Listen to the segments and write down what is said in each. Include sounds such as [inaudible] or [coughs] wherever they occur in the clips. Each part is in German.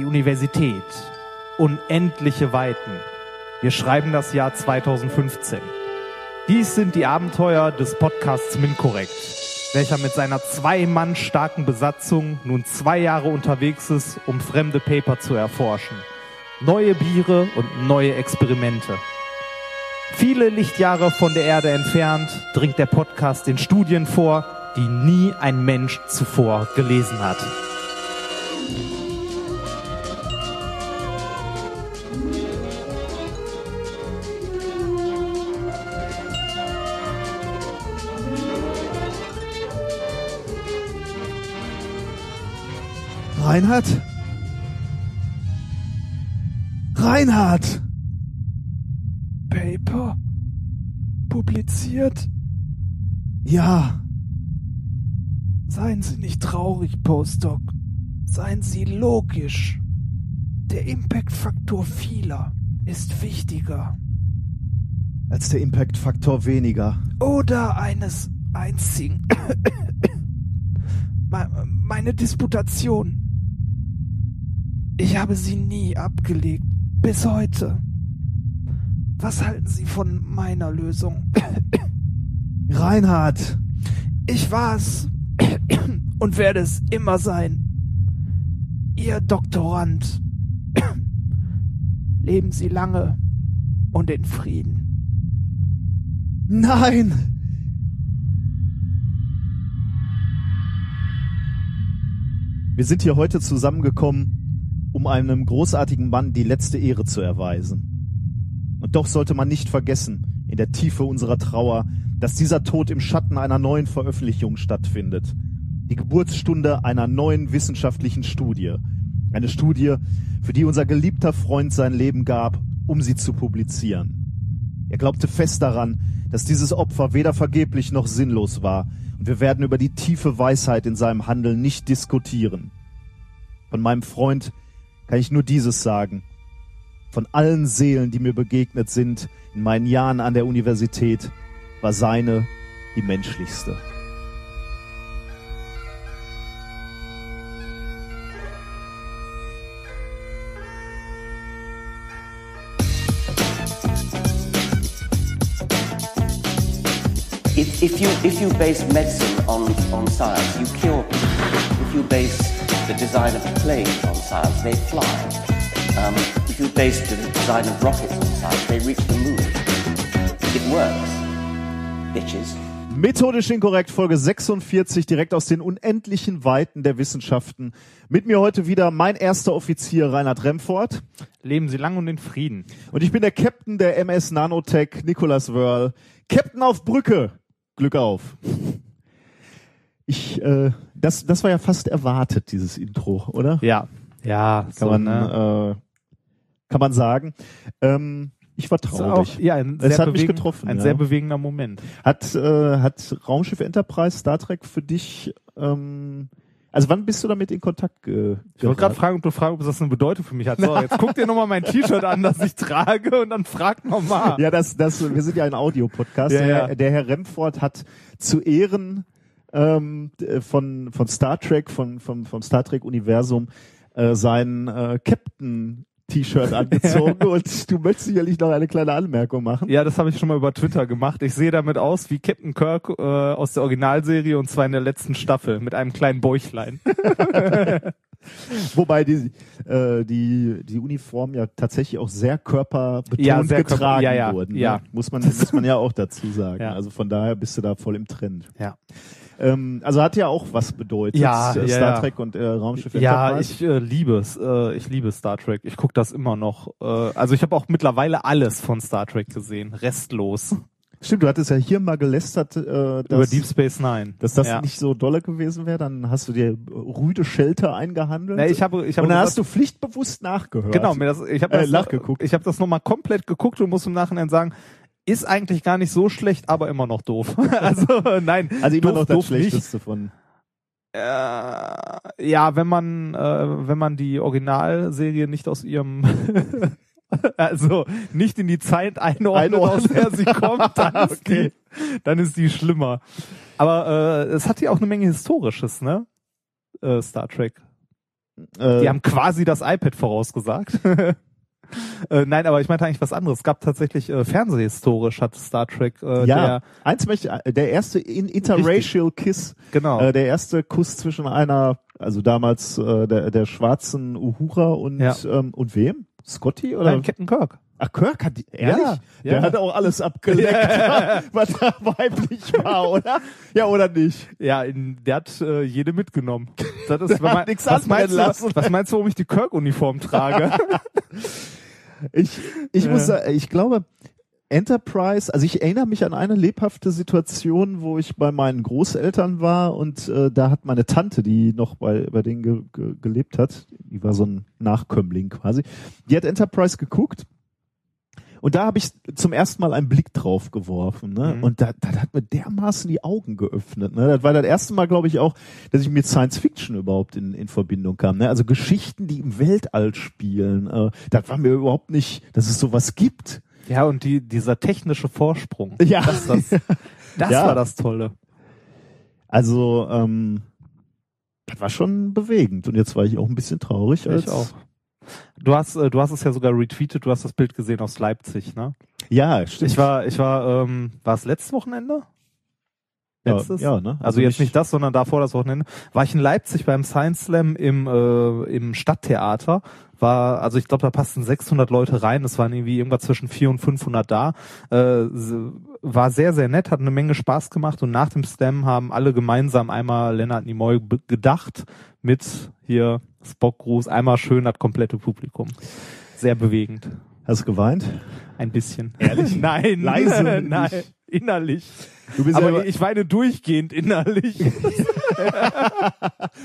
die Universität, unendliche Weiten. Wir schreiben das Jahr 2015. Dies sind die Abenteuer des Podcasts Minkorrekt, welcher mit seiner zwei Mann starken Besatzung nun zwei Jahre unterwegs ist, um fremde Paper zu erforschen. Neue Biere und neue Experimente. Viele Lichtjahre von der Erde entfernt dringt der Podcast den Studien vor, die nie ein Mensch zuvor gelesen hat. Reinhard? Reinhard! Paper? Publiziert? Ja, Seien Sie nicht traurig, Postdoc. Seien Sie logisch. Der Impact-Faktor vieler ist wichtiger. als der Impact-Faktor weniger. Oder eines einzigen. [coughs] Me- Meine Disputation. Ich habe sie nie abgelegt. Bis heute. Was halten Sie von meiner Lösung? [coughs] Reinhard! Ich war's [coughs] und werde es immer sein. Ihr Doktorand. [coughs] Leben Sie lange und in Frieden. Nein! Wir sind hier heute zusammengekommen, um einem großartigen Mann die letzte Ehre zu erweisen. Und doch sollte man nicht vergessen, in der Tiefe unserer Trauer, dass dieser Tod im Schatten einer neuen Veröffentlichung stattfindet. Die Geburtsstunde einer neuen wissenschaftlichen Studie. Eine Studie, für die unser geliebter Freund sein Leben gab, um sie zu publizieren. Er glaubte fest daran, dass dieses Opfer weder vergeblich noch sinnlos war, und wir werden über die tiefe Weisheit in seinem Handeln nicht diskutieren. Von meinem Freund kann ich nur dieses sagen. Von allen Seelen, die mir begegnet sind in meinen Jahren an der Universität, war seine die menschlichste. If, if you if you base medicine on, on science, you cure. If you base the design of planes on science, they fly. Um, if you base the design of rockets on science, they reach the moon. It works, bitches. Methodisch inkorrekt, Folge 46, direkt aus den unendlichen Weiten der Wissenschaften. Mit mir heute wieder mein erster Offizier Reinhard Remford. Leben Sie lang und in Frieden. Und ich bin der Captain der MS Nanotech, Nicolas Wörl. Captain auf Brücke. Glück auf. Ich, äh, das, das war ja fast erwartet, dieses Intro, oder? Ja, ja, Kann so, man, ne? äh, kann man sagen. Ähm, ich war traurig. auch, ja, ein Es hat mich getroffen, Ein ja. sehr bewegender Moment. Hat, äh, hat Raumschiff Enterprise Star Trek für dich, ähm, also wann bist du damit in Kontakt ge Ich wollte gerade fragen, ob du fragen, ob das eine Bedeutung für mich hat. So, jetzt guck dir nochmal mein T-Shirt an, das ich trage und dann frag nochmal. Ja, das, das, wir sind ja ein Audiopodcast. Ja, der, ja. Herr- der Herr Remford hat zu Ehren ähm, d- von, von Star Trek, von, vom, vom Star Trek Universum, äh, sein äh, Captain T-Shirt angezogen [laughs] und du möchtest sicherlich noch eine kleine Anmerkung machen. Ja, das habe ich schon mal über Twitter gemacht. Ich sehe damit aus wie Captain Kirk äh, aus der Originalserie und zwar in der letzten Staffel mit einem kleinen Bäuchlein. [laughs] Wobei die, äh, die, die Uniform ja tatsächlich auch sehr körperbetont Ja, sehr körper- getragen ja, ja, wurden. ja. Ne? Muss, man, muss man ja auch dazu sagen. Ja. Also von daher bist du da voll im Trend. Ja. Ähm, also hat ja auch was bedeutet, Ja, äh, Star ja. Trek und äh, Raumschiff Ja, ich äh, liebe es. Äh, ich liebe Star Trek. Ich gucke das immer noch. Äh, also ich habe auch mittlerweile alles von Star Trek gesehen. Restlos. Stimmt, du hattest ja hier mal gelästert, äh, dass, Über Deep Space Nine. dass das ja. nicht so dolle gewesen wäre. Dann hast du dir rüde Schelte eingehandelt. Nee, ich habe, ich habe und dann gesagt- hast du pflichtbewusst nachgehört. Genau, mir das, ich habe Äh, das nachgeguckt. Ich habe das nochmal komplett geguckt und muss im Nachhinein sagen, ist eigentlich gar nicht so schlecht, aber immer noch doof. [laughs] also nein, also immer doof, noch das doof nicht. Schlechteste von. Äh, ja, wenn man äh, wenn man die Originalserie nicht aus ihrem [laughs] also nicht in die Zeit einordnet, aus der sie kommt, [laughs] dann ist Okay. die dann ist die schlimmer. Aber äh, es hat ja auch eine Menge historisches, ne? Äh, Star Trek. äh, Die haben quasi das iPad vorausgesagt. Äh, nein, aber ich meinte eigentlich was anderes. Es gab tatsächlich äh, fernsehhistorisch hat Star Trek äh, ja, der, eins möchte, der erste in interracial Kiss, genau. äh, der erste Kuss zwischen einer, also damals äh, der, der schwarzen Uhura und Ja. ähm, und wem? Scotty oder? Nein, Captain Kirk. Ach, Kirk hat die, ehrlich? Ja, Der ja. hat auch alles abgeleckt, [laughs] [laughs] was da weiblich war, oder? Ja, oder nicht? Ja, in, der hat äh, jede mitgenommen. Das ist, [laughs] hat man, was, meinst du, was meinst du, warum ich die Kirk-Uniform trage? Ich, ich muss sagen, ich glaube, Enterprise, also ich erinnere mich an eine lebhafte Situation, wo ich bei meinen Großeltern war und äh, da hat meine Tante, die noch bei, bei denen ge, ge, gelebt hat, die war so ein Nachkömmling quasi, die hat Enterprise geguckt und da habe ich zum ersten Mal einen Blick drauf geworfen. Ne? Mhm. Und da, das hat mir dermaßen die Augen geöffnet. Ne? Das war das erste Mal, glaube ich, auch, dass ich mit Science Fiction überhaupt in, in Verbindung kam. Ne? Also Geschichten, die im Weltall spielen. Äh, das war mir überhaupt nicht, dass es sowas gibt. ja, und die, dieser technische Vorsprung. Ja. Das, das, [laughs] das Ja. war das Tolle. Also, ähm, das war schon bewegend. Und jetzt war ich auch ein bisschen traurig. Als, Ich auch. Du hast, äh, du hast es ja sogar retweetet, du hast das Bild gesehen aus Leipzig, ne? Ja, stimmt. Ich war, ich war, ähm, war es letztes Wochenende? ja, Letztes? ja, ne? Also, jetzt nicht das, sondern davor das Wochenende. War ich in Leipzig beim Science Slam im, äh, im Stadttheater. War, also ich glaube, da passten 600 Leute rein. Es waren irgendwie irgendwas zwischen 400 und 500 da. Äh, war sehr, sehr nett, hat eine Menge Spaß gemacht. Und nach dem Slam haben alle gemeinsam einmal Lennart Nimoy gedacht mit hier Spock-Gruß. Einmal schön das komplette Publikum. Sehr bewegend. Hast du geweint? Ein bisschen. Ehrlich? [laughs] Nein. Leise [laughs] Nein. nicht. Innerlich. Du bist Aber ja, ich weine durchgehend innerlich. [laughs]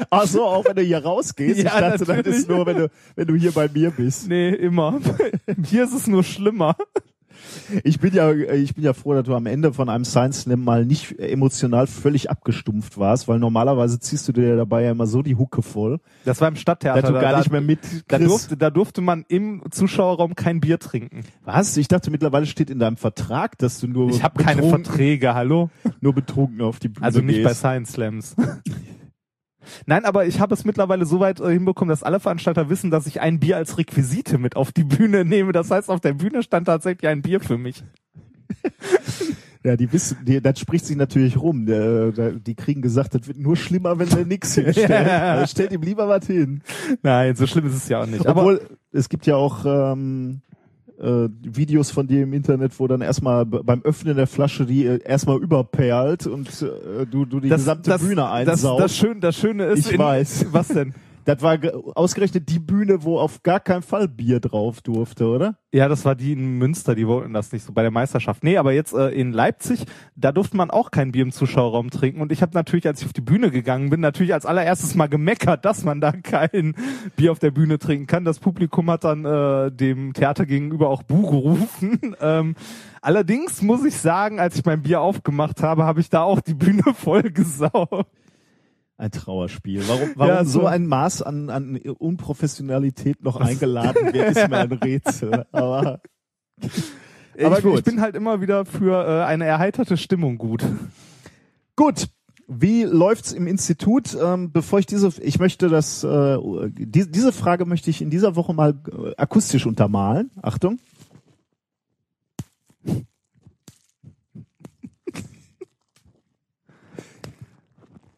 ach so, auch wenn du hier rausgehst. Ja, ich dachte, das ist nur, wenn du, wenn du hier bei mir bist. Nee, immer. [laughs] Hier ist es nur schlimmer. Ich bin ja, ich bin ja froh, dass du am Ende von einem Science Slam mal nicht emotional völlig abgestumpft warst, weil normalerweise ziehst du dir dabei ja immer so die Hucke voll, Das war im Stadttheater. dass du gar da, nicht mehr mit da, durfte, da durfte man im Zuschauerraum kein Bier trinken. Was? Ich dachte mittlerweile steht in deinem Vertrag, dass du nur Ich habe keine Verträge, hallo? [laughs] nur betrunken auf die Bühne Also nicht bei gehst. Science Slams. [laughs] Nein, aber ich habe es mittlerweile so weit äh, hinbekommen, dass alle Veranstalter wissen, dass ich ein Bier als Requisite mit auf die Bühne nehme. Das heißt, auf der Bühne stand tatsächlich ein Bier für mich. Ja, die wissen, die, das spricht sich natürlich rum. Der, die kriegen gesagt, das wird nur schlimmer, wenn der nix hinstellt. [laughs] Also stellt ihm lieber was hin. Nein, so schlimm ist es ja auch nicht. Aber Obwohl, es gibt ja auch ähm, äh, Videos von dir im Internet, wo dann erstmal beim Öffnen der Flasche die äh, erstmal überperlt und äh, du, du die gesamte Bühne das, einsaugst. das, Schöne, das Schöne ist, Ich weiß. was denn? [laughs] Das war ge- ausgerechnet die Bühne, wo auf gar keinen Fall Bier drauf durfte, oder? Ja, das war die in Münster, die wollten das nicht so bei der Meisterschaft. Nee, aber jetzt äh, in Leipzig, da durfte man auch kein Bier im Zuschauerraum trinken. Und ich habe natürlich, als ich auf die Bühne gegangen bin, natürlich als allererstes mal gemeckert, dass man da kein Bier auf der Bühne trinken kann. Das Publikum hat dann äh, dem Theater gegenüber auch Bu gerufen. [laughs] ähm, allerdings muss ich sagen, als ich mein Bier aufgemacht habe, habe ich da auch die Bühne [laughs] voll gesaugt. Ein Trauerspiel. Warum, [laughs] warum Ja, so so. ein Maß an, an Unprofessionalität noch eingeladen [laughs] wird, ist mir ein Rätsel. Aber [laughs] Aber ich, gut. ich bin halt immer wieder für äh, eine erheiterte Stimmung gut. Gut. Wie läuft's im Institut? Ähm, bevor ich diese, ich möchte das, äh, die, diese Frage möchte ich in dieser Woche mal äh, akustisch untermalen. Achtung.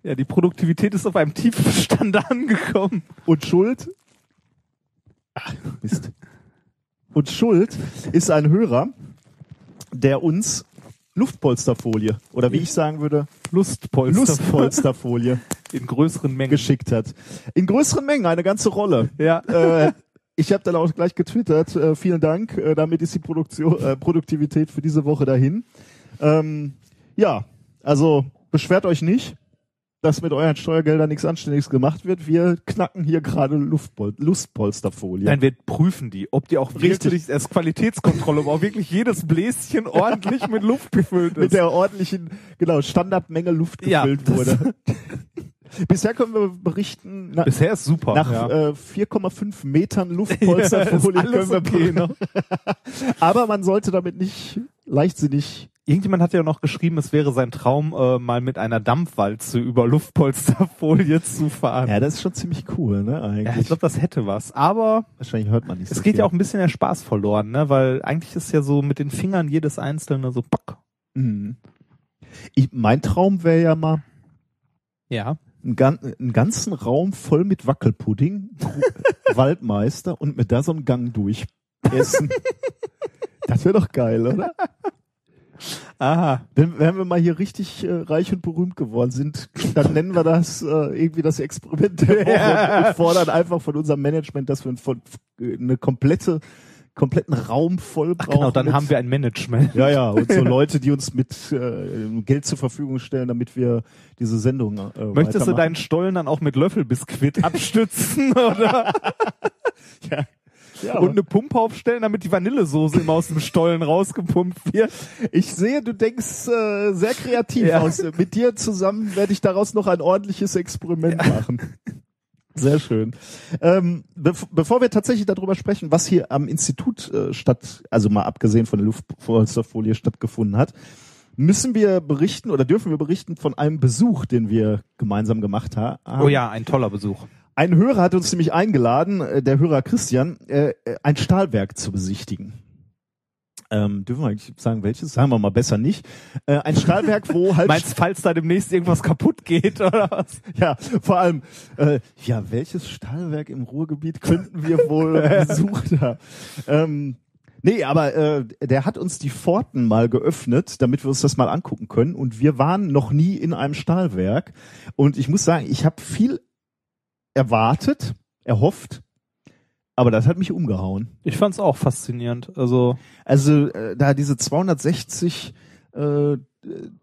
Ja, die Produktivität ist auf einem tiefen Stand [laughs] angekommen. Und Schuld. Ach, Mist. Und Schuld ist ein Hörer, der uns Luftpolsterfolie oder wie ich sagen würde, Lustpolster. Lustpolsterfolie [laughs] In größeren Mengen. geschickt hat. In größeren Mengen, eine ganze Rolle. Ja. äh, ich habe dann auch gleich getwittert. Äh, vielen Dank. Äh, damit ist die Produktion, äh, Produktivität für diese Woche dahin. Ähm, ja, also beschwert euch nicht, dass mit euren Steuergeldern nichts Anständiges gemacht wird. Wir knacken hier gerade Luftpol Lustpolsterfolie. Nein, wir prüfen die, ob die auch Richtig. wirklich, es ist Qualitätskontrolle, ob auch wirklich jedes Bläschen [laughs] ordentlich mit Luft gefüllt ist. mit der ordentlichen, genau, Standardmenge Luft Ja, gefüllt das- wurde. [laughs] Bisher können wir berichten, na, Bisher ist super. nach ja. äh, 4,5 Metern [laughs] Ja, Luftpolsterfolie alles können wir okay, ne? Aber man sollte damit nicht leichtsinnig Irgendjemand hat ja noch geschrieben, es wäre sein Traum, äh, mal mit einer Dampfwalze über Luftpolsterfolie [laughs] zu fahren. Ja, das ist schon ziemlich cool, ne, eigentlich. Ja, ich glaube, das hätte was. Aber Wahrscheinlich hört man nicht es so geht viel. ja auch ein bisschen der Spaß verloren, ne? Weil eigentlich ist ja so mit den Fingern jedes einzelne so pack. Mhm. Ich, mein Traum wäre ja mal Ja. einen, einen ganzen Raum voll mit Wackelpudding, [laughs] Waldmeister und mit da so einen Gang durchessen. [laughs] das wäre doch geil, oder? Aha. Wenn, wenn wir mal hier richtig äh, reich und berühmt geworden sind, dann nennen wir das äh, irgendwie das Experiment der Woche [laughs] und, und fordern einfach von unserem Management, dass wir von, eine komplette, kompletten Raum voll Ach brauchen. genau, dann mit, haben wir ein Management. Ja, ja, und so [laughs] Leute, die uns mit äh, Geld zur Verfügung stellen, damit wir diese Sendung äh, Möchtest du deinen Stollen dann auch mit Löffelbiskuit abstützen [laughs] oder ja, und eine Pumpe aufstellen, damit die Vanillesoße immer aus dem Stollen rausgepumpt wird? Ich sehe, du denkst äh, sehr kreativ Ja. aus. Mit dir zusammen werde ich daraus noch ein ordentliches Experiment machen. Sehr schön. Ähm, bev bevor wir tatsächlich darüber sprechen, was hier am Institut äh, statt, also mal abgesehen von der Luftpolsterfolie stattgefunden hat, müssen wir berichten oder dürfen wir berichten von einem Besuch, den wir gemeinsam gemacht ha haben. Oh ja, ein toller Besuch. Ein Hörer hat uns nämlich eingeladen, äh, der Hörer Christian, äh, äh, ein Stahlwerk zu besichtigen. Ähm, dürfen wir eigentlich sagen, welches? Sagen wir mal besser nicht. Äh, ein Stahlwerk, wo [laughs] halt Meinst falls da demnächst irgendwas kaputt geht oder was? [laughs] ja vor allem äh, ja welches Stahlwerk im Ruhrgebiet könnten wir wohl [laughs] besucht haben? Ähm, nee, aber äh, der hat uns die Pforten mal geöffnet, damit wir uns das mal angucken können. Und wir waren noch nie in einem Stahlwerk. Und ich muss sagen, ich habe viel erwartet, erhofft, aber das hat mich umgehauen. Ich fand's auch faszinierend. Also Also äh, da diese 260 äh,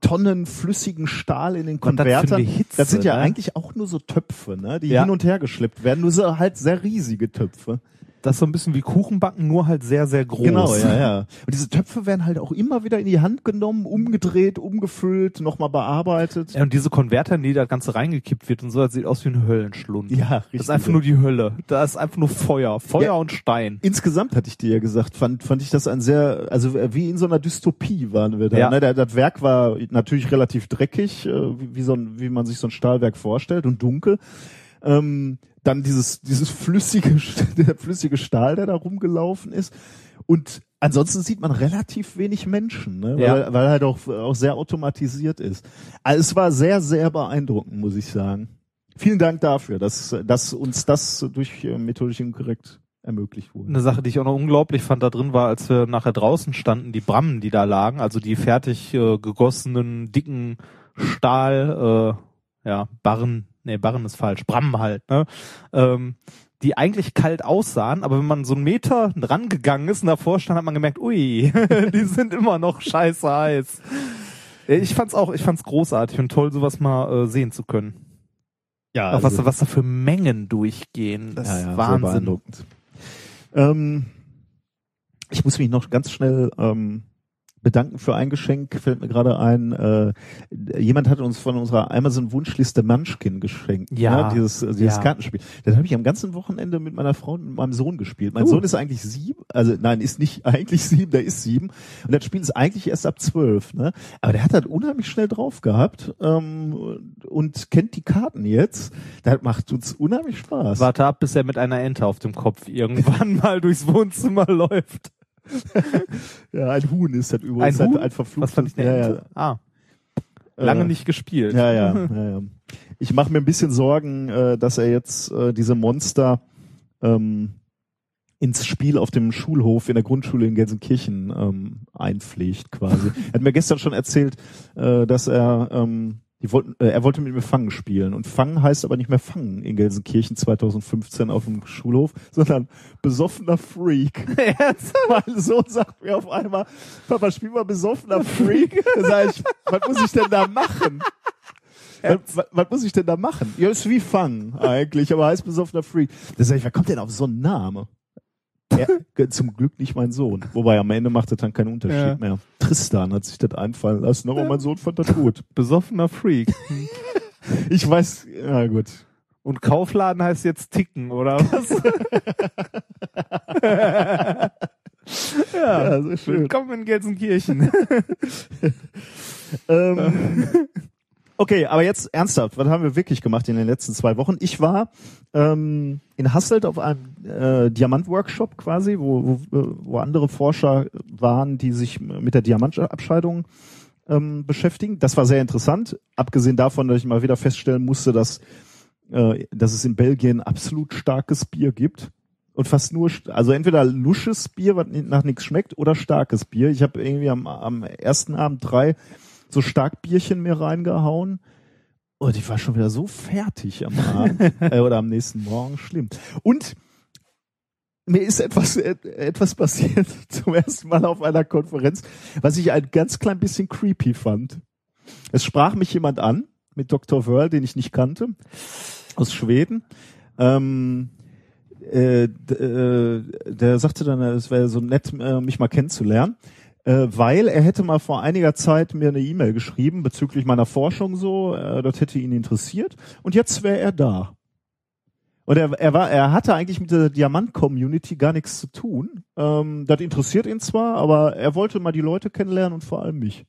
Tonnen flüssigen Stahl in den das Konvertern, Hitze, das sind ja ne? eigentlich auch nur so Töpfe, ne, die Ja. hin und her geschleppt werden, nur so halt sehr riesige Töpfe. Das ist so ein bisschen wie Kuchenbacken, nur halt sehr, sehr groß. Genau, ja, ja. Und diese Töpfe werden halt auch immer wieder in die Hand genommen, umgedreht, umgefüllt, nochmal bearbeitet. Ja, und diese Konverter, in die das Ganze reingekippt wird und so, das sieht aus wie ein Höllenschlund. Ja, Das ist einfach nur die Hölle. Da ist einfach nur Feuer. Feuer Ja. und Stein. Insgesamt hatte ich dir ja gesagt, fand, fand ich das ein sehr, also wie in so einer Dystopie waren wir da. Ja. Ne? Das Werk war natürlich relativ dreckig, äh, wie, so ein, wie man sich so ein Stahlwerk vorstellt und dunkel. Ähm, dann dieses, dieses flüssige, [laughs] der flüssige Stahl, der da rumgelaufen ist. Und ansonsten sieht man relativ wenig Menschen, ne? weil, Ja. weil halt auch, auch sehr automatisiert ist. Also es war sehr, sehr beeindruckend, muss ich sagen. Vielen Dank dafür, dass, dass uns das durch äh, methodisch inkorrekt ermöglicht wurde. Eine Sache, die ich auch noch unglaublich fand da drin war, als wir nachher draußen standen, die Brammen, die da lagen, also die fertig äh, gegossenen, dicken Stahl, äh, ja, Barren, nee, Barren ist falsch, Brammen halt, ne? Ähm, die eigentlich kalt aussahen, aber wenn man so einen Meter dran gegangen ist und davor stand, hat man gemerkt, ui, [laughs] die sind immer noch scheiße heiß. Ich fand's auch, ich fand's großartig und toll, sowas mal äh, sehen zu können. Ja, Auch was, was da für Mengen durchgehen. Das ja, ist Wahnsinn. Ähm, ich muss mich noch ganz schnell ähm, bedanken für ein Geschenk. Fällt mir gerade ein, äh, jemand hat uns von unserer Amazon-Wunschliste Munchkin geschenkt. Ja, ne? Dieses, dieses ja. Kartenspiel. Das habe ich am ganzen Wochenende mit meiner Frau und meinem Sohn gespielt. Mein Uh. Sohn ist eigentlich sieben, also nein, ist nicht [laughs] eigentlich sieben, der ist sieben. Und das Spiel ist eigentlich erst ab zwölf. Ne? Aber der hat halt unheimlich schnell drauf gehabt ähm, und kennt die Karten jetzt. Das macht uns unheimlich Spaß. Warte ab, bis er mit einer Ente auf dem Kopf irgendwann [laughs] mal durchs Wohnzimmer läuft. [laughs] Ja, ein Huhn ist das übrigens. Ein Huhn? Ein verfluchtes. Was fand ich eine ja, Ente? Ah, lange Äh, nicht gespielt. Ja, ja, [laughs] ja, ja. Ich mache mir ein bisschen Sorgen, äh, dass er jetzt äh, diese Monster ähm, ins Spiel auf dem Schulhof in der Grundschule in Gelsenkirchen ähm, einpflegt quasi. er hat mir gestern schon erzählt, äh, dass er ähm, die wollten, äh, er wollte mit mir Fangen spielen und Fangen heißt aber nicht mehr Fangen in Gelsenkirchen 2015 auf dem Schulhof, sondern besoffener Freak. [laughs] mein Sohn sagt mir auf einmal, Papa, spiel mal besoffener Freak. Da sag ich, was muss ich denn da machen? Was, was, was muss ich denn da machen? Ja, ist wie Fang eigentlich, aber heißt besoffener Freak. Da sag ich, wer kommt denn auf so einen Namen? Er, zum Glück nicht mein Sohn. Wobei am Ende macht das dann keinen Unterschied Ja. mehr. Tristan hat sich das einfallen lassen, aber mein Sohn fand das gut. Besoffener Freak. [laughs] Ich weiß, ja gut. Und Kaufladen heißt jetzt Ticken, oder [laughs] was? [laughs] Ja, sehr schön. Willkommen in Gelsenkirchen. Ähm, okay, aber jetzt ernsthaft, was haben wir wirklich gemacht in den letzten zwei Wochen? Ich war ähm, in Hasselt auf einem äh, Diamant-Workshop quasi, wo, wo, äh, wo andere Forscher waren, die sich mit der Diamantabscheidung ähm, beschäftigen. Das war sehr interessant, abgesehen davon, dass ich mal wieder feststellen musste, dass, äh, dass es in Belgien absolut starkes Bier gibt. Und fast nur, also entweder lusches Bier, was nach nichts schmeckt, oder starkes Bier. Ich habe irgendwie am, am ersten Abend drei so Starkbierchen mir reingehauen. Und ich war schon wieder so fertig am Abend [laughs] äh, oder am nächsten Morgen. Schlimm. Und mir ist etwas, äh, etwas passiert [laughs] zum ersten Mal auf einer Konferenz, was ich ein ganz klein bisschen creepy fand. Es sprach mich jemand an mit Dr. Wörl, den ich nicht kannte, aus Schweden. Ähm, äh, äh, der sagte dann, es wäre so nett, äh, mich mal kennenzulernen, äh, weil er hätte mal vor einiger Zeit mir eine E-Mail geschrieben bezüglich meiner Forschung so, äh, das hätte ihn interessiert und jetzt wäre er da. Und er, er war, er hatte eigentlich mit der Diamant-Community gar nichts zu tun. Ähm, das interessiert ihn zwar, aber er wollte mal die Leute kennenlernen und vor allem mich.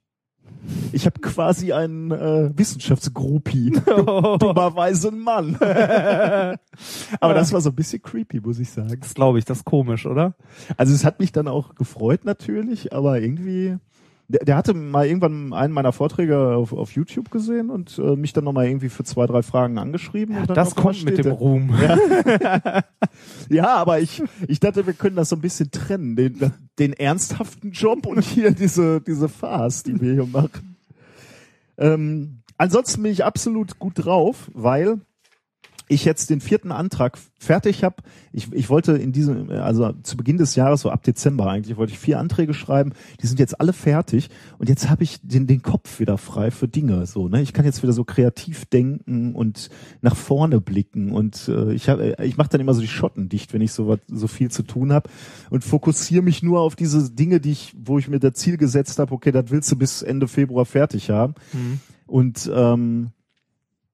Ich habe quasi einen äh, Wissenschaftsgruppi. [laughs] [laughs] Dummerweise ein Mann. [laughs] aber das war so ein bisschen creepy, muss ich sagen. Das glaube ich, das ist komisch, oder? Also es hat mich dann auch gefreut natürlich, aber irgendwie, der, der hatte mal irgendwann einen meiner Vorträge auf, auf YouTube gesehen und äh, mich dann nochmal irgendwie für zwei, drei Fragen angeschrieben. dann Das kommt mit dem Ruhm. [laughs] Ja, aber ich, ich dachte, wir können das so ein bisschen trennen, den, den ernsthaften Job und hier diese, diese Farce, die wir hier machen. Ähm, ansonsten bin ich absolut gut drauf, weil ich jetzt den vierten Antrag fertig habe. Ich, ich wollte in diesem, also zu Beginn des Jahres, so ab Dezember eigentlich, wollte ich vier Anträge schreiben. Die sind jetzt alle fertig und jetzt habe ich den, den Kopf wieder frei für Dinge. So, ne? Ich kann jetzt wieder so kreativ denken und nach vorne blicken und äh, ich habe, ich mache dann immer so die Schotten dicht, wenn ich so was, so viel zu tun habe und fokussiere mich nur auf diese Dinge, die ich, wo ich mir das Ziel gesetzt habe. Okay, das willst du bis Ende Februar fertig haben. Mhm. Und ähm,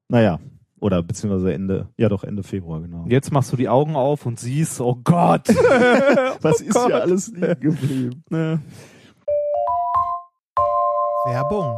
naja, oder beziehungsweise Ende, ja doch Ende Februar, genau. Jetzt machst du die Augen auf und siehst, oh Gott. [laughs] Was Oh ist Gott. hier alles liegen geblieben? Werbung.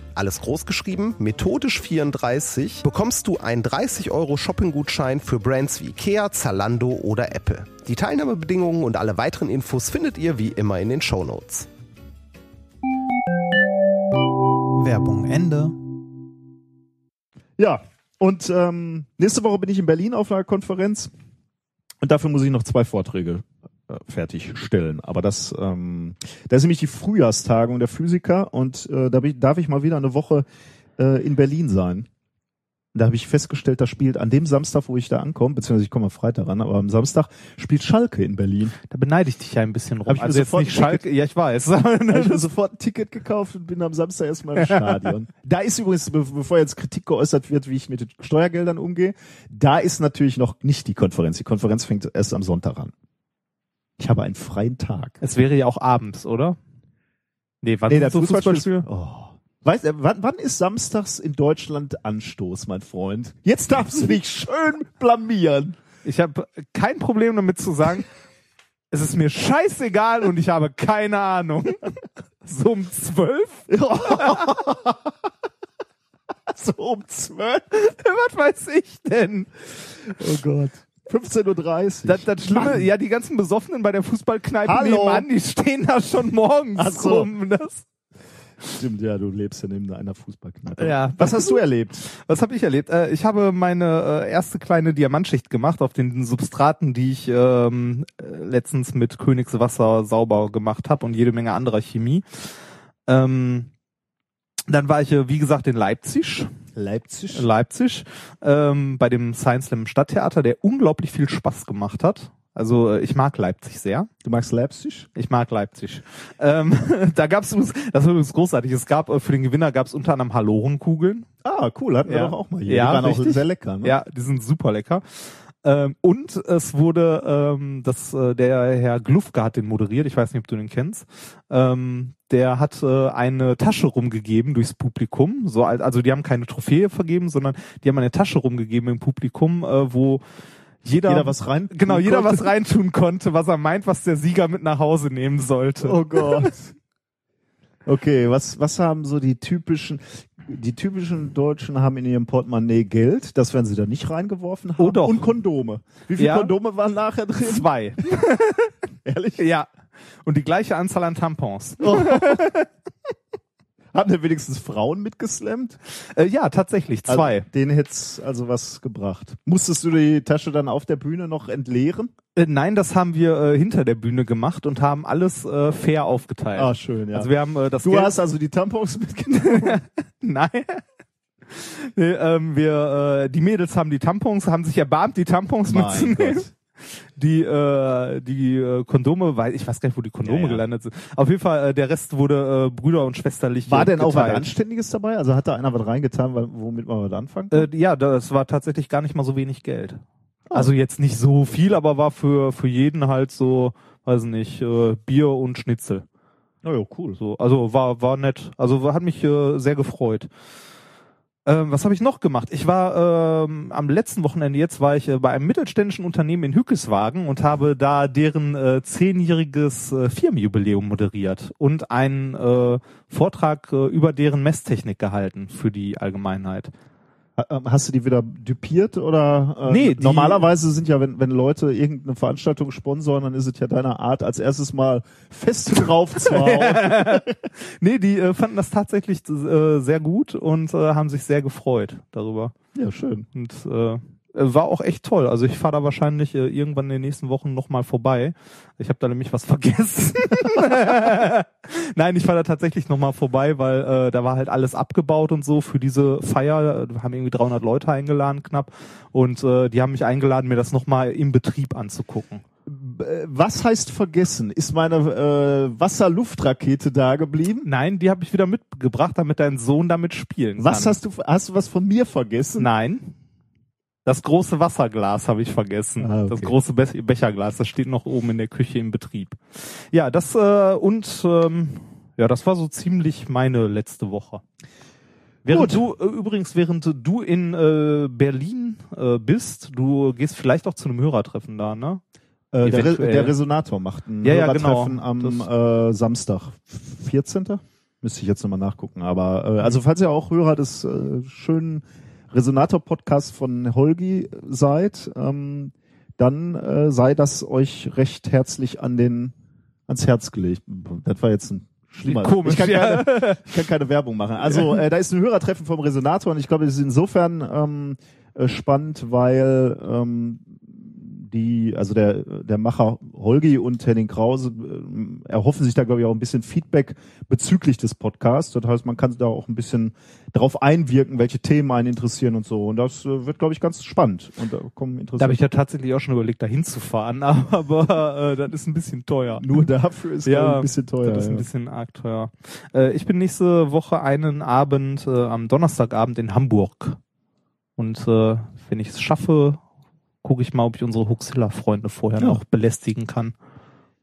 alles groß geschrieben, methodisch 34, bekommst du einen 30 Euro Shopping-Gutschein für Brands wie Ikea, Zalando oder Apple. Die Teilnahmebedingungen und alle weiteren Infos findet ihr wie immer in den Shownotes. Werbung Ende. Ja, und ähm, nächste Woche bin ich in Berlin auf einer Konferenz und dafür muss ich noch zwei Vorträge fertigstellen. Aber das, ähm, da ist nämlich die Frühjahrstagung der Physiker und äh, da darf ich mal wieder eine Woche äh, in Berlin sein. Da habe ich festgestellt, da spielt an dem Samstag, wo ich da ankomme, beziehungsweise ich komme am Freitag ran, aber am Samstag spielt Schalke in Berlin. Da beneide ich dich ja ein bisschen rum. Hab ich also jetzt nicht Schalke, ja ich weiß. [laughs] Da habe ich mir [laughs] sofort ein Ticket gekauft und bin am Samstag erstmal im Stadion. [laughs] Da ist übrigens, be bevor jetzt Kritik geäußert wird, wie ich mit den Steuergeldern umgehe, da ist natürlich noch nicht die Konferenz. Die Konferenz fängt erst am Sonntag an. Ich habe einen freien Tag. es wäre ja auch abends, oder? Nee, wann Nee, das so Fußballspiel. Oh. Weißt, äh, wann, wann ist samstags in Deutschland Anstoß, mein Freund? Jetzt darfst du dich schön blamieren. Ich habe kein Problem damit zu sagen, es ist mir scheißegal und ich habe keine Ahnung. [laughs] So um zwölf? [laughs] so um zwölf. [laughs] Was weiß ich denn? Oh Gott. 15.30 Uhr. Das, das Schlimme, ja, die ganzen Besoffenen bei der Fußballkneipe Hallo. nebenan, die stehen da schon morgens so. rum. Das, Stimmt, ja, du lebst ja neben einer Fußballkneipe. Ja. Was hast du erlebt? was habe ich erlebt? Äh, ich habe meine äh, erste kleine Diamantschicht gemacht auf den Substraten, die ich ähm, äh, letztens mit Königswasser sauber gemacht habe und jede Menge anderer Chemie. Ähm, dann war ich, äh, wie gesagt, in Leipzig. Leipzig. Leipzig ähm, bei dem Science Slam Stadttheater, der unglaublich viel Spaß gemacht hat. Also äh, ich mag Leipzig sehr. Du magst Leipzig? Ich mag Leipzig. Ähm, [laughs] da gab es, das war übrigens großartig. Es gab äh, für den Gewinner gab es unter anderem Halorenkugeln. Ah, cool, hatten wir Ja. doch auch mal hier. Ja, die waren richtig. auch sehr lecker. Ne? Ja, die sind super lecker. Ähm, und es wurde, ähm, das, äh, der Herr Glufke hat den moderiert, ich weiß nicht, ob du den kennst. Ähm, der hat äh, eine Tasche rumgegeben durchs Publikum. So, als- also die haben keine Trophäe vergeben, sondern die haben eine Tasche rumgegeben im Publikum, äh, wo jeder, Jeder was rein. genau, jeder konnte. was reintun konnte, was er meint, was der Sieger mit nach Hause nehmen sollte. Oh Gott. Okay, was, was haben so die typischen, die typischen Deutschen haben in ihrem Portemonnaie Geld, das werden sie da nicht reingeworfen haben. Oh doch. Und Kondome. Wie viele Ja. Kondome waren nachher drin? Zwei. [laughs] Ehrlich? Ja. Und die gleiche Anzahl an Tampons. Haben denn wenigstens Frauen mitgeslammt? Äh, ja, tatsächlich, zwei. Also, denen hätt's also was gebracht. Musstest du die Tasche dann auf der Bühne noch entleeren? Äh, nein, das haben wir äh, hinter der Bühne gemacht und haben alles äh, fair aufgeteilt. Ah, schön, ja. Also wir haben äh, das du Geld hast also die Tampons mitgenommen? [laughs] nein. Nee, ähm, wir, äh, die Mädels haben die Tampons, haben sich erbarmt, die Tampons Mein mitzunehmen. Gott. Die, äh, die äh, Kondome, weil ich weiß gar nicht, wo die Kondome Ja, ja. gelandet sind. Auf jeden Fall, äh, der Rest wurde äh, Brüder und schwesterlich War äh, denn auch was geteilt. Anständiges dabei? Also hat da einer was reingetan, weil- womit man was anfangen? Äh, ja, das war tatsächlich gar nicht mal so wenig Geld. Ah. Also jetzt nicht so viel, aber war für für jeden halt so, weiß nicht, äh, Bier und Schnitzel. oh ja, cool. So, also war war nett. Also hat mich äh, sehr gefreut. Ähm, was habe ich noch gemacht? Ich war ähm, am letzten Wochenende jetzt war ich äh, bei einem mittelständischen Unternehmen in Hückeswagen und habe da deren äh, zehnjähriges äh, Firmenjubiläum moderiert und einen äh, Vortrag äh, über deren Messtechnik gehalten für die Allgemeinheit. Ähm, Hast du die wieder dupiert oder? Äh, Nee, normalerweise sind ja, wenn, wenn Leute irgendeine Veranstaltung sponsoren, dann ist es ja deine Art, als erstes mal fest [laughs] drauf zu hauen. [laughs] Nee, die äh, fanden das tatsächlich äh, sehr gut und äh, haben sich sehr gefreut darüber. ja, schön. Und äh, war auch echt toll. Also ich fahre da wahrscheinlich äh, irgendwann in den nächsten Wochen nochmal vorbei. Ich habe da nämlich was [laughs] vergessen. [laughs] Nein, ich fahre da tatsächlich nochmal vorbei, weil äh, da war halt alles abgebaut und so für diese Feier. Wir haben irgendwie 300 Leute eingeladen knapp und äh, die haben mich eingeladen, mir das nochmal im Betrieb anzugucken. Äh, Was heißt vergessen? Ist meine äh, Wasser-Luft-Rakete da geblieben? Nein, die habe ich wieder mitgebracht, damit dein Sohn damit spielen Was kann. hast du, hast du was von mir vergessen? Nein. Das große Wasserglas habe ich vergessen. Ah, okay. Das große Be Becherglas, das steht noch oben in der Küche im Betrieb. Ja, das äh, und ähm, ja, das war so ziemlich meine letzte Woche. Während Gut. du äh, übrigens, während du in äh, Berlin äh, bist, du gehst vielleicht auch zu einem Hörertreffen da, ne? Äh, der, Re der Resonator macht ein Ja, ja, Hörertreffen genau. am äh, Samstag, 14. Müsste ich jetzt nochmal nachgucken. Aber äh, also falls ihr auch Hörer des äh, schönen Resonator-Podcasts von Holgi seid, ähm, dann äh, sei das euch recht herzlich an den ans Herz gelegt. Das war jetzt ein schlimmer. Komisch, ich, kann ja. keine, [laughs] ich kann keine Werbung machen. Also äh, da ist ein Hörertreffen vom Resonator und ich glaube, es ist insofern ähm, äh, spannend, weil ähm, die, also der, der Macher Holgi und Henning Krause äh, erhoffen sich da, glaube ich, auch ein bisschen Feedback bezüglich des Podcasts. Das heißt, man kann da auch ein bisschen darauf einwirken, welche Themen einen interessieren und so. Und das äh, wird, glaube ich, ganz spannend. Und da kommen Da habe interessante ich ja tatsächlich auch schon überlegt, da hinzufahren, [laughs] aber äh, das ist ein bisschen teuer. nur dafür ist Ja, ein bisschen teuer. Das ist ein ja. bisschen arg teuer. Äh, ich bin nächste Woche einen Abend, äh, am Donnerstagabend in Hamburg. Und äh, wenn ich es schaffe, gucke ich mal, ob ich unsere Huxilla-Freunde vorher Ja. noch belästigen kann.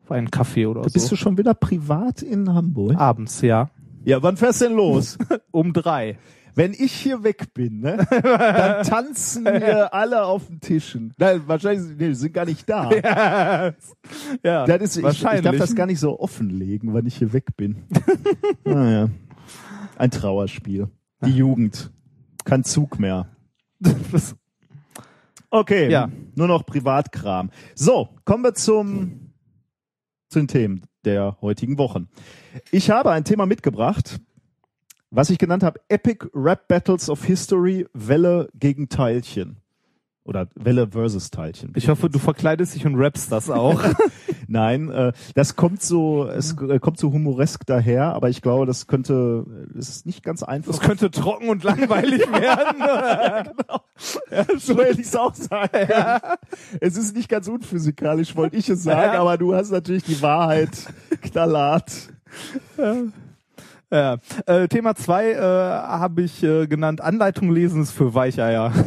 Auf einen Kaffee oder Bist so. du schon wieder privat in Hamburg? Abends, ja. Ja, wann fährst du denn los? [laughs] Um drei. Wenn ich hier weg bin, ne, dann [laughs] tanzen wir alle auf den Tischen. Nein, wahrscheinlich nee, sind gar nicht da. [laughs] ja, ja Das ist, ich, ich wahrscheinlich. darf das gar nicht so offenlegen, wann ich hier weg bin. naja. Ein Trauerspiel. Die Jugend. Kein Zug mehr. Okay, Ja. nur noch Privatkram. So, kommen wir zum, zu den Themen der heutigen Wochen. Ich habe ein Thema mitgebracht, was ich genannt habe Epic Rap Battles of History, Welle gegen Teilchen. Oder Welle versus Teilchen. ich hoffe, du verkleidest dich und rappst das auch. [laughs] [laughs] Nein, äh, das kommt so, es äh, kommt so humoresk daher, aber ich glaube, das könnte, es ist nicht ganz einfach. Das könnte trocken und langweilig [laughs] werden. so hätte ich es auch sagen können. Es ist nicht ganz unphysikalisch, wollte ich es sagen, Ja. aber du hast natürlich die Wahrheit knallhart. ja. äh, Thema zwei äh, habe ich äh, genannt, Anleitung lesen ist für Weicheier. [laughs]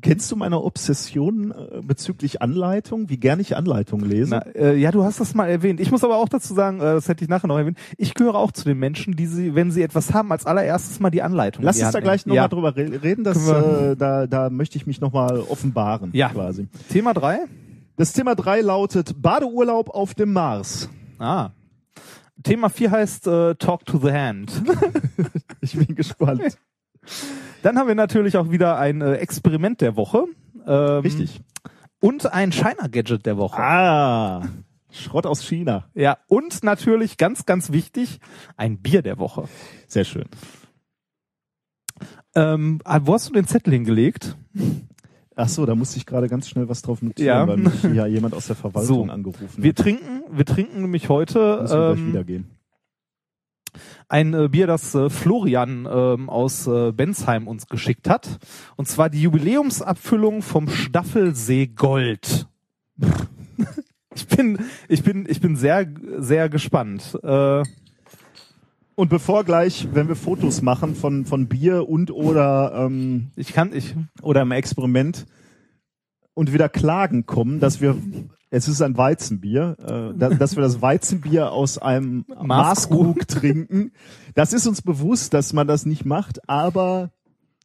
Kennst du meine Obsession äh, bezüglich Anleitung, wie gern ich Anleitungen lese? Na, äh, ja, du hast das mal erwähnt. Ich muss aber auch dazu sagen, äh, das hätte ich nachher noch erwähnt, ich gehöre auch zu den Menschen, die sie, wenn sie etwas haben, als allererstes mal die Anleitung Lass die uns da gleich nochmal ja. drüber re- reden, das, Können wir- äh, da, da möchte ich mich nochmal offenbaren, Ja. quasi. Thema drei. Das Thema drei lautet Badeurlaub auf dem Mars. Ah. Thema vier heißt äh, Talk to the Hand. [laughs] Ich bin gespannt. [laughs] Dann haben wir natürlich auch wieder ein äh, Experiment der Woche. Ähm, Richtig. Und ein China-Gadget der Woche. Ah, Schrott aus China. Ja, und natürlich ganz, ganz wichtig, ein Bier der Woche. Sehr schön. Ähm, ah, wo hast du den Zettel hingelegt? Ach so, da musste ich gerade ganz schnell was drauf notieren, Ja. weil mich ja jemand aus der Verwaltung So. angerufen Wir hat. trinken, wir trinken nämlich heute Müssen wir gleich ähm, wieder gehen. Ein äh, Bier, das äh, Florian ähm, aus äh, Bensheim uns geschickt hat. Und zwar die Jubiläumsabfüllung vom Staffelsee Gold. [laughs] ich bin, ich bin, ich bin sehr, sehr gespannt. Äh, Und bevor gleich, wenn wir Fotos machen von, von Bier und oder, ähm, ich kann, ich, oder im Experiment und wieder Klagen kommen, dass wir, es ist ein Weizenbier, äh, da, dass wir das Weizenbier aus einem [laughs] Maßkrug. Trinken. Das ist uns bewusst, dass man das nicht macht, aber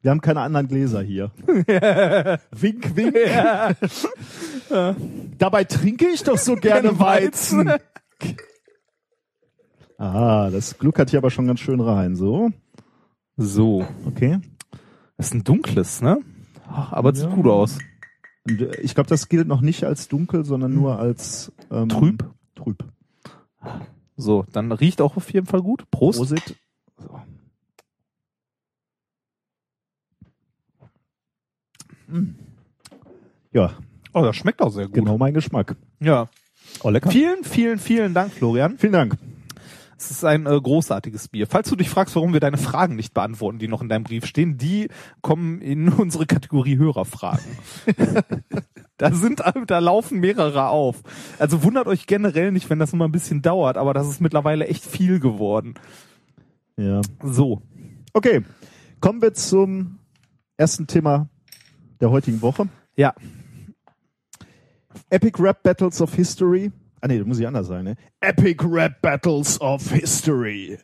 wir haben keine anderen Gläser hier. [laughs] wink, wink. Dabei trinke ich doch so gerne Weizen. Ah, das gluckert hier aber schon ganz schön rein. So, so. okay. Das ist ein dunkles, ne? Ach, aber es sieht Ja. gut aus. Ich glaube, das gilt noch nicht als dunkel, sondern nur als ähm, Trüb? Trüb. So, dann riecht auch auf jeden Fall gut. Prost. Prosit. Mm. Ja, Oh, das schmeckt auch sehr gut. genau mein Geschmack. Ja. Oh, lecker. Vielen, vielen, vielen Dank, Florian. Vielen Dank. Es ist ein äh, großartiges Bier. Falls du dich fragst, warum wir deine Fragen nicht beantworten, die noch in deinem Brief stehen, die kommen in [laughs] unsere Kategorie Hörerfragen. [laughs] da sind, da laufen mehrere auf. Also wundert euch generell nicht, wenn das immer ein bisschen dauert, aber das ist mittlerweile echt viel geworden. Ja. So. Okay, kommen wir zum ersten Thema der heutigen Woche. Ja. Epic Rap Battles of History. Ah nee, das muss ich anders sagen, ne? Epic Rap Battles of History.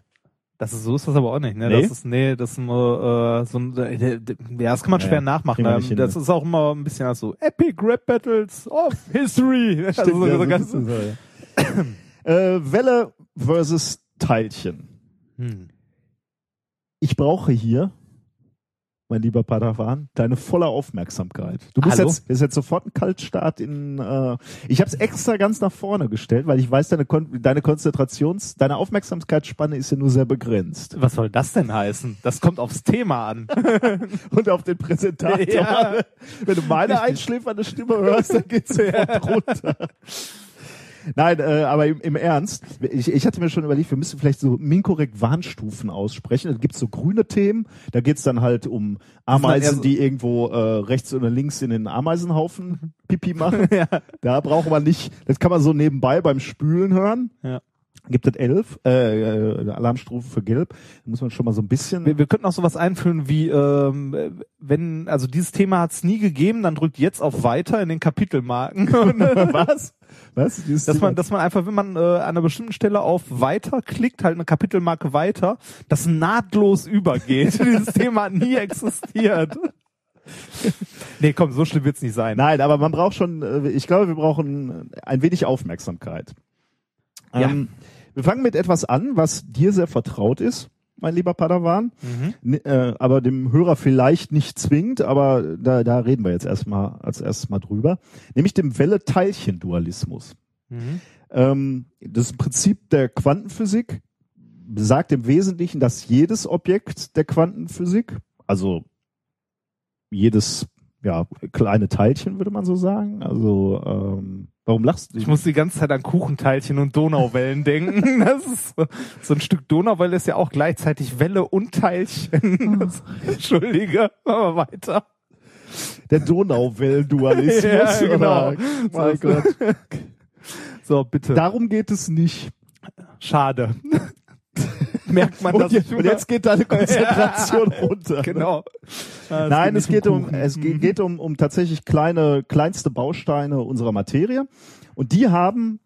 Das ist, so ist das aber auch nicht, ne? Nee? Das ist, nee, das ist immer, äh, so ein, äh, ja, das kann man Ja, schwer nachmachen. Ähm, hin, das ne? ist auch immer ein bisschen so Epic Rap Battles of History. [laughs] also so, ja, so so ganz, ja. äh, Welle versus Teilchen. hm. Ich brauche hier, mein lieber Padawan, deine volle Aufmerksamkeit. Du bist Hallo? jetzt, ist jetzt sofort ein Kaltstart in. Äh, ich habe es extra ganz nach vorne gestellt, weil ich weiß, deine, Kon deine Konzentrations, deine Aufmerksamkeitsspanne ist ja nur sehr begrenzt. Was soll das denn heißen? Das kommt aufs Thema an. [laughs] Und auf den Präsentator. Ja. Wenn du meine einschläfernde Stimme hörst, dann geht's [laughs] sofort runter. Nein, äh, aber im, im Ernst, ich, ich hatte mir schon überlegt, wir müssen vielleicht so minkorrekt Warnstufen aussprechen. Da gibt's so grüne Themen, da geht's dann halt um Ameisen, so- die irgendwo äh, rechts oder links in den Ameisenhaufen [laughs] Pipi machen. ja. Da braucht man nicht, das kann man so nebenbei beim Spülen hören. Ja. gibt es elf, äh, äh, Alarmstufe für gelb. Da muss man schon mal so ein bisschen. Wir, wir könnten auch sowas einführen wie, ähm, wenn, also dieses Thema hat es nie gegeben, dann drückt jetzt auf Weiter in den Kapitelmarken. [laughs] Was? Was? Dieses dass man, dass man einfach, wenn man äh, an einer bestimmten Stelle auf Weiter klickt, halt eine Kapitelmarke weiter, das nahtlos übergeht. [laughs] Dieses Thema hat nie existiert. [laughs] nee, komm, so schlimm wird's nicht sein. Nein, aber man braucht schon, äh, ich glaube, wir brauchen ein wenig Aufmerksamkeit. Ja. Ähm, wir fangen mit etwas an, was dir sehr vertraut ist, mein lieber Padawan, Mhm. Äh, aber dem Hörer vielleicht nicht zwingt, aber da, da reden wir jetzt erstmal als erstes mal drüber, nämlich dem Welle-Teilchen-Dualismus. Mhm. Ähm, das Prinzip der Quantenphysik besagt im Wesentlichen, dass jedes Objekt der Quantenphysik, also jedes ja, kleine Teilchen, würde man so sagen. Also, ähm, warum lachst du? Ich muss die ganze Zeit an Kuchenteilchen und Donauwellen [laughs] denken. Das ist so, so ein Stück Donauwelle ist ja auch gleichzeitig Welle und Teilchen. [laughs] Das, Entschuldige, machen wir weiter. Der Donauwellen-Dualismus. [laughs] Ja, genau. oder? Mein So, Gott. So, bitte. Darum geht es nicht. Schade. Merkt man Und, das jetzt, und jetzt geht deine [laughs] Konzentration runter. Genau. Ah, Nein, es geht um, Kuchen. es Mhm. geht um, um tatsächlich kleine, kleinste Bausteine unserer Materie. Und die haben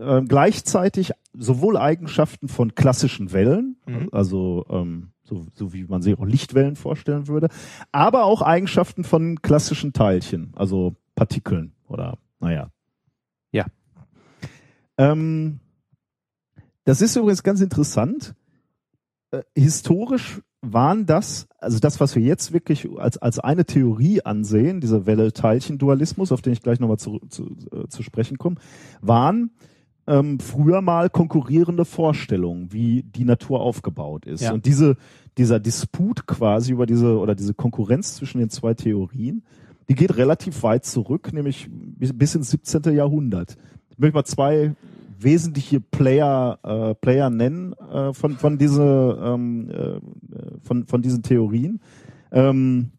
ähm, gleichzeitig sowohl Eigenschaften von klassischen Wellen, Mhm. also ähm, so, so wie man sich auch Lichtwellen vorstellen würde, aber auch Eigenschaften von klassischen Teilchen, also Partikeln oder naja. Ja. Ähm, das ist übrigens ganz interessant. Äh, historisch waren das, also das, was wir jetzt wirklich als, als eine Theorie ansehen, dieser Welle-Teilchen-Dualismus, auf den ich gleich nochmal zu, zu, äh, zu sprechen komme, waren ähm, früher mal konkurrierende Vorstellungen, wie die Natur aufgebaut ist. Ja. Und diese, dieser Disput quasi über diese oder diese Konkurrenz zwischen den zwei Theorien, die geht relativ weit zurück, nämlich bis bis ins 17. Jahrhundert. Ich möchte mal zwei wesentliche Player, äh, Player nennen äh, von, von, diese, ähm, äh, von, von diesen Theorien. Ähm,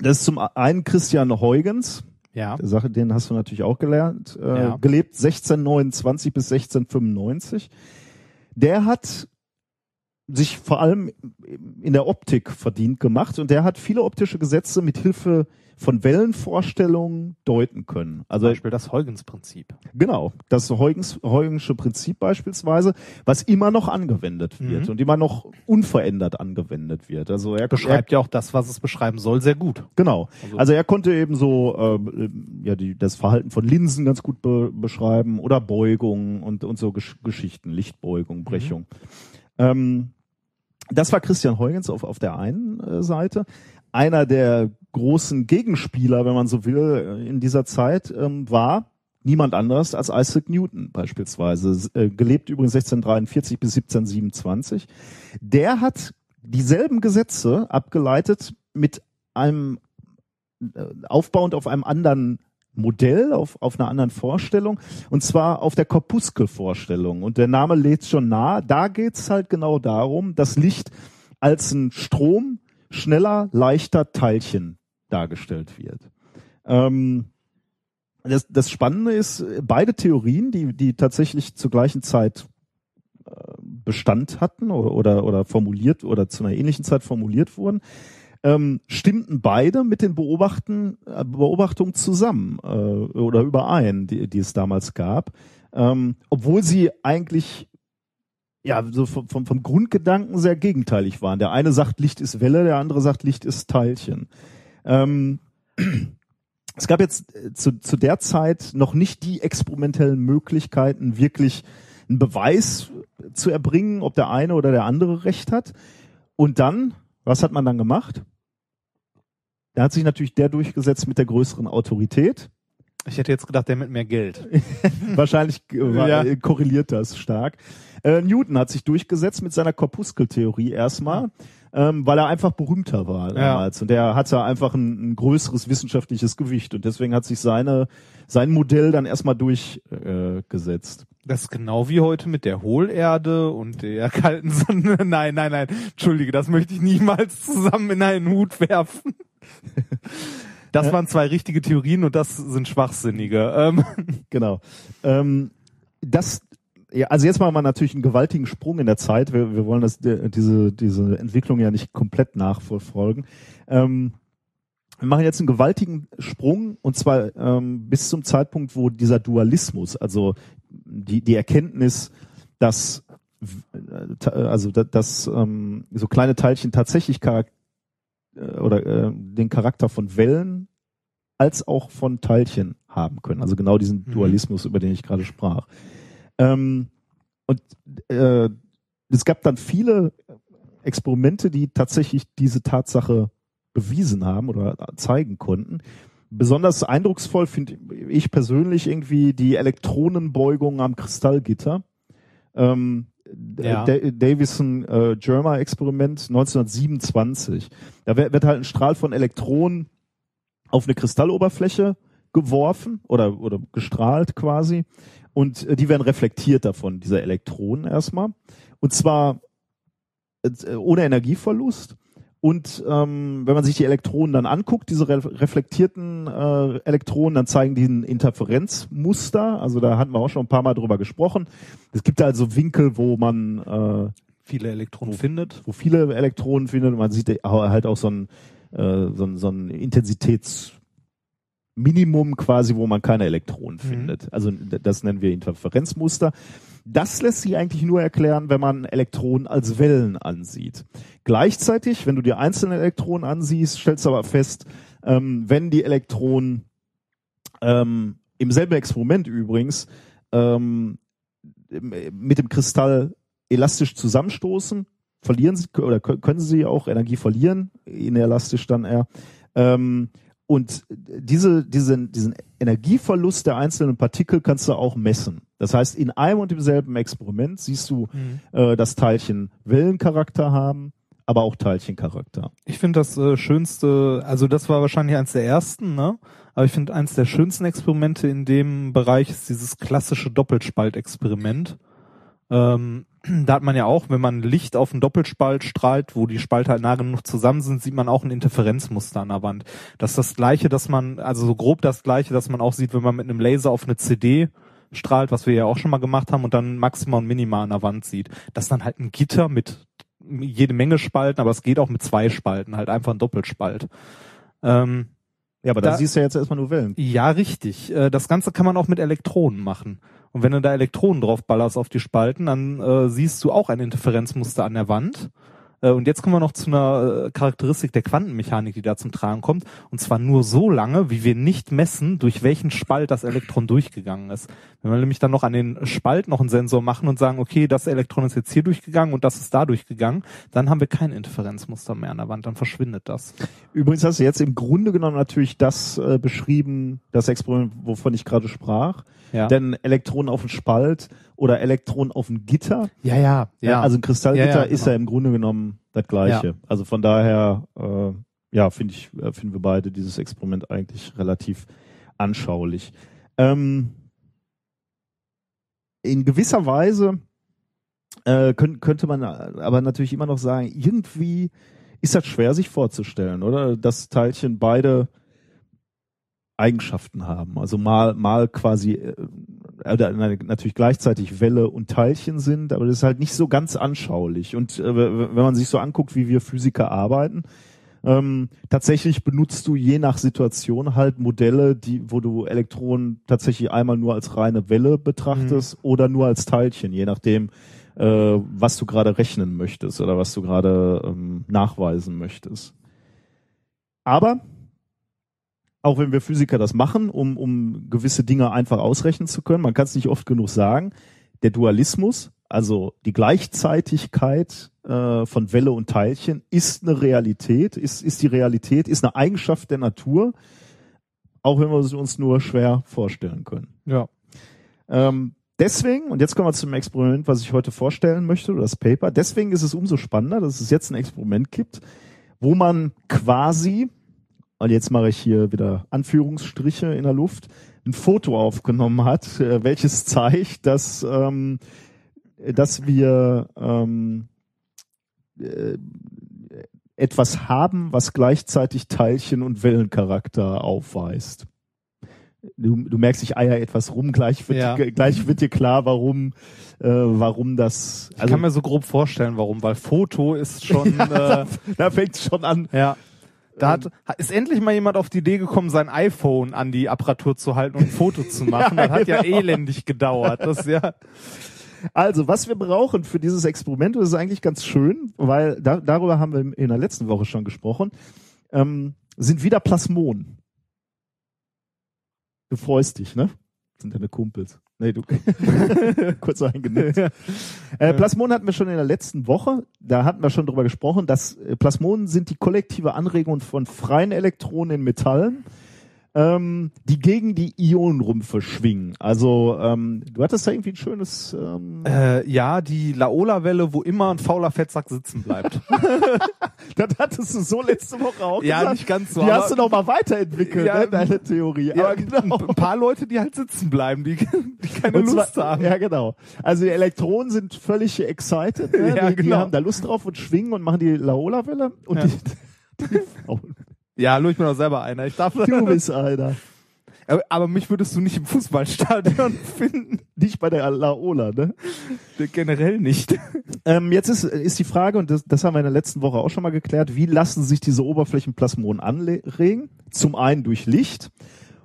das ist zum einen Christian Huygens, Ja. der Sache, den hast du natürlich auch gelernt, äh, Ja. gelebt 1629 bis 1695. Der hat sich vor allem in der Optik verdient gemacht und der hat viele optische Gesetze mit Hilfe von Wellenvorstellungen deuten können. Zum Also Beispiel das Huygens-Prinzip. Genau, das Huygens, Huygensche Prinzip beispielsweise, was immer noch angewendet wird Mhm. und immer noch unverändert angewendet wird. Also er Beschreibt ja auch das, was es beschreiben soll, sehr gut. Er, genau. Also- Also er konnte eben so äh, ja die, das Verhalten von Linsen ganz gut be beschreiben oder Beugungen und und so Gesch Geschichten, Lichtbeugung, Brechung. Ähm, das war Christian Huygens auf auf der einen äh, Seite. Einer der großen Gegenspieler, wenn man so will, äh, in dieser Zeit ähm, war niemand anderes als Isaac Newton beispielsweise, äh, gelebt übrigens 1643 bis 1727. Der hat dieselben Gesetze abgeleitet mit einem äh, aufbauend auf einem anderen Modell, auf, auf einer anderen Vorstellung, und zwar auf der Korpuskelvorstellung. Und der Name lädt schon nah. Da geht's halt genau darum, dass Licht als ein Strom schneller, leichter Teilchen dargestellt wird. Ähm, das, das Spannende ist, beide Theorien, die, die tatsächlich zur gleichen Zeit äh, Bestand hatten oder, oder, oder formuliert oder zu einer ähnlichen Zeit formuliert wurden, ähm, stimmten beide mit den Beobachten, äh, Beobachtungen zusammen äh, oder überein, die, die es damals gab, ähm, obwohl sie eigentlich ja so vom, vom, vom Grundgedanken sehr gegenteilig waren. Der eine sagt, Licht ist Welle, der andere sagt, Licht ist Teilchen. Ähm, es gab jetzt äh, zu, zu der Zeit noch nicht die experimentellen Möglichkeiten, wirklich einen Beweis zu erbringen, ob der eine oder der andere recht hat. Und dann, was hat man dann gemacht? Da hat sich natürlich der durchgesetzt mit der größeren Autorität. Ich hätte jetzt gedacht, der mit mehr Geld. [laughs] Wahrscheinlich äh, Ja. äh, korreliert das stark. Äh, Newton hat sich durchgesetzt mit seiner Korpuskeltheorie erstmal, ähm, weil er einfach berühmter war damals. Und er hatte einfach ein, ein größeres wissenschaftliches Gewicht. Und deswegen hat sich seine, sein Modell dann erstmal durchgesetzt. Äh. Das ist genau wie heute mit der Hohlerde und der [laughs] kalten Sonne. Nein, nein, nein. Entschuldige, das möchte ich niemals zusammen in einen Hut werfen. Das waren zwei richtige Theorien und das sind schwachsinnige. Ähm, Genau. Ähm, das ja, also jetzt machen wir natürlich einen gewaltigen Sprung in der Zeit. Wir, wir wollen das, diese, diese Entwicklung ja nicht komplett nachverfolgen. Ähm, wir machen jetzt einen gewaltigen Sprung und zwar ähm, bis zum Zeitpunkt, wo dieser Dualismus, also die, die Erkenntnis, dass äh, also dass ähm, so kleine Teilchen tatsächlich charak äh, oder äh, den Charakter von Wellen als auch von Teilchen haben können. Also genau diesen mhm. Dualismus, über den ich gerade sprach. Ähm, und äh, es gab dann viele Experimente, die tatsächlich diese Tatsache bewiesen haben oder zeigen konnten. Besonders eindrucksvoll finde ich persönlich irgendwie die Elektronenbeugung am Kristallgitter. Ähm, ja. Davison äh, Germa Experiment 1927. Da wird, halt ein Strahl von Elektronen auf eine Kristalloberfläche geworfen oder, oder gestrahlt quasi. Und äh, die werden reflektiert davon, diese Elektronen erstmal. Und zwar äh, ohne Energieverlust. Und ähm, wenn man sich die Elektronen dann anguckt, diese re reflektierten äh, Elektronen, dann zeigen die ein Interferenzmuster. Also da hatten wir auch schon ein paar Mal drüber gesprochen. Es gibt also Winkel, wo man äh, viele Elektronen wo, findet. Wo viele Elektronen findet. Und man sieht halt auch so ein, äh, so ein, so ein Intensitäts Minimum quasi, wo man keine Elektronen mhm. findet. Also das nennen wir Interferenzmuster. Das lässt sich eigentlich nur erklären, wenn man Elektronen als Wellen ansieht. Gleichzeitig, wenn du dir einzelne Elektronen ansiehst, stellst du aber fest, ähm, wenn die Elektronen ähm, im selben Experiment übrigens ähm, mit dem Kristall elastisch zusammenstoßen, verlieren sie oder können sie auch Energie verlieren, inelastisch dann eher. Ähm, und diese, diesen, diesen Energieverlust der einzelnen Partikel kannst du auch messen. Das heißt, in einem und demselben Experiment siehst du, mhm. äh, dass Teilchen Wellencharakter haben, aber auch Teilchencharakter. Ich finde das äh, schönste, also das war wahrscheinlich eins der ersten, ne? Aber ich finde eins der schönsten Experimente in dem Bereich ist dieses klassische Doppelspaltexperiment. Ähm, [clears throat] da hat man ja auch, wenn man Licht auf einen Doppelspalt strahlt, wo die Spalte halt nah genug zusammen sind, sieht man auch ein Interferenzmuster an der Wand. Das ist das gleiche, dass man, also so grob das gleiche, dass man auch sieht, wenn man mit einem Laser auf eine CD strahlt, was wir ja auch schon mal gemacht haben, und dann Maxima und Minima an der Wand sieht. Das ist dann halt ein Gitter mit jede Menge Spalten, aber es geht auch mit zwei Spalten, halt einfach ein Doppelspalt. Ähm, ja, aber da, siehst du ja jetzt erstmal nur Wellen. Ja, richtig. Äh, das Ganze kann man auch mit Elektronen machen. Und wenn du da Elektronen drauf ballerst auf die Spalten, dann äh, siehst du auch ein Interferenzmuster an der Wand. Äh, und jetzt kommen wir noch zu einer äh, Charakteristik der Quantenmechanik, die da zum Tragen kommt. Und zwar nur so lange, wie wir nicht messen, durch welchen Spalt das Elektron durchgegangen ist. Wenn wir nämlich dann noch an den Spalt noch einen Sensor machen und sagen, okay, das Elektron ist jetzt hier durchgegangen und das ist da durchgegangen, dann haben wir kein Interferenzmuster mehr an der Wand, dann verschwindet das. Übrigens hast du jetzt im Grunde genommen natürlich das äh, beschrieben, das Experiment, wovon ich gerade sprach. Ja. Denn Elektronen auf dem Spalt oder Elektronen auf dem Gitter. Ja, ja, ja. Also ein Kristallgitter ja, ja, genau. ist ja im Grunde genommen das Gleiche. Also von daher, äh, ja, finde ich, äh, finden wir beide dieses Experiment eigentlich relativ anschaulich. Ähm, in gewisser Weise äh, könnt, könnte man aber natürlich immer noch sagen, irgendwie ist das schwer sich vorzustellen, oder? Dass Teilchen beide Eigenschaften haben. Also mal, mal quasi, äh, natürlich gleichzeitig Welle und Teilchen sind, aber das ist halt nicht so ganz anschaulich. Und äh, wenn man sich so anguckt, wie wir Physiker arbeiten, ähm, tatsächlich benutzt du je nach Situation halt Modelle, die, wo du Elektronen tatsächlich einmal nur als reine Welle betrachtest mhm. oder nur als Teilchen, je nachdem, äh, was du gerade rechnen möchtest oder was du gerade ähm, nachweisen möchtest. Aber auch wenn wir Physiker das machen, um, um gewisse Dinge einfach ausrechnen zu können, man kann es nicht oft genug sagen, der Dualismus, also die Gleichzeitigkeit äh, von Welle und Teilchen, ist eine Realität, ist, ist die Realität, ist eine Eigenschaft der Natur, auch wenn wir es uns nur schwer vorstellen können. Ja. Ähm, deswegen, und jetzt kommen wir zum Experiment, was ich heute vorstellen möchte, oder das Paper, deswegen ist es umso spannender, dass es jetzt ein Experiment gibt, wo man quasi und jetzt mache ich hier wieder Anführungsstriche in der Luft, ein Foto aufgenommen hat, äh, welches [laughs] zeigt, dass, ähm, dass wir ähm, äh, etwas haben, was gleichzeitig Teilchen- und Wellencharakter aufweist. du, du merkst, ich eier etwas rum, gleich wird, Ja. dir, gleich wird dir klar, warum, äh, warum das, Ich kann mir so grob vorstellen, warum, weil Foto ist schon, [laughs] äh, da fängt es schon an. ja. Da hat, ist endlich mal jemand auf die Idee gekommen, sein iPhone an die Apparatur zu halten und ein Foto zu [laughs] machen. Ja, das hat ja genau. elendig gedauert. Das ist ja, Also, was wir brauchen für dieses Experiment, das ist eigentlich ganz schön, weil da, darüber haben wir in der letzten Woche schon gesprochen, ähm, sind wieder Plasmonen. Du freust dich, ne? Sind deine Kumpels. Nee, du. [laughs] Kurz eingenickt. Äh, Plasmonen hatten wir schon in der letzten Woche. Da hatten wir schon drüber gesprochen, dass äh, Plasmonen sind die kollektive Anregung von freien Elektronen in Metallen, ähm, die gegen die Ionenrümpfe schwingen. Also ähm, du hattest da irgendwie ein schönes. Ähm, äh, ja, die Laola-Welle, wo immer ein fauler Fettsack sitzen bleibt. [laughs] das hattest du so letzte Woche auch ja, gesagt. nicht ganz so. die hast du noch mal weiterentwickelt, Ja, ne, deine Theorie. ja, Aber genau. ein paar Leute, die halt sitzen bleiben, die, die keine Und Lust zwar- haben. Ja, genau. Also die Elektronen sind völlig excited. Ne? Ja, die, die genau. haben da Lust drauf und schwingen und machen die Laola-Welle. Und Ja. die, [laughs] die Frauen. Ja, hallo, ich bin auch selber einer. Ich darf Du bist einer. Aber- Aber mich würdest du nicht im Fußballstadion [laughs] finden. Nicht bei der Laola, ne? Generell nicht. Ähm, jetzt ist, ist die Frage, und das, das haben wir in der letzten Woche auch schon mal geklärt, wie lassen sich diese Oberflächenplasmonen anregen? Zum einen durch Licht.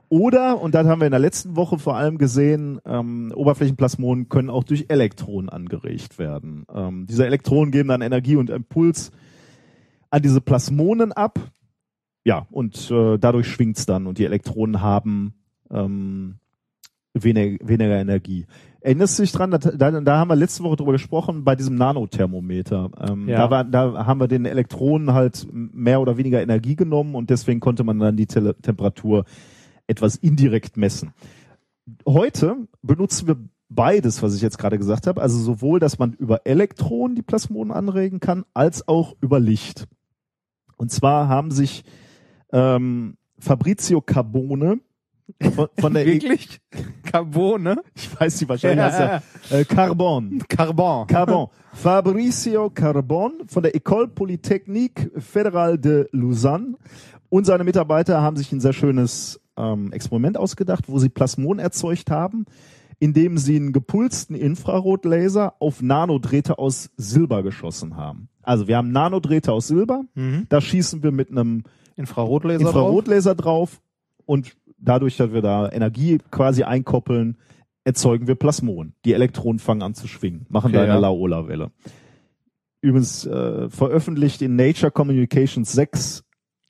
Oder, und das haben wir in der letzten Woche vor allem gesehen, ähm, Oberflächenplasmonen können auch durch Elektronen angeregt werden. Ähm, diese Elektronen geben dann Energie und Impuls an diese Plasmonen ab. Ja, und äh, dadurch schwingt's dann und die Elektronen haben ähm, weniger, weniger Energie. Erinnerst du dich dran, da, da, da haben wir letzte Woche drüber gesprochen, bei diesem Nanothermometer. Ähm, Ja. da, war, da haben wir den Elektronen halt mehr oder weniger Energie genommen und deswegen konnte man dann die Tele Temperatur etwas indirekt messen. Heute benutzen wir beides, was ich jetzt gerade gesagt habe, also sowohl, dass man über Elektronen die Plasmonen anregen kann, als auch über Licht. Und zwar haben sich ähm, Fabrizio Carbone von, von der Wirklich? Carbon, ne? ich weiß nicht, wahrscheinlich heißt er äh, Carbon. [laughs] Carbon. Carbon. Fabricio Carbon von der École Polytechnique Fédérale de Lausanne und seine Mitarbeiter haben sich ein sehr schönes ähm, Experiment ausgedacht, wo sie Plasmon erzeugt haben, indem sie einen gepulsten Infrarotlaser auf Nanodrähte aus Silber geschossen haben. Also wir haben Nanodrähte aus Silber, Mhm. da schießen wir mit einem Infrarotlaser drauf. Infrarotlaser drauf und dadurch, dass wir da Energie quasi einkoppeln, erzeugen wir Plasmon. Die Elektronen fangen an zu schwingen, machen Okay, da eine ja. Laola-Welle. Übrigens äh, veröffentlicht in Nature Communications 6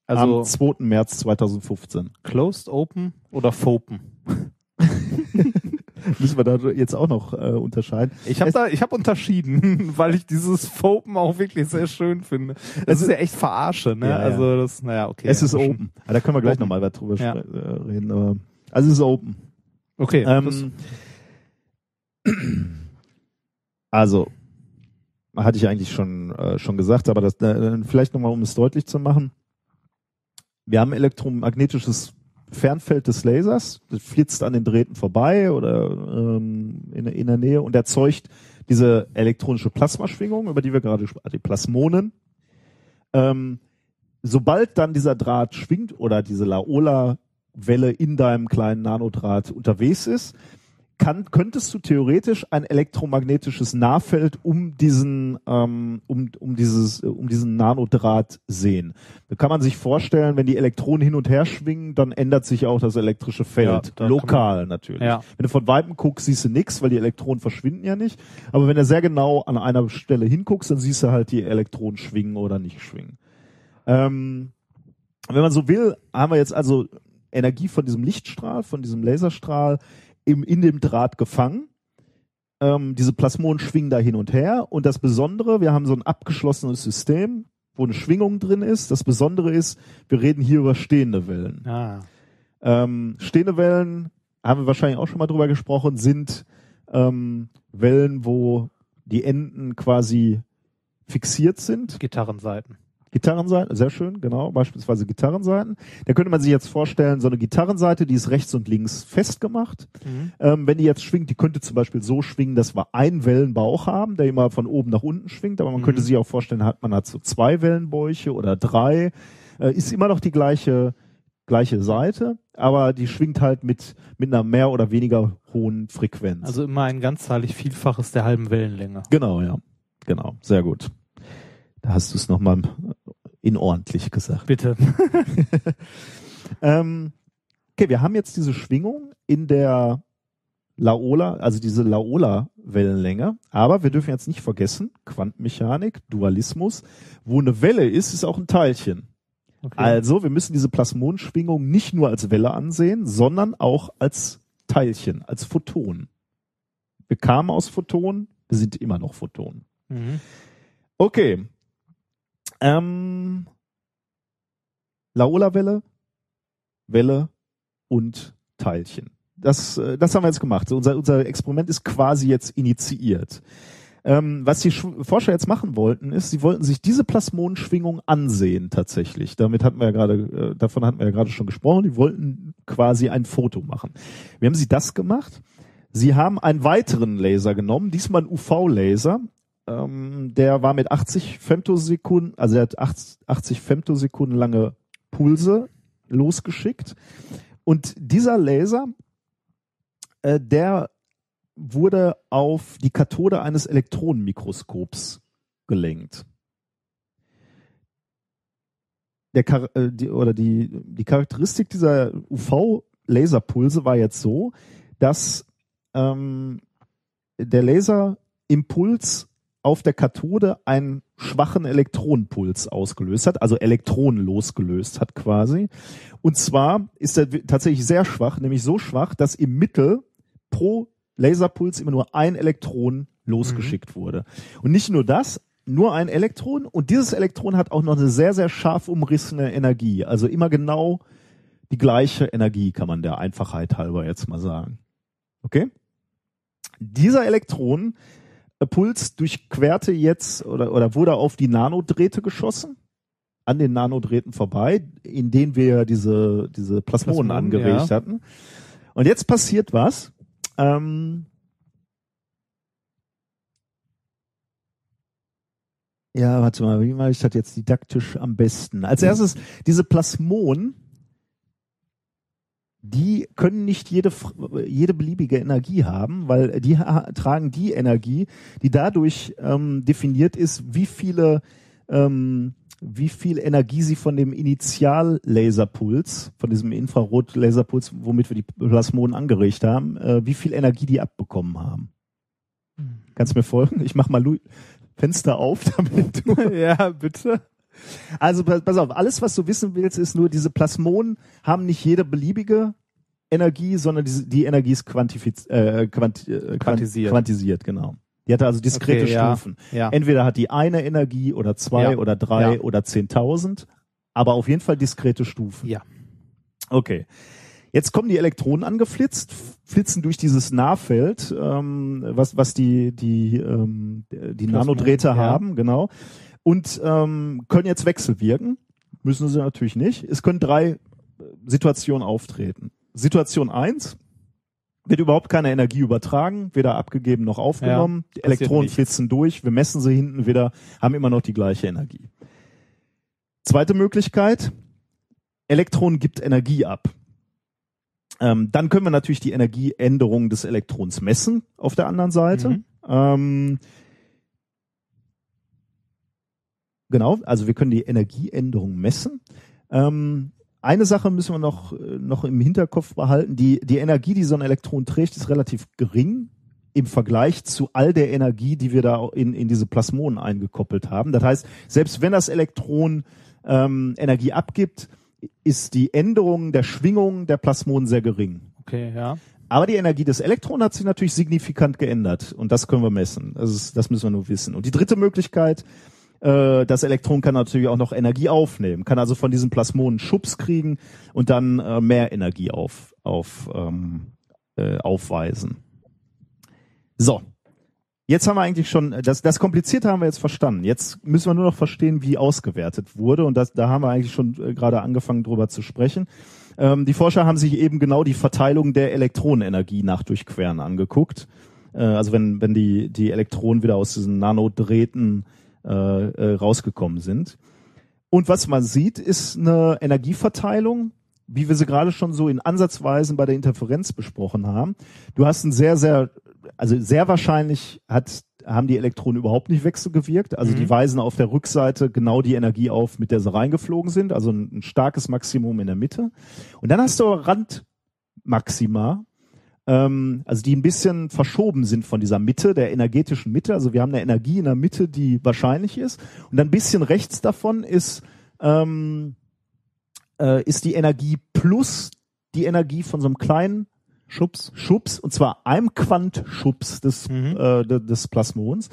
Also am 2. März 2015. Closed Open oder Fopen? [laughs] Müssen wir da jetzt auch noch äh, unterscheiden. Ich habe da, ich habe unterschieden, [laughs] weil ich dieses Fopen auch wirklich sehr schön finde. Das ist ja echt Verarsche, ne? Ja, ja. Also das, naja, okay. es ist open. Aber da können wir gleich nochmal was drüber Ja. äh, reden. Aber, also es ist open. Okay. Ähm, [clears throat] also, hatte ich eigentlich schon, äh, schon gesagt, aber das, äh, vielleicht nochmal, um es deutlich zu machen. Wir haben elektromagnetisches Fernfeld des Lasers, das flitzt an den Drähten vorbei oder ähm, in, in der Nähe und erzeugt diese elektronische Plasmaschwingung, über die wir gerade sprachen, die Plasmonen. Ähm, sobald dann dieser Draht schwingt oder diese Laola-Welle in deinem kleinen Nanodraht unterwegs ist, kann, könntest du theoretisch ein elektromagnetisches Nahfeld um diesen, ähm, um, um dieses, äh, um diesen Nanodraht sehen. Da kann man sich vorstellen, wenn die Elektronen hin und her schwingen, dann ändert sich auch das elektrische Feld. Ja, lokal natürlich. Ja. Wenn du von Weitem guckst, siehst du nichts, weil die Elektronen verschwinden ja nicht. Aber wenn du sehr genau an einer Stelle hinguckst, dann siehst du halt die Elektronen schwingen oder nicht schwingen. Ähm, wenn man so will, haben wir jetzt also Energie von diesem Lichtstrahl, von diesem Laserstrahl im, in dem Draht gefangen. Ähm, diese Plasmonen schwingen da hin und her. Und das Besondere, wir haben so ein abgeschlossenes System, wo eine Schwingung drin ist. Das Besondere ist, wir reden hier über stehende Wellen. Ah. Ähm, stehende Wellen, haben wir wahrscheinlich auch schon mal drüber gesprochen, sind ähm, Wellen, wo die Enden quasi fixiert sind. Gitarrenseiten. Gitarrenseiten, sehr schön, genau, beispielsweise Gitarrenseiten. Da könnte man sich jetzt vorstellen, so eine Gitarrenseite, die ist rechts und links festgemacht. Ähm, wenn die jetzt schwingt, die könnte zum Beispiel so schwingen, dass wir einen Wellenbauch haben, der immer von oben nach unten schwingt, aber man Mhm. könnte sich auch vorstellen, hat man hat so zwei Wellenbäuche oder drei, äh, ist immer noch die gleiche, gleiche Seite. aber die schwingt halt mit, mit einer mehr oder weniger hohen Frequenz. Also immer ein ganzzahlig Vielfaches der halben Wellenlänge. genau, ja. Genau, sehr gut. Da hast du es nochmal in ordentlich gesagt. Bitte. [laughs] Ähm, okay, wir haben jetzt diese Schwingung in der Laola, also diese Laola-Wellenlänge, aber wir dürfen jetzt nicht vergessen, Quantenmechanik, Dualismus, wo eine Welle ist, ist auch ein Teilchen. Okay. Also, wir müssen diese Plasmonenschwingung nicht nur als Welle ansehen, sondern auch als Teilchen, als Photon. Wir kamen aus Photonen, wir sind immer noch Photonen. Mhm. Okay. Ähm, Laola-Welle, Welle und Teilchen. Das, äh, das haben wir jetzt gemacht. Unser, unser Experiment ist quasi jetzt initiiert. Ähm, was die Sch Forscher jetzt machen wollten, ist, sie wollten sich diese Plasmonenschwingung ansehen tatsächlich. Damit hatten wir ja gerade, äh, davon hatten wir ja gerade schon gesprochen. Die wollten quasi ein Foto machen. Wie haben sie das gemacht? Sie haben einen weiteren Laser genommen, diesmal einen UV-Laser. Ähm, der war mit 80 Femtosekunden, also er hat 80, 80 Femtosekunden lange Pulse losgeschickt. Und dieser Laser, äh, der wurde auf die Kathode eines Elektronenmikroskops gelenkt. Der, äh, die, oder die, die Charakteristik dieser UV-Laserpulse war jetzt so, dass ähm, der Laserimpuls auf der Kathode einen schwachen Elektronenpuls ausgelöst hat, also Elektronen losgelöst hat quasi. Und zwar ist er tatsächlich sehr schwach, nämlich so schwach, dass im Mittel pro Laserpuls immer nur ein Elektron losgeschickt wurde. Und nicht nur das, nur ein Elektron und dieses Elektron hat auch noch eine sehr, sehr scharf umrissene Energie. Also immer genau die gleiche Energie, kann man der Einfachheit halber jetzt mal sagen. Okay? Dieser Elektron Puls durchquerte jetzt oder, oder wurde auf die Nanodrähte geschossen, an den Nanodrähten vorbei, in denen wir diese, diese Plasmonen, Plasmonen, angeregt ja. hatten. Und jetzt passiert was. Ähm, ja, warte mal, wie mache ich das jetzt didaktisch am besten? Als erstes, diese Plasmonen, die können nicht jede, jede beliebige Energie haben, weil die ha tragen die Energie, die dadurch ähm, definiert ist, wie viele, ähm, wie viel Energie sie von dem Initiallaserpuls, von diesem Infrarot-Laserpuls, womit wir die Plasmonen angeregt haben, äh, wie viel Energie die abbekommen haben. Kannst du mir folgen? Ich mach mal Lu Fenster auf, [laughs] damit du [laughs] ja, bitte. Also pass auf, alles, was du wissen willst, ist nur, diese Plasmonen haben nicht jede beliebige Energie, sondern diese, die Energie ist quantifiz äh, quanti äh, quant- Quantisiert. quantisiert, genau. Die hatte also diskrete Okay, ja, Stufen. ja. Entweder hat die eine Energie oder zwei Ja, oder drei ja. oder zehntausend, aber auf jeden Fall diskrete Stufen. Ja. Okay. Jetzt kommen die Elektronen angeflitzt, flitzen durch dieses Nahfeld, ähm, was, was die, die, ähm, die Nanodrähte ja. haben, genau. Und ähm, können jetzt wechselwirken. Müssen sie natürlich nicht. Es können drei äh, Situationen auftreten. Situation eins wird überhaupt keine Energie übertragen, weder abgegeben noch aufgenommen. die passiert Elektronen flitzen durch, wir messen sie hinten wieder, haben immer noch die gleiche Energie. Zweite Möglichkeit, Elektron gibt Energie ab. Ähm, dann können wir natürlich die Energieänderung des Elektrons messen auf der anderen Seite. Mhm. Ähm, genau, also wir können die Energieänderung messen. Ähm, eine Sache müssen wir noch, äh, noch im Hinterkopf behalten. Die, die Energie, die so ein Elektron trägt, ist relativ gering im Vergleich zu all der Energie, die wir da in, in diese Plasmonen eingekoppelt haben. Das heißt, selbst wenn das Elektron ähm, Energie abgibt, ist die Änderung der Schwingung der Plasmonen sehr gering. Okay, ja. Aber die Energie des Elektrons hat sich natürlich signifikant geändert und das können wir messen. Das, ist, das müssen wir nur wissen. Und die dritte Möglichkeit, äh, das Elektron kann natürlich auch noch Energie aufnehmen, kann also von diesen Plasmonen Schubs kriegen und dann äh, mehr Energie auf, auf, ähm, äh, aufweisen. So. Jetzt haben wir eigentlich schon, das, das Komplizierte haben wir jetzt verstanden. Jetzt müssen wir nur noch verstehen, wie ausgewertet wurde. Und das, da haben wir eigentlich schon äh, gerade angefangen, drüber zu sprechen. Ähm, die Forscher haben sich eben genau die Verteilung der Elektronenenergie nach Durchqueren angeguckt. Äh, also wenn, wenn die, die Elektronen wieder aus diesen Nanodrähten äh, äh, rausgekommen sind. Und was man sieht, ist eine Energieverteilung, wie wir sie gerade schon so in Ansatzweisen bei der Interferenz besprochen haben. Du hast ein sehr, sehr, also sehr wahrscheinlich hat, haben die Elektronen überhaupt nicht wechselgewirkt. Also Mhm. die weisen auf der Rückseite genau die Energie auf, mit der sie reingeflogen sind. Also ein, ein starkes Maximum in der Mitte. Und dann hast du Randmaxima, ähm, also die ein bisschen verschoben sind von dieser Mitte, der energetischen Mitte. Also wir haben eine Energie in der Mitte, die wahrscheinlich ist. Und dann ein bisschen rechts davon ist, ähm, äh, ist die Energie plus die Energie von so einem kleinen Schubs, Schubs und zwar einem Quantschubs des, Mhm. äh, de- des Plasmons.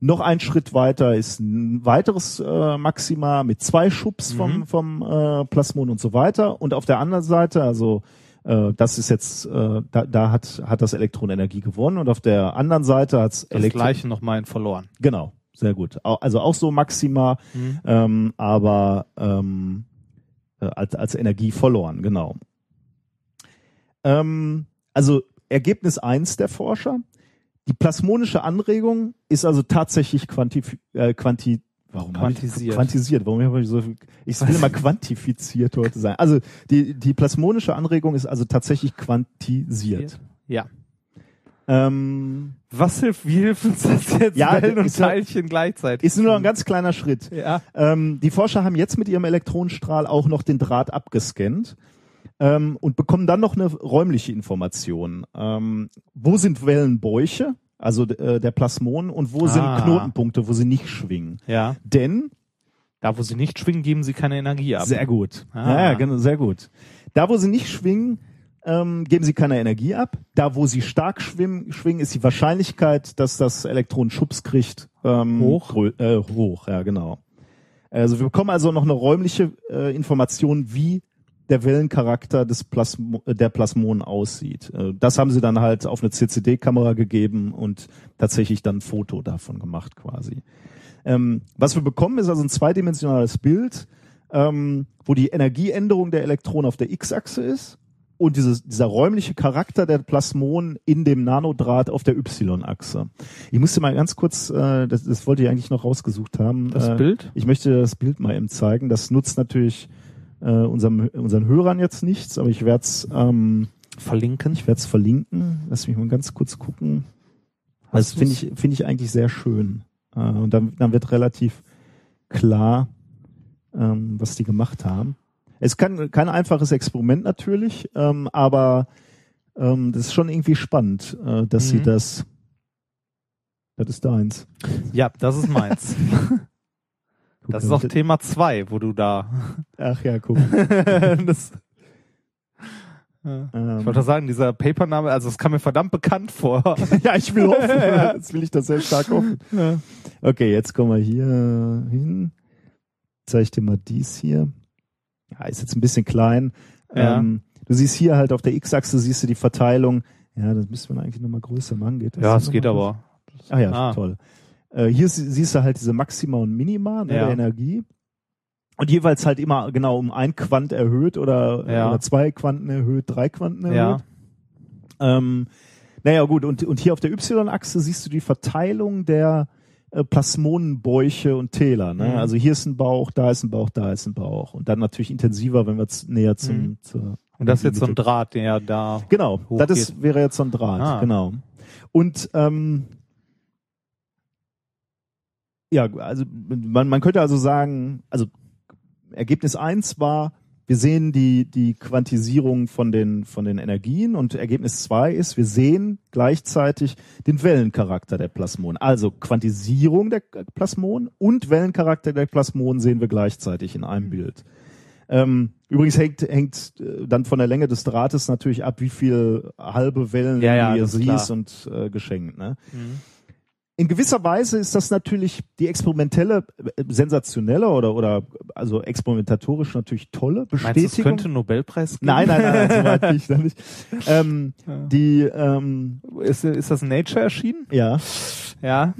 Noch ein Schritt weiter ist ein weiteres äh, Maxima mit zwei Schubs vom, Mhm. vom äh, Plasmon und so weiter. Und auf der anderen Seite, also äh, das ist jetzt, äh, da, da hat, hat das Elektron Energie gewonnen und auf der anderen Seite hat es Das gleiche nochmal in verloren. Genau, sehr gut. Also auch so Maxima, Mhm. ähm, aber ähm, äh, als, als Energie verloren, genau. Ähm, also Ergebnis eins der Forscher. Die plasmonische Anregung ist also tatsächlich quantif äh, quanti Warum Quantisiert. Ich, quantisiert. Warum habe ich so viel, ich will immer quantifiziert heute sein. Also die, die plasmonische Anregung ist also tatsächlich quantisiert. Ja. Ähm, Was hilft, wie hilft uns das jetzt, Ja, Wellen und Teilchen gleichzeitig? ist nur noch ein ganz kleiner Schritt. ja. Ähm, die Forscher haben jetzt mit ihrem Elektronenstrahl auch noch den Draht abgescannt ähm, und bekommen dann noch eine räumliche Information. Ähm, wo sind Wellenbäuche, also äh, der Plasmon, und wo Ah. sind Knotenpunkte, wo sie nicht schwingen? Ja. Denn Da, wo sie nicht schwingen, geben sie keine Energie ab. sehr gut, Ah. ja, ja, genau, sehr gut. Da, wo sie nicht schwingen, ähm, geben sie keine Energie ab. Da, wo sie stark schwimmen, schwingen, ist die Wahrscheinlichkeit, dass das Elektron Schubs kriegt, ähm, Hoch? Äh, hoch, ja, genau. Also wir bekommen also noch eine räumliche äh, Information, wie der Wellencharakter des Plasmo der Plasmonen aussieht. Äh, das haben sie dann halt auf eine CCD-Kamera gegeben und tatsächlich dann ein Foto davon gemacht quasi. Ähm, was wir bekommen, ist also ein zweidimensionales Bild, ähm, wo die Energieänderung der Elektronen auf der X-Achse ist und dieses, dieser räumliche Charakter der Plasmonen in dem Nanodraht auf der Y-Achse. Ich musste mal ganz kurz, äh, das, das wollte ich eigentlich noch rausgesucht haben. Das äh, Bild? Ich möchte das Bild mal eben zeigen. Das nutzt natürlich äh, unserem, unseren Hörern jetzt nichts, aber ich werde es ähm, Verlinken. ich werde es verlinken. Lass mich mal ganz kurz gucken. Das Hast finde ich, finde ich eigentlich sehr schön. Äh, und dann, dann wird relativ klar, ähm, was die gemacht haben. Es kann kein einfaches Experiment natürlich, ähm, aber ähm, das ist schon irgendwie spannend, äh, dass sie Mhm. das. Das ist deins. Ja, das ist meins. [laughs] Das ist auch Thema zwei, wo du da. [laughs] Ach ja, guck. [laughs] das, Ja. Ähm, ich wollte sagen, dieser Papername, also es kam mir verdammt bekannt vor. [laughs] ja, ich will hoffen. Ja. Jetzt will ich das sehr stark hoffen. Okay, jetzt kommen wir hier hin. Zeige ich dir mal dies hier. Ja, ist jetzt ein bisschen klein. Ja. Ähm, du siehst hier halt auf der X-Achse siehst du die Verteilung. Ja, das müsste man eigentlich nochmal größer machen. Geht das Ja, es geht aber. Ah ja, Ah. toll. Äh, hier sie- siehst du halt diese Maxima und Minima ne, Ja. der Energie. Und jeweils halt immer genau um ein Quant erhöht oder, Ja. oder zwei Quanten erhöht, drei Quanten erhöht. Ja. Ähm, naja, gut, und, und hier auf der Y-Achse siehst du die Verteilung der äh, Plasmonenbäuche und Täler. Ne? Mhm. Also hier ist ein Bauch, da ist ein Bauch, da ist ein Bauch. Und dann natürlich intensiver, wenn wir näher zum. Mhm. Zur Und das ist jetzt so ein Draht, der da. Genau, hochgeht. das ist, wäre jetzt so ein Draht, Ah. genau. Und ähm, ja, also man, man könnte also sagen, also Ergebnis eins war, wir sehen die, die Quantisierung von den, von den Energien und Ergebnis zwei ist, wir sehen gleichzeitig den Wellencharakter der Plasmonen. Also Quantisierung der Plasmonen und Wellencharakter der Plasmonen sehen wir gleichzeitig in einem Bild. Ähm, übrigens hängt, hängt äh, dann von der Länge des Drahtes natürlich ab, wie viel halbe Wellen Ja, ja, du ist klar. siehst und äh, geschenkt. Ne? Mhm. In gewisser Weise ist das natürlich die experimentelle, äh, sensationelle oder, oder also experimentatorisch natürlich tolle Meinst du, es Bestätigung. könnte einen Nobelpreis geben? nein, nein, nein, nein, so weit nicht. [laughs] noch nicht. Ähm, Ja. die, ähm, Ist, ist das in Nature erschienen? ja, Ja.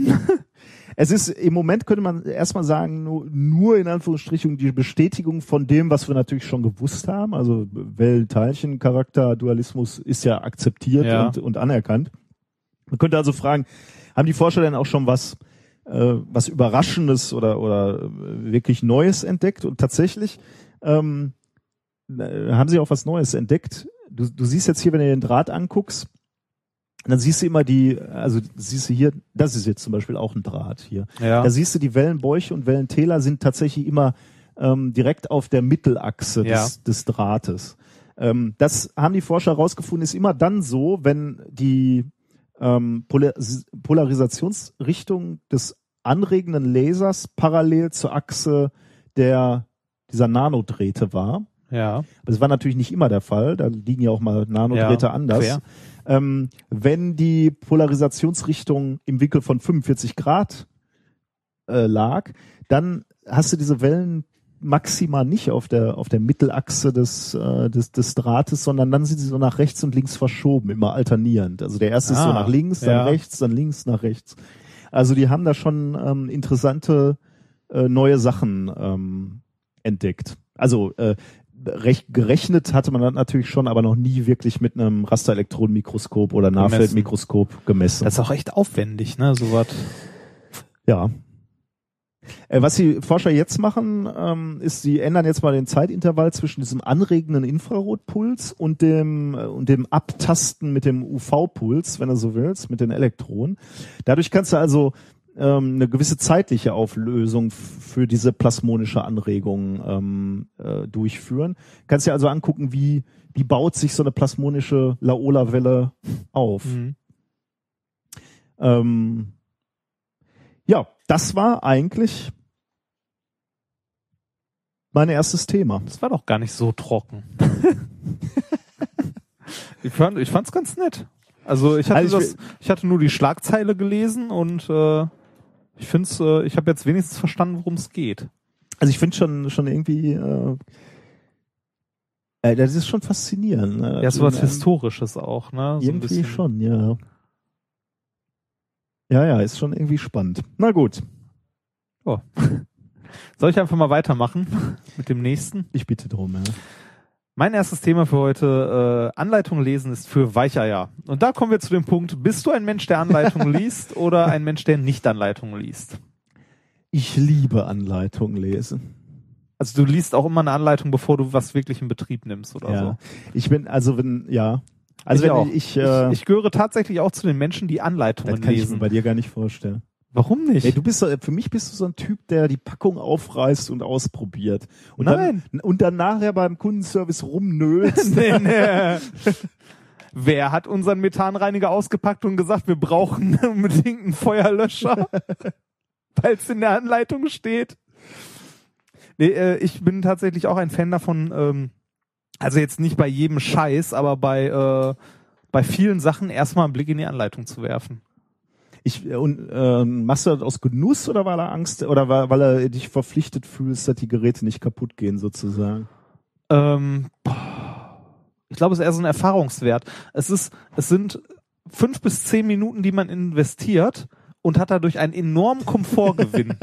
[laughs] es ist im Moment könnte man erstmal sagen, nur, nur in Anführungsstrichen die Bestätigung von dem, was wir natürlich schon gewusst haben. Also Wellen-Teilchen-Charakter, Dualismus ist ja akzeptiert Ja. Und, und anerkannt. Man könnte also fragen, haben die Forscher denn auch schon was, äh, was Überraschendes oder, oder äh, wirklich Neues entdeckt? Und tatsächlich, ähm, äh, haben sie auch was Neues entdeckt. Du, du siehst jetzt hier, wenn du den Draht anguckst, dann siehst du immer die, also siehst du hier, das ist jetzt zum Beispiel auch ein Draht hier. Ja. Da siehst du, die Wellenbäuche und Wellentäler sind tatsächlich immer ähm, direkt auf der Mittelachse Ja. des, des Drahtes. Ähm, das haben die Forscher herausgefunden, ist immer dann so, wenn die ähm, Polar Polarisationsrichtung des anregenden Lasers parallel zur Achse der dieser Nanodrähte war. Ja. Das war natürlich nicht immer der Fall, da liegen ja auch mal Nanodrähte Ja, anders. Ähm, wenn die Polarisationsrichtung im Winkel von 45 Grad äh, lag, dann hast du diese Wellen maximal nicht auf der auf der Mittelachse des, äh, des des Drahtes, sondern dann sind sie so nach rechts und links verschoben, immer alternierend. Also der erste ist so Ah, nach links, dann ja. rechts, dann links, nach rechts. Also die haben da schon ähm, interessante äh, neue Sachen ähm, entdeckt. Also äh, recht gerechnet hatte man das natürlich schon, aber noch nie wirklich mit einem Rasterelektronenmikroskop oder Nahfeldmikroskop gemessen. Das ist auch echt aufwendig, ne, sowas. ja. Äh, was die Forscher jetzt machen, ähm, ist, sie ändern jetzt mal den Zeitintervall zwischen diesem anregenden Infrarotpuls und dem äh, und dem Abtasten mit dem UV-Puls, wenn du so willst, mit den Elektronen. Dadurch kannst du also ähm, eine gewisse zeitliche Auflösung für diese plasmonische Anregung ähm, äh, durchführen. Kannst dir also angucken, wie wie baut sich so eine plasmonische Laola-Welle auf. Mhm. Ähm, ja, das war eigentlich mein erstes Thema. Das war doch gar nicht so trocken. [laughs] ich fand ich fand's ganz nett. Also ich hatte Also ich das ich hatte nur die Schlagzeile gelesen und äh, ich find's äh, ich habe jetzt wenigstens verstanden, worum es geht. Also ich finde schon schon irgendwie, äh, äh, das ist schon faszinierend. Ne? Ja, so was Ähm, historisches auch, ne? So Irgendwie schon, ja. Ja, ja, ist schon irgendwie spannend. Na gut, [laughs] Soll ich einfach mal weitermachen [laughs] mit dem nächsten? ich bitte drum. Ja. Mein erstes Thema für heute, äh, Anleitung lesen, ist für Weicheier. Und da kommen wir zu dem Punkt, bist du ein Mensch, der Anleitungen [laughs] liest oder ein Mensch, der nicht Anleitungen liest? Ich liebe Anleitungen lesen. Also du liest auch immer eine Anleitung, bevor du was wirklich in Betrieb nimmst oder ja. so. Ich bin, also wenn, ja. Also ich wenn auch. ich, äh, ich, ich gehöre tatsächlich auch zu den Menschen, die das Anleitungen kann ich mir lesen. bei dir gar nicht vorstellen. Warum nicht? Ey, du bist so, für mich bist du so ein Typ, der die Packung aufreißt und ausprobiert. Und Nein. Dann, und dann nachher beim Kundenservice rumnölt. [laughs] nee, nee. Wer hat unseren Methanreiniger ausgepackt und gesagt, wir brauchen [laughs] unbedingt einen Feuerlöscher, [laughs] weil es in der Anleitung steht? Nee, äh, ich bin tatsächlich auch ein Fan davon, ähm, also jetzt nicht bei jedem Scheiß, aber bei, äh, bei vielen Sachen erstmal einen Blick in die Anleitung zu werfen. Ich, äh, und, ähm, machst du das aus Genuss oder weil er Angst oder weil, weil er dich verpflichtet fühlst, dass die Geräte nicht kaputt gehen sozusagen? Ähm, ich glaube, es ist eher so ein Erfahrungswert. Es ist, es sind fünf bis zehn Minuten, die man investiert und hat dadurch einen enormen Komfortgewinn.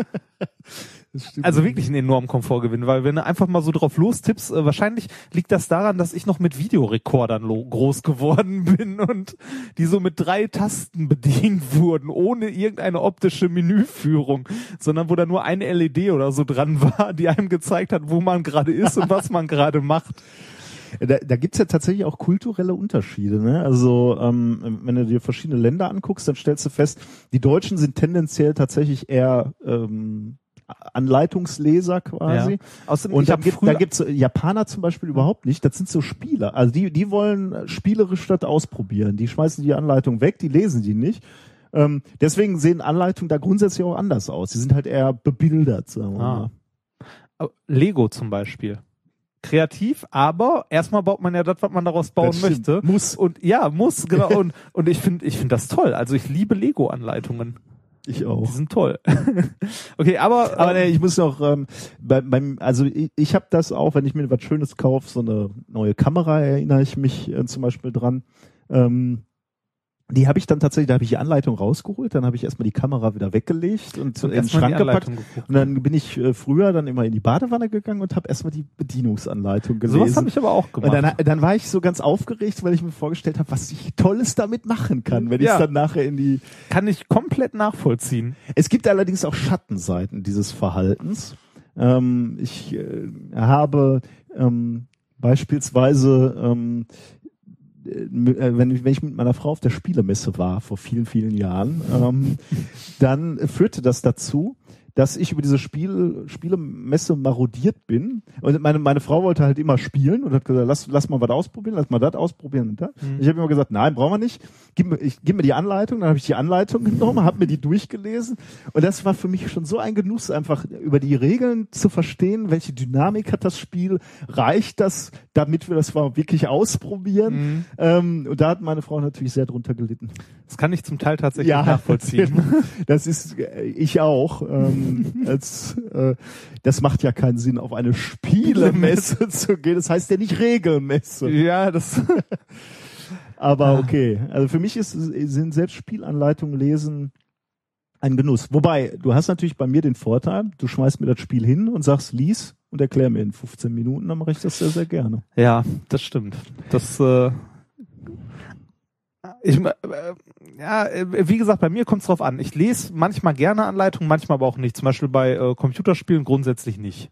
[laughs] Also wirklich einen enormen Komfortgewinn, weil wenn du einfach mal so drauf lostippst, äh, wahrscheinlich liegt das daran, dass ich noch mit Videorekordern groß geworden [laughs] bin und die so mit drei Tasten bedient [laughs] wurden, ohne irgendeine optische Menüführung, sondern wo da nur eine LED oder so dran [laughs] war, die einem gezeigt hat, wo man gerade ist und was man gerade macht. Da, da gibt's ja tatsächlich auch kulturelle Unterschiede. Ne? Also ähm, wenn du dir verschiedene Länder anguckst, dann stellst du fest, die Deutschen sind tendenziell tatsächlich eher ähm, Anleitungsleser quasi. Ja. Außerdem, Und da gibt da gibt's Japaner zum Beispiel überhaupt nicht. Das sind so Spieler. Also die, die wollen spielerisch das ausprobieren. Die schmeißen die Anleitung weg, die lesen die nicht. Ähm, deswegen sehen Anleitungen da grundsätzlich auch anders aus. Die sind halt eher bebildert, sagen wir Ah. mal. Lego zum Beispiel. Kreativ, aber erstmal baut man ja das, was man daraus bauen möchte. Muss. Und ja, muss, genau. [laughs] und, und ich finde ich finde das toll. Also ich liebe Lego-Anleitungen. Ich Die auch. sind toll. [laughs] okay, aber, Aber ähm, nee, ich muss noch, ähm, bei, beim, also ich, ich habe das auch, wenn ich mir was Schönes kaufe, so eine neue Kamera, erinnere ich mich äh, zum Beispiel dran. Ähm, die habe ich dann tatsächlich, da habe ich die Anleitung rausgeholt, dann habe ich erstmal die Kamera wieder weggelegt und, in den Schrank gepackt. Geguckt. Und dann bin ich äh, früher dann immer in die Badewanne gegangen und habe erstmal die Bedienungsanleitung gelesen. Sowas habe ich aber auch und gemacht. dann, dann war ich so ganz aufgeregt, weil ich mir vorgestellt habe, was ich Tolles damit machen kann, wenn ich Ja. dann nachher in die Kann ich komplett nachvollziehen. es gibt allerdings auch Schattenseiten dieses Verhaltens. Ähm, ich äh, habe ähm, Beispielsweise, ähm, äh, wenn ich, wenn ich mit meiner Frau auf der Spielemesse war vor vielen, vielen Jahren, ähm, dann führte das dazu, dass ich über diese Spiel, Spielemesse marodiert bin. Und meine, meine Frau wollte halt immer spielen und hat gesagt, lass, lass mal was ausprobieren, lass mal das ausprobieren und das. Mhm. Ich habe immer gesagt, nein, brauchen wir nicht. Gib mir, ich, gib mir die Anleitung. Dann habe ich die Anleitung [laughs] genommen, habe mir die durchgelesen. Und das war für mich schon so ein Genuss, einfach über die Regeln zu verstehen, welche Dynamik hat das Spiel. Reicht das, damit wir das mal wirklich ausprobieren? Mhm. Ähm, und da hat meine Frau natürlich sehr drunter gelitten. Das kann ich zum Teil tatsächlich nachvollziehen. [laughs] Das ist äh, ich auch. Ähm, [laughs] als, äh, das macht ja keinen Sinn, auf eine Spielemesse zu gehen. Das heißt ja nicht Regelmesse. ja, das. Aber okay. Also für mich ist, sind selbst Spielanleitungen lesen ein Genuss. Wobei, du hast natürlich bei mir den Vorteil, du schmeißt mir das Spiel hin und sagst, lies und erklär mir in 15 Minuten, dann mache ich das sehr, sehr gerne. Ja, das stimmt. Das, äh, ich, äh, ja, äh, wie gesagt, bei mir kommt es drauf an. Ich lese manchmal gerne Anleitungen, manchmal aber auch nicht. Zum Beispiel bei äh, Computerspielen grundsätzlich nicht.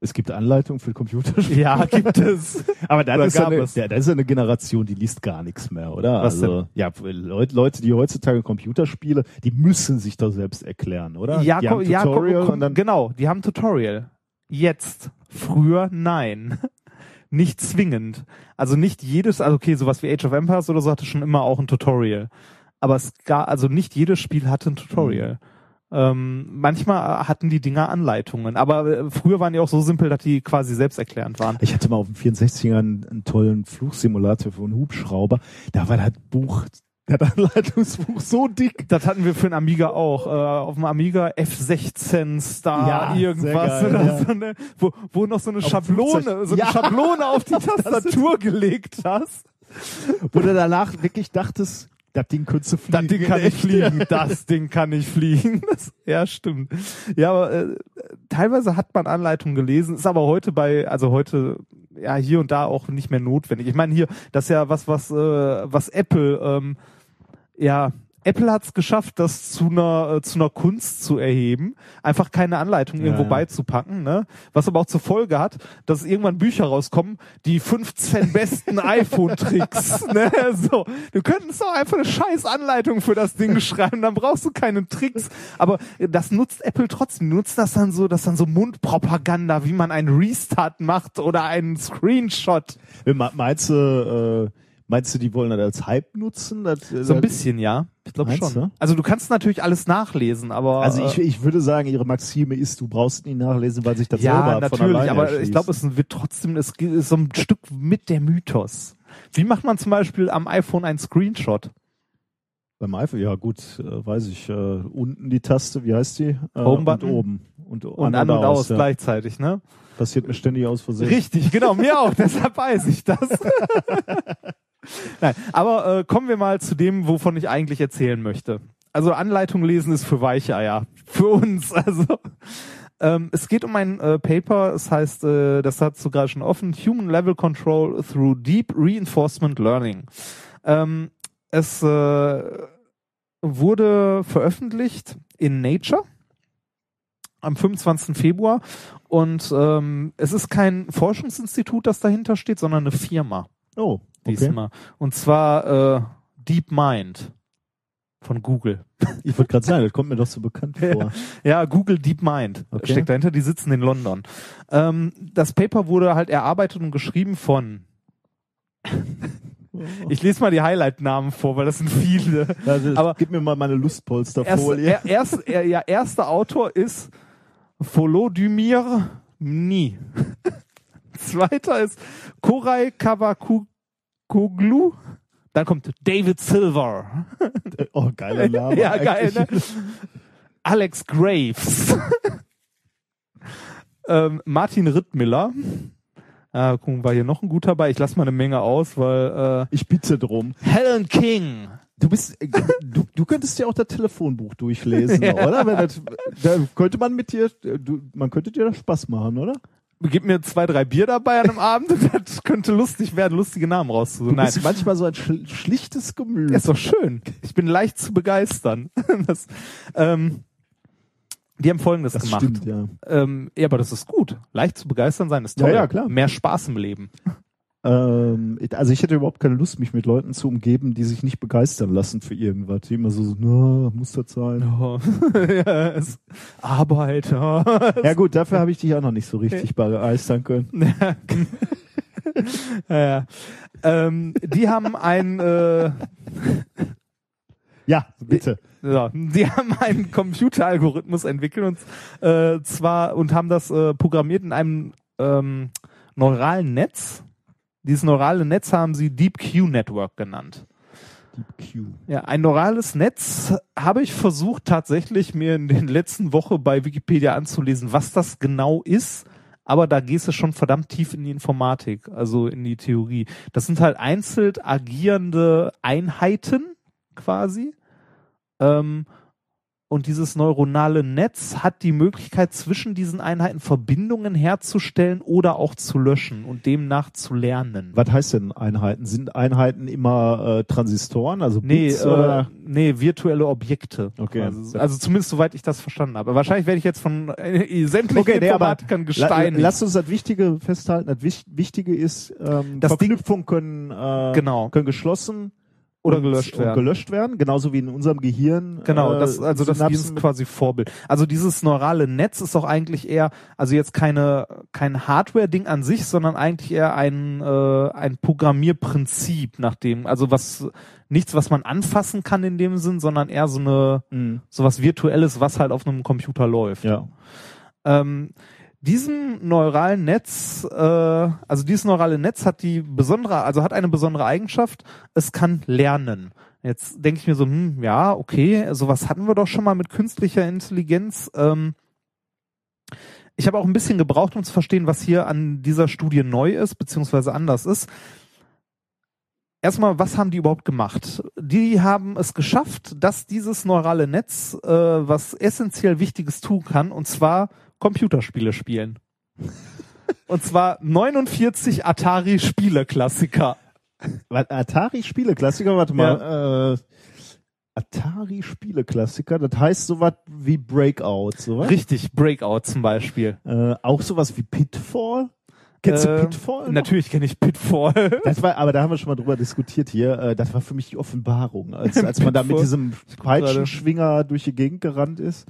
Es gibt Anleitungen für Computerspiele. Ja, gibt es. Aber dann ist, ja gab eine, es? ja, das ist ja eine Generation, die liest gar nichts mehr, oder? Was also, ja, Leute, Leute, die heutzutage Computerspiele, die müssen sich doch selbst erklären, oder? Ja, die haben ja Tutorial ko- und dann, genau, die haben Tutorial. Jetzt. Früher nein. [laughs] Nicht zwingend. Also nicht jedes, also okay, sowas wie Age of Empires oder so hatte schon immer auch ein Tutorial. Aber es gab, also nicht jedes Spiel hatte ein Tutorial. Mhm. Ähm, manchmal hatten die Dinger Anleitungen, aber äh, früher waren die auch so simpel, dass die quasi selbsterklärend waren. ich hatte mal auf dem 64er einen, einen tollen Flugsimulator für einen Hubschrauber. Da war das Buch, das Anleitungsbuch so dick. Das hatten wir für einen Amiga auch. Äh, auf dem Amiga F16 Star Ja, irgendwas. geil, ja. so eine, wo, wo noch so eine Auf Schablone, so eine Ja. Schablone auf die [laughs] Tastatur gelegt hast. Wo du danach wirklich dachtest, das Ding könntest du fliegen. [laughs] Das Ding kann nicht fliegen. Das Ding kann nicht fliegen. Das, ja, stimmt. Ja, aber äh, teilweise hat man Anleitungen gelesen, ist aber heute bei, also heute ja hier und da auch nicht mehr notwendig. Ich meine hier, das ist ja was, was, äh, was Apple, ähm, ja, Apple hat es geschafft, das zu einer äh, zu einer Kunst zu erheben, einfach keine Anleitung irgendwo ja. beizupacken, ne? Was aber auch zur Folge hat, dass irgendwann Bücher rauskommen, die 15 [laughs] besten iPhone-Tricks, ne? So, du könntest doch einfach eine scheiß Anleitung für das Ding schreiben, dann brauchst du keine Tricks. Aber das nutzt Apple trotzdem, nutzt das dann so, das dann so Mundpropaganda, wie man einen Restart macht oder einen Screenshot. Me- Meinst du, äh, meinst du, die wollen das als Hype nutzen? Das, So ein bisschen, ja. Ich glaube schon. du? Also du kannst natürlich alles nachlesen, aber Also ich, äh, ich würde sagen, ihre Maxime ist, du brauchst nie nachlesen, weil sich das ja selber von natürlich, alleine aber erschließt. ich glaube, es wird trotzdem es ist so ein Stück mit der Mythos. Wie macht man zum Beispiel am iPhone einen Screenshot? Beim iPhone, ja gut, äh, weiß ich. Äh, unten die Taste, wie heißt die? Äh, Home-Button? Und oben. Und, Und an und aus ja. gleichzeitig, ne? Passiert mir ständig aus Versehen. Richtig, genau, mir auch, [laughs] deshalb weiß ich das. [laughs] [laughs] Nein, aber äh, kommen wir mal zu dem, wovon ich eigentlich erzählen möchte. Also Anleitung lesen ist für Weicheier, [laughs] für uns. Also ähm, es geht um ein äh, Paper, es heißt, äh, das du gerade schon offen, Human Level Control through Deep Reinforcement Learning. Ähm, es äh, wurde veröffentlicht in Nature am 25. Februar und ähm, es ist kein Forschungsinstitut, das dahinter steht, sondern eine Firma Oh, okay. diesmal. Und zwar äh, DeepMind von Google. [laughs] Ich wollte gerade sagen, das kommt mir doch so bekannt vor. Ja, Google DeepMind Okay. steckt dahinter, die sitzen in London. Ähm, das Paper wurde halt erarbeitet und geschrieben von [laughs] ich lese mal die Highlight-Namen vor, weil das sind viele. Also, Aber- gib mir mal meine Lustpolsterfolie. er, erst, er, ja, erster Autor ist Volodymyr Mni. [laughs] Zweiter ist Koray Kavakoglu. Dann kommt David Silver. [laughs] oh, geiler [laughs] Name. ja, geil, ne? Alex Graves. [laughs] ähm, Martin Rittmiller. Äh, gucken, war hier noch ein guter bei. Ich lasse mal eine Menge aus, weil Ich bitte drum. äh, Helen King. Du bist, äh, du, du könntest ja auch das Telefonbuch durchlesen, Ja. oder? Das, da könnte man mit dir, du, man könnte dir das Spaß machen, oder? Gib mir zwei, drei Bier dabei an einem Abend. [laughs] Das könnte lustig werden, lustige Namen rauszusuchen. Nein, manchmal so ein schl schlichtes Gemüt. ist doch schön. Ich bin leicht zu begeistern. [laughs] Das, ähm, die haben Folgendes das gemacht. stimmt, ja. Ähm, ja, aber das ist gut. Leicht zu begeistern sein ist Ja, toll. ja, klar. Mehr Spaß im Leben. Ähm, also ich hätte überhaupt keine Lust, mich mit Leuten zu umgeben, die sich nicht begeistern lassen für irgendwas. Die immer so, so na, muss das sein? [laughs] ja, es, Arbeit. Ja. [laughs] Ja gut, dafür habe ich dich auch noch nicht so richtig begeistern können. [laughs] ja, ja. Ähm, die haben ein, äh, Ja, bitte. so, die haben einen Computeralgorithmus entwickelt und äh, zwar und haben das äh, programmiert in einem ähm, neuralen Netz. Dieses neurale Netz haben sie Deep Q Network genannt. Q. Ja, ein neurales Netz habe ich versucht tatsächlich mir in den letzten Wochen bei Wikipedia anzulesen, was das genau ist. Aber da gehst du schon verdammt tief in die Informatik, also in die Theorie. Das sind halt einzeln agierende Einheiten quasi. Ähm, und dieses neuronale Netz hat die Möglichkeit, zwischen diesen Einheiten Verbindungen herzustellen oder auch zu löschen und demnach zu lernen. Was heißt denn Einheiten? Sind Einheiten immer äh, Transistoren, also Nee, Bits äh, oder? nee, virtuelle Objekte. Okay. Also, also zumindest soweit ich das verstanden habe. Wahrscheinlich werde ich jetzt von äh, sämtlichen Okay, nee, Informatikern La, gesteinigt. lass uns das Wichtige festhalten. Das Wich- Wichtige ist, ähm, Das Verknüpfungen können, äh, Genau. können geschlossen Oder gelöscht und werden. gelöscht werden, genauso wie in unserem Gehirn. Genau, äh, das, also das ist quasi Vorbild. Also dieses neurale Netz ist doch eigentlich eher, also jetzt keine kein Hardware-Ding an sich, sondern eigentlich eher ein äh, ein Programmierprinzip, nach dem, also was nichts, was man anfassen kann in dem Sinn, sondern eher so eine Mhm. sowas virtuelles, was halt auf einem Computer läuft. Ja. Ähm, diesem neuralen Netz, äh, also dieses neurale Netz hat die besondere, also hat eine besondere Eigenschaft, es kann lernen. Jetzt denke ich mir so, hm, ja, okay, sowas hatten wir doch schon mal mit künstlicher Intelligenz. Ähm, ich habe auch ein bisschen gebraucht, um zu verstehen, was hier an dieser Studie neu ist, beziehungsweise anders ist. Erstmal, was haben die überhaupt gemacht? Die haben es geschafft, dass dieses neurale Netz äh, was essentiell Wichtiges tun kann, und zwar Computerspiele spielen. und zwar 49 Atari-Spiele-Klassiker. Atari-Spieleklassiker, warte mal. Äh, Atari-Spieleklassiker, das heißt sowas wie Breakout, sowas? Richtig, Breakout zum Beispiel. Äh, auch sowas wie Pitfall? Kennst du Äh, Pitfall? noch? Natürlich kenne ich Pitfall. Das war, aber da haben wir schon mal drüber diskutiert hier. Äh, das war für mich die Offenbarung, als, als man da mit diesem Peitschenschwinger durch die Gegend gerannt ist.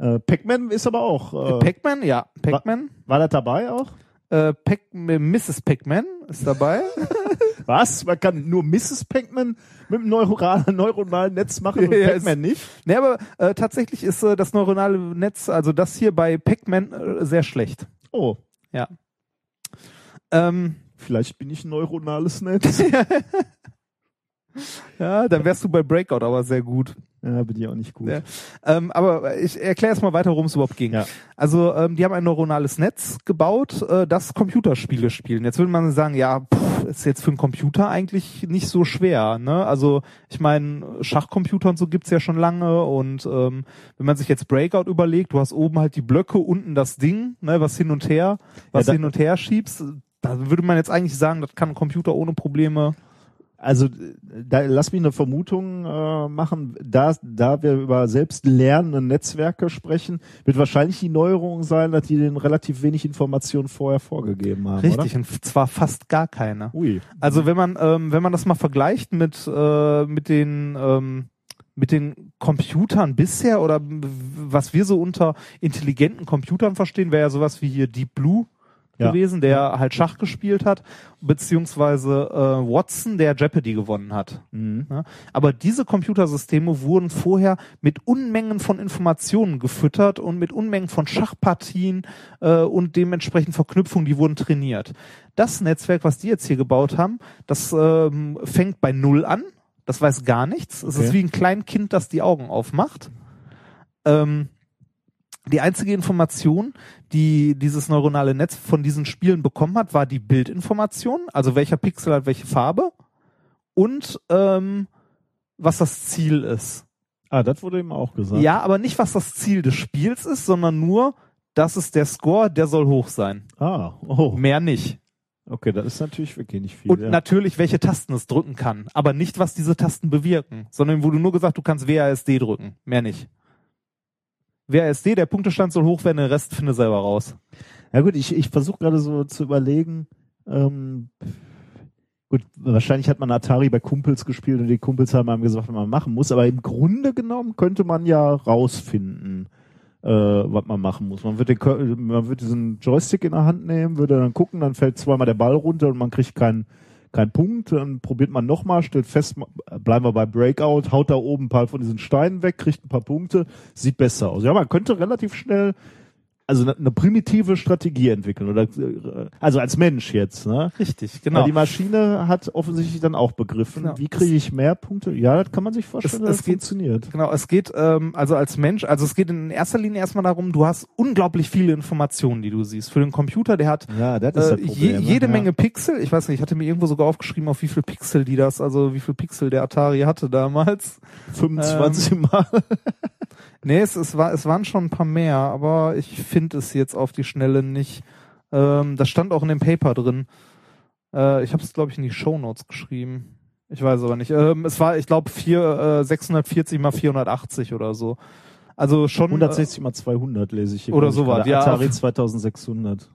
Äh, Pac-Man ist aber auch. Äh, Pac-Man, ja, Pac-Man. war das dabei auch? Äh, Pac Mrs. Pac-Man ist dabei. [laughs] Was? Man kann nur Mrs. Pac-Man mit einem neuronalen, neuronalen Netz machen und [laughs] Ja, Pac-Man nicht? ne, aber äh, tatsächlich ist äh, das neuronale Netz, also das hier bei Pac-Man, äh, sehr schlecht. Oh, Ja. Ähm, vielleicht bin ich ein neuronales Netz. [laughs] ja, dann wärst du bei Breakout aber sehr gut. Ja, bin ich auch nicht gut. Ja. Ähm, aber ich erkläre erst mal weiter, worum es überhaupt ging. Ja. Also ähm, die haben ein neuronales Netz gebaut, äh, das Computerspiele spielen. Jetzt würde man sagen, ja, pff, ist jetzt für einen Computer eigentlich nicht so schwer. Ne? Also ich meine, Schachcomputer und so gibt's ja schon lange und ähm, wenn man sich jetzt Breakout überlegt, du hast oben halt die Blöcke, unten das Ding, ne, was hin und her, was Ja, hin und her schiebst. Da würde man jetzt eigentlich sagen, das kann ein Computer ohne Probleme. Also da, lass mich eine Vermutung äh, machen. Da, da wir über selbst lernende Netzwerke sprechen, wird wahrscheinlich die Neuerung sein, dass die den relativ wenig Informationen vorher vorgegeben haben. Richtig, und zwar fast gar keine. Oder? Ui. Also wenn man ähm, wenn man das mal vergleicht mit äh, mit den ähm, mit den Computern bisher oder was wir so unter intelligenten Computern verstehen, wäre ja sowas wie hier Deep Blue Ja. gewesen, der halt Schach gespielt hat, beziehungsweise äh, Watson, der Jeopardy gewonnen hat. Mhm. Ja, aber diese Computersysteme wurden vorher mit Unmengen von Informationen gefüttert und mit Unmengen von Schachpartien äh, und dementsprechend Verknüpfungen, die wurden trainiert. Das Netzwerk, was die jetzt hier gebaut haben, das ähm, fängt bei Null an. Das weiß gar nichts. Es Okay. ist wie ein Kleinkind, das die Augen aufmacht. Ähm, die einzige Information, die dieses neuronale Netz von diesen Spielen bekommen hat, war die Bildinformation, also welcher Pixel hat welche Farbe und ähm, was das Ziel ist. Ah, das wurde eben auch gesagt. Ja, aber nicht, was das Ziel des Spiels ist, sondern nur, das ist der Score, der soll hoch sein. Ah, oh. Mehr nicht. Okay, das ist natürlich wirklich nicht viel. Und ja. natürlich, welche Tasten es drücken kann. Aber nicht, was diese Tasten bewirken, sondern wurde nur gesagt, du kannst WASD drücken. Mehr nicht. WASD, der Punktestand soll hoch werden, den Rest finde selber raus. Ja gut, ich, ich versuche gerade so zu überlegen, ähm, Gut, wahrscheinlich hat man Atari bei Kumpels gespielt und die Kumpels haben einem gesagt, was man machen muss, aber im Grunde genommen könnte man ja rausfinden, äh, was man machen muss. Man wird, den, man wird diesen Joystick in der Hand nehmen, würde dann gucken, dann fällt zweimal der Ball runter und man kriegt keinen keinen Punkt, dann probiert man nochmal, stellt fest, bleiben wir bei Breakout, haut da oben ein paar von diesen Steinen weg, kriegt ein paar Punkte, sieht besser aus. Ja, man könnte relativ schnell also eine, eine primitive Strategie entwickeln oder äh, also als Mensch jetzt, ne? Richtig, Weil genau. die Maschine hat offensichtlich dann auch begriffen, Genau. wie kriege ich mehr Punkte? Ja, das kann man sich vorstellen, Es- dass es das geht- funktioniert. Genau, es geht ähm, also als Mensch, also es geht in erster Linie erstmal darum, du hast unglaublich viele Informationen, die du siehst. Für den Computer, der hat Ja, äh, Problem. je, ne? jede ja. Menge Pixel. Ich weiß nicht, ich hatte mir irgendwo sogar aufgeschrieben, auf wie viel Pixel die das, also wie viel Pixel der Atari hatte damals. 25 ähm, Mal. [laughs] Nee, es, es, war, es waren schon ein paar mehr, aber ich finde es jetzt auf die Schnelle nicht. Ähm, das stand auch in dem Paper drin. Äh, ich habe es, glaube ich, in die Shownotes geschrieben. Ich weiß aber nicht. Ähm, es war, ich glaube, äh, 640 mal 480 oder so. Also schon. 160 mal 200 lese ich hier. Oder sowas, gerade. ja. Atari 2600.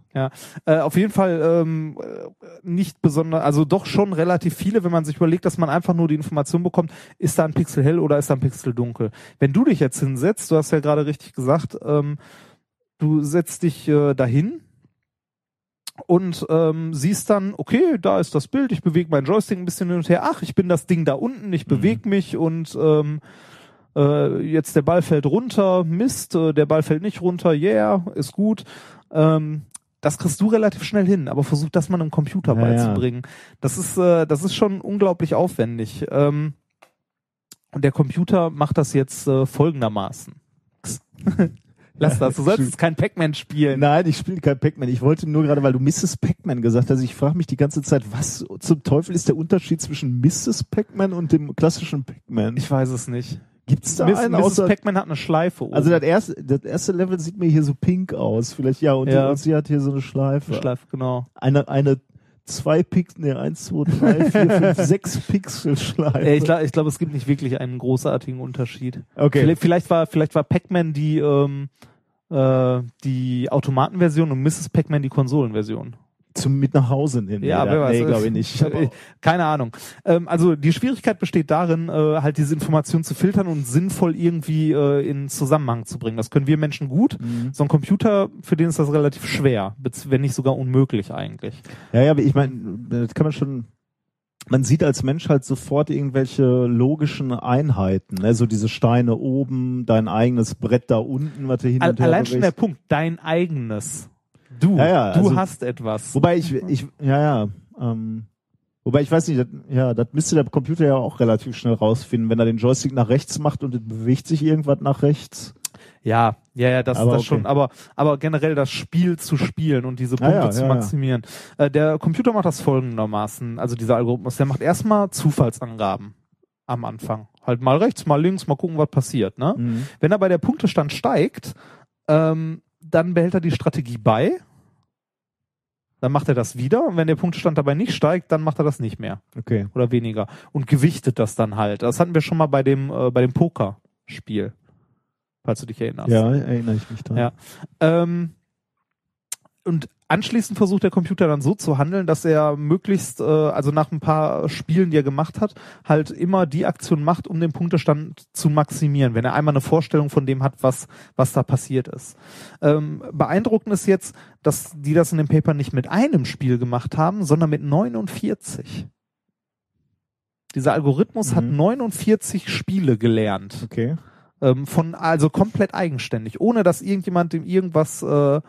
Äh, auf jeden Fall ähm, äh, nicht besonders, also doch schon relativ viele, wenn man sich überlegt, dass man einfach nur die Information bekommt, ist da ein Pixel hell oder ist da ein Pixel dunkel. Wenn du dich jetzt hinsetzt, du hast ja gerade richtig gesagt, ähm, du setzt dich äh, dahin und ähm, siehst dann, okay, da ist das Bild, ich bewege meinen Joystick ein bisschen hin und her, ach, ich bin das Ding da unten, ich bewege mich und ähm, äh, jetzt der Ball fällt runter, Mist, äh, der Ball fällt nicht runter, yeah, ist gut. Ähm, das kriegst du relativ schnell hin, aber versuch das mal einem Computer Ja, ja. beizubringen. Das ist, äh, das ist schon unglaublich aufwendig. Ähm, und der Computer macht das jetzt äh, folgendermaßen. [laughs] Lass das, du solltest kein Pac-Man spielen. Nein, ich spiele kein Pac-Man. Ich wollte nur gerade, weil du Mrs. Pac-Man gesagt hast, ich frage mich die ganze Zeit, was zum Teufel ist der Unterschied zwischen Mrs. Pac-Man und dem klassischen Pac-Man? Ich weiß es nicht. Gibt's da Miss, einen Mrs. außer... Pac-Man hat eine Schleife oben. Also das erste, das erste Level sieht mir hier so pink aus. Vielleicht ja, und, Ja. Die, und sie hat hier so eine Schleife. Eine Schleife, genau. Eine, eine zwei Pixel, nee, eins, zwei, drei, vier, fünf, [laughs] sechs Pixel Schleife. Ich glaube, ich glaub, es gibt nicht wirklich einen großartigen Unterschied. okay. Vielleicht, vielleicht war, vielleicht war Pac-Man die, ähm, äh, die Automatenversion und Mrs. Pac-Man die Konsolenversion. Zum mit nach Hause nehmen. Ja, wer weiß. Nee, glaube ich nicht. [laughs] Äh, Keine Ahnung. Ähm, also die Schwierigkeit besteht darin, äh, halt diese Information zu filtern und sinnvoll irgendwie äh, in Zusammenhang zu bringen. Das können wir Menschen gut. Mhm. So ein Computer, für den ist das relativ schwer, wenn nicht sogar unmöglich eigentlich. Ja, ja, aber ich meine, das kann man schon. Man sieht als Mensch halt sofort irgendwelche logischen Einheiten, ne? so diese Steine oben, dein eigenes Brett da unten, was du hin und her allein schon der. Punkt, dein eigenes. Du, Ja, ja, du also- hast etwas. Wobei ich, ich, ja, ja, ähm, wobei ich weiß nicht, das, ja, das müsste der Computer ja auch relativ schnell rausfinden, wenn er den Joystick nach rechts macht und es bewegt sich irgendwas nach rechts. Ja, ja, ja, das, Aber das okay. schon. Aber, aber generell das Spiel zu spielen und diese Ah, Punkte ja, zu ja, ja. maximieren. Äh, der Computer macht das folgendermaßen, also dieser Algorithmus, der macht erstmal Zufallsangaben am Anfang. Halt mal rechts, mal links, mal gucken, was passiert. Ne? Mhm. Wenn er bei der Punktestand steigt, ähm, dann behält er die Strategie bei. Dann macht er das wieder und wenn der Punktestand dabei nicht steigt, dann macht er das nicht mehr Okay. oder weniger und gewichtet das dann halt. Das hatten wir schon mal bei dem äh, bei dem Pokerspiel, falls du dich erinnerst. Ja, erinnere ich mich dran. Ja. Ähm, und anschließend versucht der Computer dann so zu handeln, dass er möglichst, äh, also nach ein paar Spielen, die er gemacht hat, halt immer die Aktion macht, um den Punktestand zu maximieren, wenn er einmal eine Vorstellung von dem hat, was, was da passiert ist. Ähm, beeindruckend ist jetzt, dass die das in dem Paper nicht mit einem Spiel gemacht haben, sondern mit 49. Dieser Algorithmus hat Mhm. 49 Spiele gelernt Okay. ähm, von also komplett eigenständig, ohne dass irgendjemand dem irgendwas äh,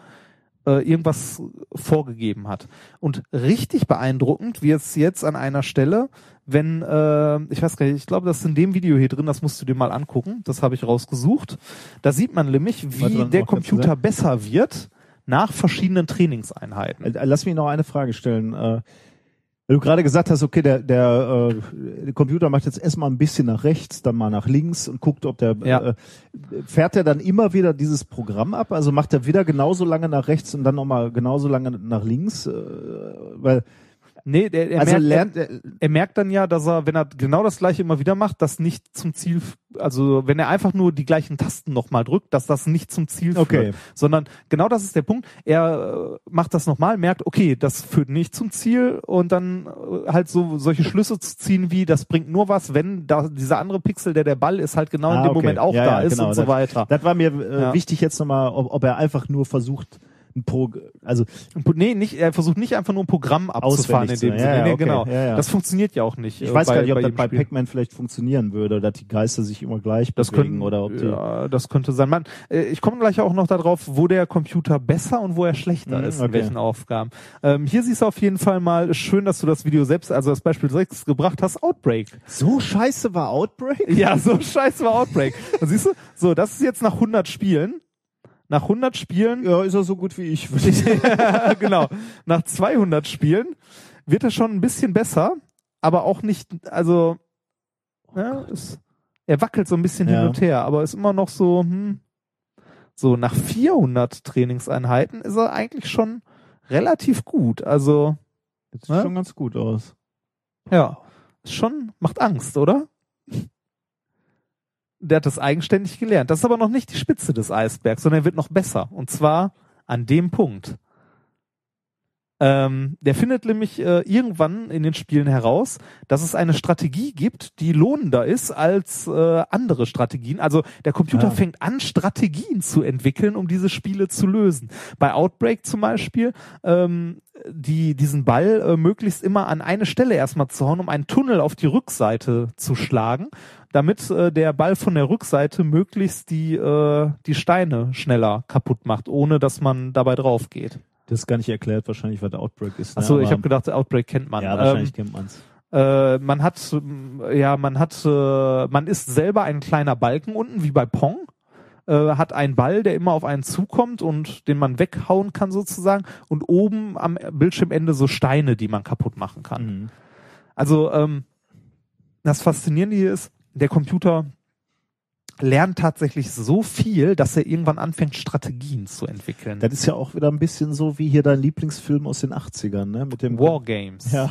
äh, irgendwas vorgegeben hat. Und richtig beeindruckend wird es jetzt an einer Stelle, wenn äh, ich weiß gar nicht, ich glaube, das ist in dem Video hier drin, das musst du dir mal angucken, das habe ich rausgesucht. Da sieht man nämlich, wie der Computer besser wird nach verschiedenen Trainingseinheiten. Äh, Lass mich noch eine Frage stellen. Weil du gerade gesagt hast, okay, der, der, äh, der Computer macht jetzt erstmal ein bisschen nach rechts, dann mal nach links und guckt, ob der Ja. äh, fährt er dann immer wieder dieses Programm ab? Also macht er wieder genauso lange nach rechts und dann nochmal genauso lange nach links? Äh, weil Nee, der, er, also merkt, lernt er, er, er merkt dann ja, dass er, wenn er genau das gleiche immer wieder macht, das nicht zum Ziel, also wenn er einfach nur die gleichen Tasten nochmal drückt, dass das nicht zum Ziel führt. Okay. Sondern genau das ist der Punkt. Er äh, macht das nochmal, merkt, okay, das führt nicht zum Ziel und dann äh, halt so solche Schlüsse zu ziehen wie, das bringt nur was, wenn da dieser andere Pixel, der der Ball ist, halt genau in Ah, dem okay. Moment auch Ja, da ja, ist genau. und so Das- weiter. Das war mir äh, Ja. wichtig jetzt nochmal, ob, ob er einfach nur versucht, ein Pro, also Nee, nicht, er versucht nicht einfach nur ein Programm abzufahren in dem ja, Sinne. ja, nee, okay. genau. Ja, ja. Das funktioniert ja auch nicht. ich äh, weiß bei, gar nicht, ob bei das bei. Pac-Man vielleicht funktionieren würde, dass die Geister sich immer gleich Das bewegen können, oder ob die. ja, das könnte sein. Man, äh, ich komme gleich auch noch darauf, wo der Computer besser und wo er schlechter Mhm, ist, in okay. welchen Aufgaben. Ähm, hier siehst du auf jeden Fall mal, schön, dass du das Video selbst, also das Beispiel 6 gebracht hast, Outbreak. So scheiße war Outbreak? Ja, so scheiße war Outbreak. [laughs] Siehst du, so, das ist jetzt nach 100 Spielen. Nach 100 Spielen Ja, ist er so gut wie ich. ja, [laughs] genau. Nach 200 Spielen wird er schon ein bisschen besser, aber auch nicht, also, ja, es, er wackelt so ein bisschen Ja. hin und her, aber ist immer noch so, hm, so nach 400 Trainingseinheiten ist er eigentlich schon relativ gut. Also, Das sieht Ja? schon ganz gut aus. ja, ist schon, macht Angst, oder? Der hat das eigenständig gelernt. Das ist aber noch nicht die Spitze des Eisbergs, sondern er wird noch besser. Und zwar an dem Punkt. Ähm, der findet nämlich äh, irgendwann in den Spielen heraus, dass es eine Strategie gibt, die lohnender ist als äh, andere Strategien. Also der Computer Ah. fängt an, Strategien zu entwickeln, um diese Spiele zu lösen. Bei Outbreak zum Beispiel, ähm, die, diesen Ball äh, möglichst immer an eine Stelle erstmal zu hauen, um einen Tunnel auf die Rückseite zu schlagen, damit äh, der Ball von der Rückseite möglichst die, äh, die Steine schneller kaputt macht, ohne dass man dabei drauf geht. Das ist gar nicht erklärt, wahrscheinlich, was Outbreak ist. ne? Achso, ich habe gedacht, Outbreak kennt man. Ja, wahrscheinlich Ähm, kennt man's. äh, man hat, ähm, ja, man hat, äh, man ist selber ein kleiner Balken unten, wie bei Pong, äh, hat einen Ball, der immer auf einen zukommt und den man weghauen kann sozusagen und oben am Bildschirmende so Steine, die man kaputt machen kann. Mhm. Also ähm, das Faszinierende hier ist, der Computer lernt tatsächlich so viel, dass er irgendwann anfängt, Strategien zu entwickeln. Das ist ja auch wieder ein bisschen so wie hier dein Lieblingsfilm aus den 80ern, ne? Mit dem Wargames. Ja.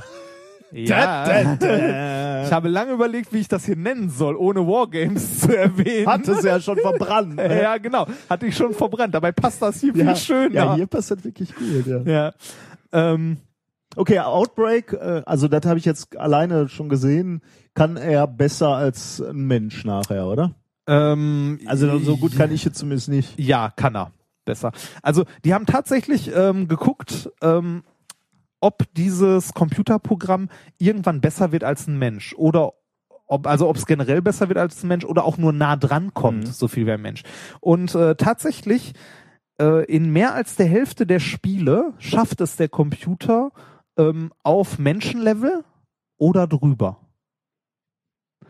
Ja. Ich habe lange überlegt, wie ich das hier nennen soll, ohne Wargames zu erwähnen. Hat es ja schon verbrannt. ne? ja, genau. Hatte ich schon verbrannt. Dabei passt das hier ja. viel schöner. Ja, hier passt das wirklich gut, ja. ja. Ähm, Okay, Outbreak, äh, also das habe ich jetzt alleine schon gesehen, kann er besser als ein Mensch nachher, oder? Ähm, Also so gut kann ich jetzt zumindest nicht. Ja, kann er. Besser. Also, die haben tatsächlich ähm, geguckt, ähm, ob dieses Computerprogramm irgendwann besser wird als ein Mensch oder ob, also ob es generell besser wird als ein Mensch oder auch nur nah dran kommt, Mhm. so viel wie ein Mensch. Und äh, tatsächlich äh, in mehr als der Hälfte der Spiele schafft es der Computer ähm, auf Menschenlevel oder drüber.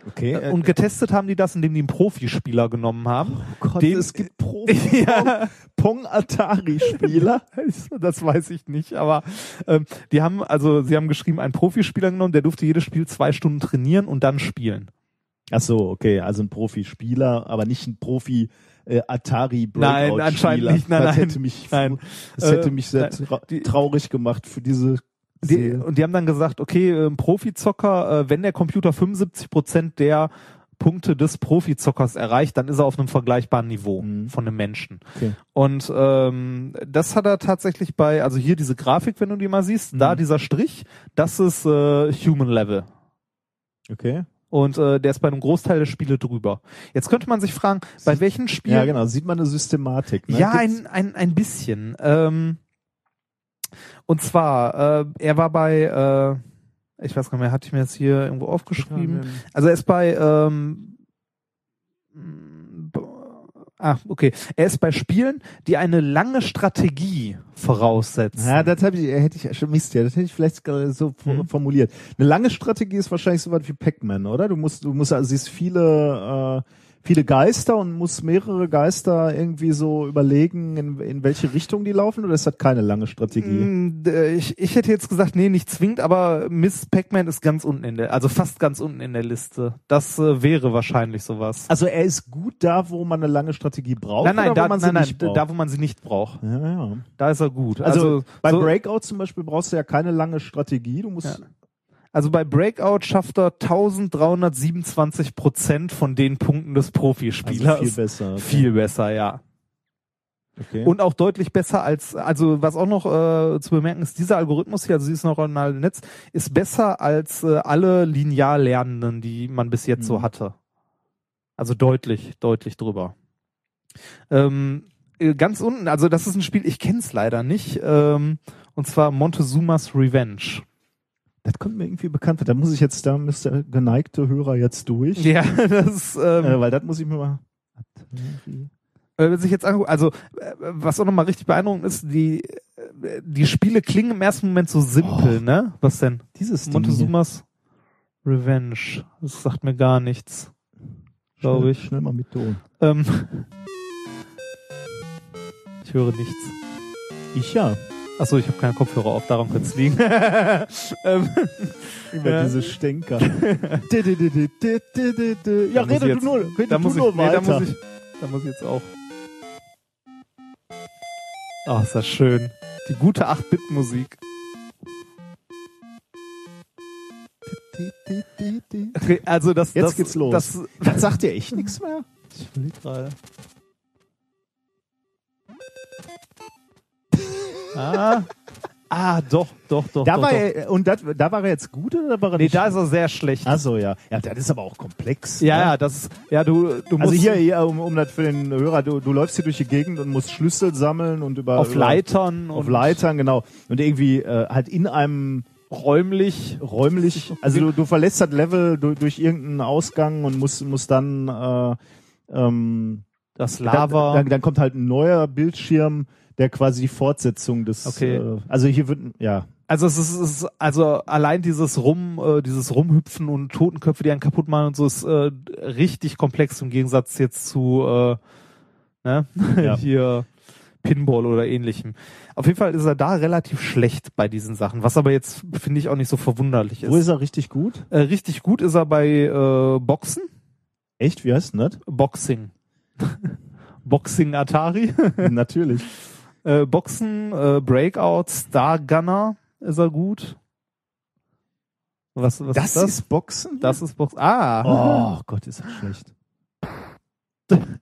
Okay. Äh, Und getestet haben die das, indem die einen Profispieler genommen haben. oh Gott, es gibt [laughs] Profi ja, Pong Atari Spieler. [laughs] das weiß ich nicht, aber ähm, die haben, also sie haben geschrieben, einen Profispieler genommen, der durfte jedes Spiel zwei Stunden trainieren und dann spielen. Ach so, okay, also ein Profispieler, aber nicht ein Profi äh, Atari Nein, Breakout anscheinend Spieler. nicht, nein, das nein, hätte mich nein. das hätte Äh, mich sehr nein, tra traurig gemacht für diese Die, und die haben dann gesagt, okay, ähm, Profizocker, äh, wenn der Computer 75 Prozent der Punkte des Profizockers erreicht, dann ist er auf einem vergleichbaren Niveau Mhm. von einem Menschen. Okay. Und ähm, das hat er tatsächlich bei, also hier diese Grafik, wenn du die mal siehst, Mhm. da dieser Strich, das ist äh, Human Level. Okay. Und äh, der ist bei einem Großteil der Spiele drüber. Jetzt könnte man sich fragen, bei welchen Spielen. Ja, genau, sieht man eine Systematik. Ne? Ja, Gibt's- ein, ein, ein bisschen. Ähm, und zwar, äh, er war bei, äh, ich weiß gar nicht mehr, hatte ich mir jetzt hier irgendwo aufgeschrieben. Also er ist bei, ähm, ah, okay. Er ist bei Spielen, die eine lange Strategie voraussetzen. Ja, das habe ich, hätte ich schon Mist, ja, das hätte ich vielleicht gerade so Mhm. formuliert. Eine lange Strategie ist wahrscheinlich so was wie Pac-Man, oder? Du musst, du musst, also siehst viele, äh, viele Geister und muss mehrere Geister irgendwie so überlegen, in, in welche Richtung die laufen oder ist das keine lange Strategie? Mm, d- Ich, ich hätte jetzt gesagt, nee, nicht zwingend, aber Miss Pac-Man ist ganz unten in der, also fast ganz unten in der Liste. Das äh, wäre wahrscheinlich sowas. Also er ist gut da, wo man eine lange Strategie braucht nein, nein, oder wo da, man sie nein, nein, nicht braucht? da, wo man sie nicht braucht. ja, ja. Da ist er gut. Also, Also, bei so, Breakout zum Beispiel brauchst du ja keine lange Strategie. Du musst Ja. Also bei Breakout schafft er 1327 Prozent von den Punkten des Profispielers. also viel besser. Okay. Viel besser, ja. Okay. Und auch deutlich besser als, also was auch noch äh, zu bemerken ist, dieser Algorithmus hier, also dieses neuronale Netz, ist besser als äh, alle linear Lernenden, die man bis jetzt so Mhm. hatte. Also deutlich, deutlich drüber. Ähm, äh, ganz unten, also das ist ein Spiel, ich kenne es leider nicht, ähm, und zwar Montezumas Revenge. Das kommt mir irgendwie bekannt vor. Da muss ich jetzt, da müsste der geneigte Hörer jetzt durch. Ja, [laughs] das ähm, Äh, weil das muss ich mir mal. Wenn sich jetzt anguckt, also äh, was auch nochmal richtig beeindruckend ist, die äh, die Spiele klingen im ersten Moment so simpel, Oh. ne? Was denn? Dieses. Montezumas Revenge. Das sagt mir gar nichts, glaube ich. Schnell mal mit Ton. Ähm, [laughs] ich höre nichts. Ich ja. Achso, ich habe keine Kopfhörer auf, daran könnte es liegen. [laughs] ähm, Über Ja. diese Stänker. [laughs] Ja, rede du jetzt- nur, rede da du muss ich, nur nee, da weiter. muss ich, da muss ich jetzt auch. Ach, ist das schön. Die gute 8-Bit-Musik. Di, di, di, di. Also das, Jetzt das, geht's los. Das, Das sagt dir echt nichts mehr? ich überleg gerade. Ah, ah, doch, doch, doch. Da doch, war doch. er, und das, da war er jetzt gut oder war er Nee, nicht? da ist er sehr schlecht. Ach so, ja. Ja, das ist aber auch komplex. ja, ne? ja, das, ja, du, du musst Also hier, hier um, um das für den Hörer, du, du läufst hier durch die Gegend und musst Schlüssel sammeln und über auf über, Leitern auf und Leitern, genau. Und irgendwie äh, halt in einem räumlich. räumlich, also du, du verlässt das Level durch, durch irgendeinen Ausgang und musst, musst dann äh, ähm, Das Lava. Dann, dann, dann kommt halt ein neuer Bildschirm, der quasi die Fortsetzung des Okay. äh, also hier wird ja Also es ist, es ist also allein dieses Rum, äh, dieses Rumhüpfen und Totenköpfe, die einen kaputt machen und so ist äh, richtig komplex im Gegensatz jetzt zu äh, ne? Ja. [laughs] hier Pinball oder ähnlichem. Auf jeden Fall ist er da relativ schlecht bei diesen Sachen, was aber jetzt finde ich auch nicht so verwunderlich ist. wo ist er richtig gut? äh, richtig gut ist er bei äh, Boxen, Echt, wie heißt denn das? Boxing. [laughs] Boxing Atari, [laughs] Natürlich. Äh, Boxen, äh, Breakout, Star Gunner ist er gut. Was, was Das, ist das? ist Boxen? Das ist Box. Ah, Oh Gott, ist das schlecht. [laughs]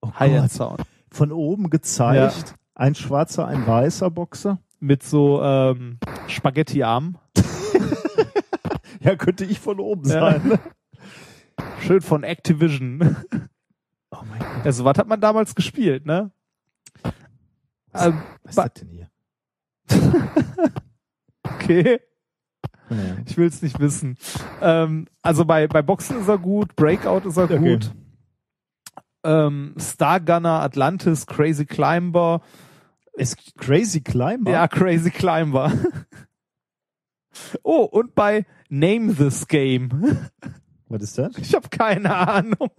Oh Gott. Sound. Von oben gezeigt, ein schwarzer, ein weißer Boxer. Mit so ähm, Spaghetti-Armen. [laughs] Ja, könnte ich von oben Ja. sein. Schön von Activision. Oh mein Gott. Also, was hat man damals gespielt, ne? Ähm, Was ist ba- das denn hier? [laughs] okay, Naja. ich will es nicht wissen. Ähm, also bei, bei Boxen ist er gut, Breakout ist er Okay. gut. Ähm, Star Gunner, Atlantis, Crazy Climber. Ist Crazy Climber? Ja, Crazy Climber. oh, und bei Name This Game. Was ist das? Ich habe keine Ahnung.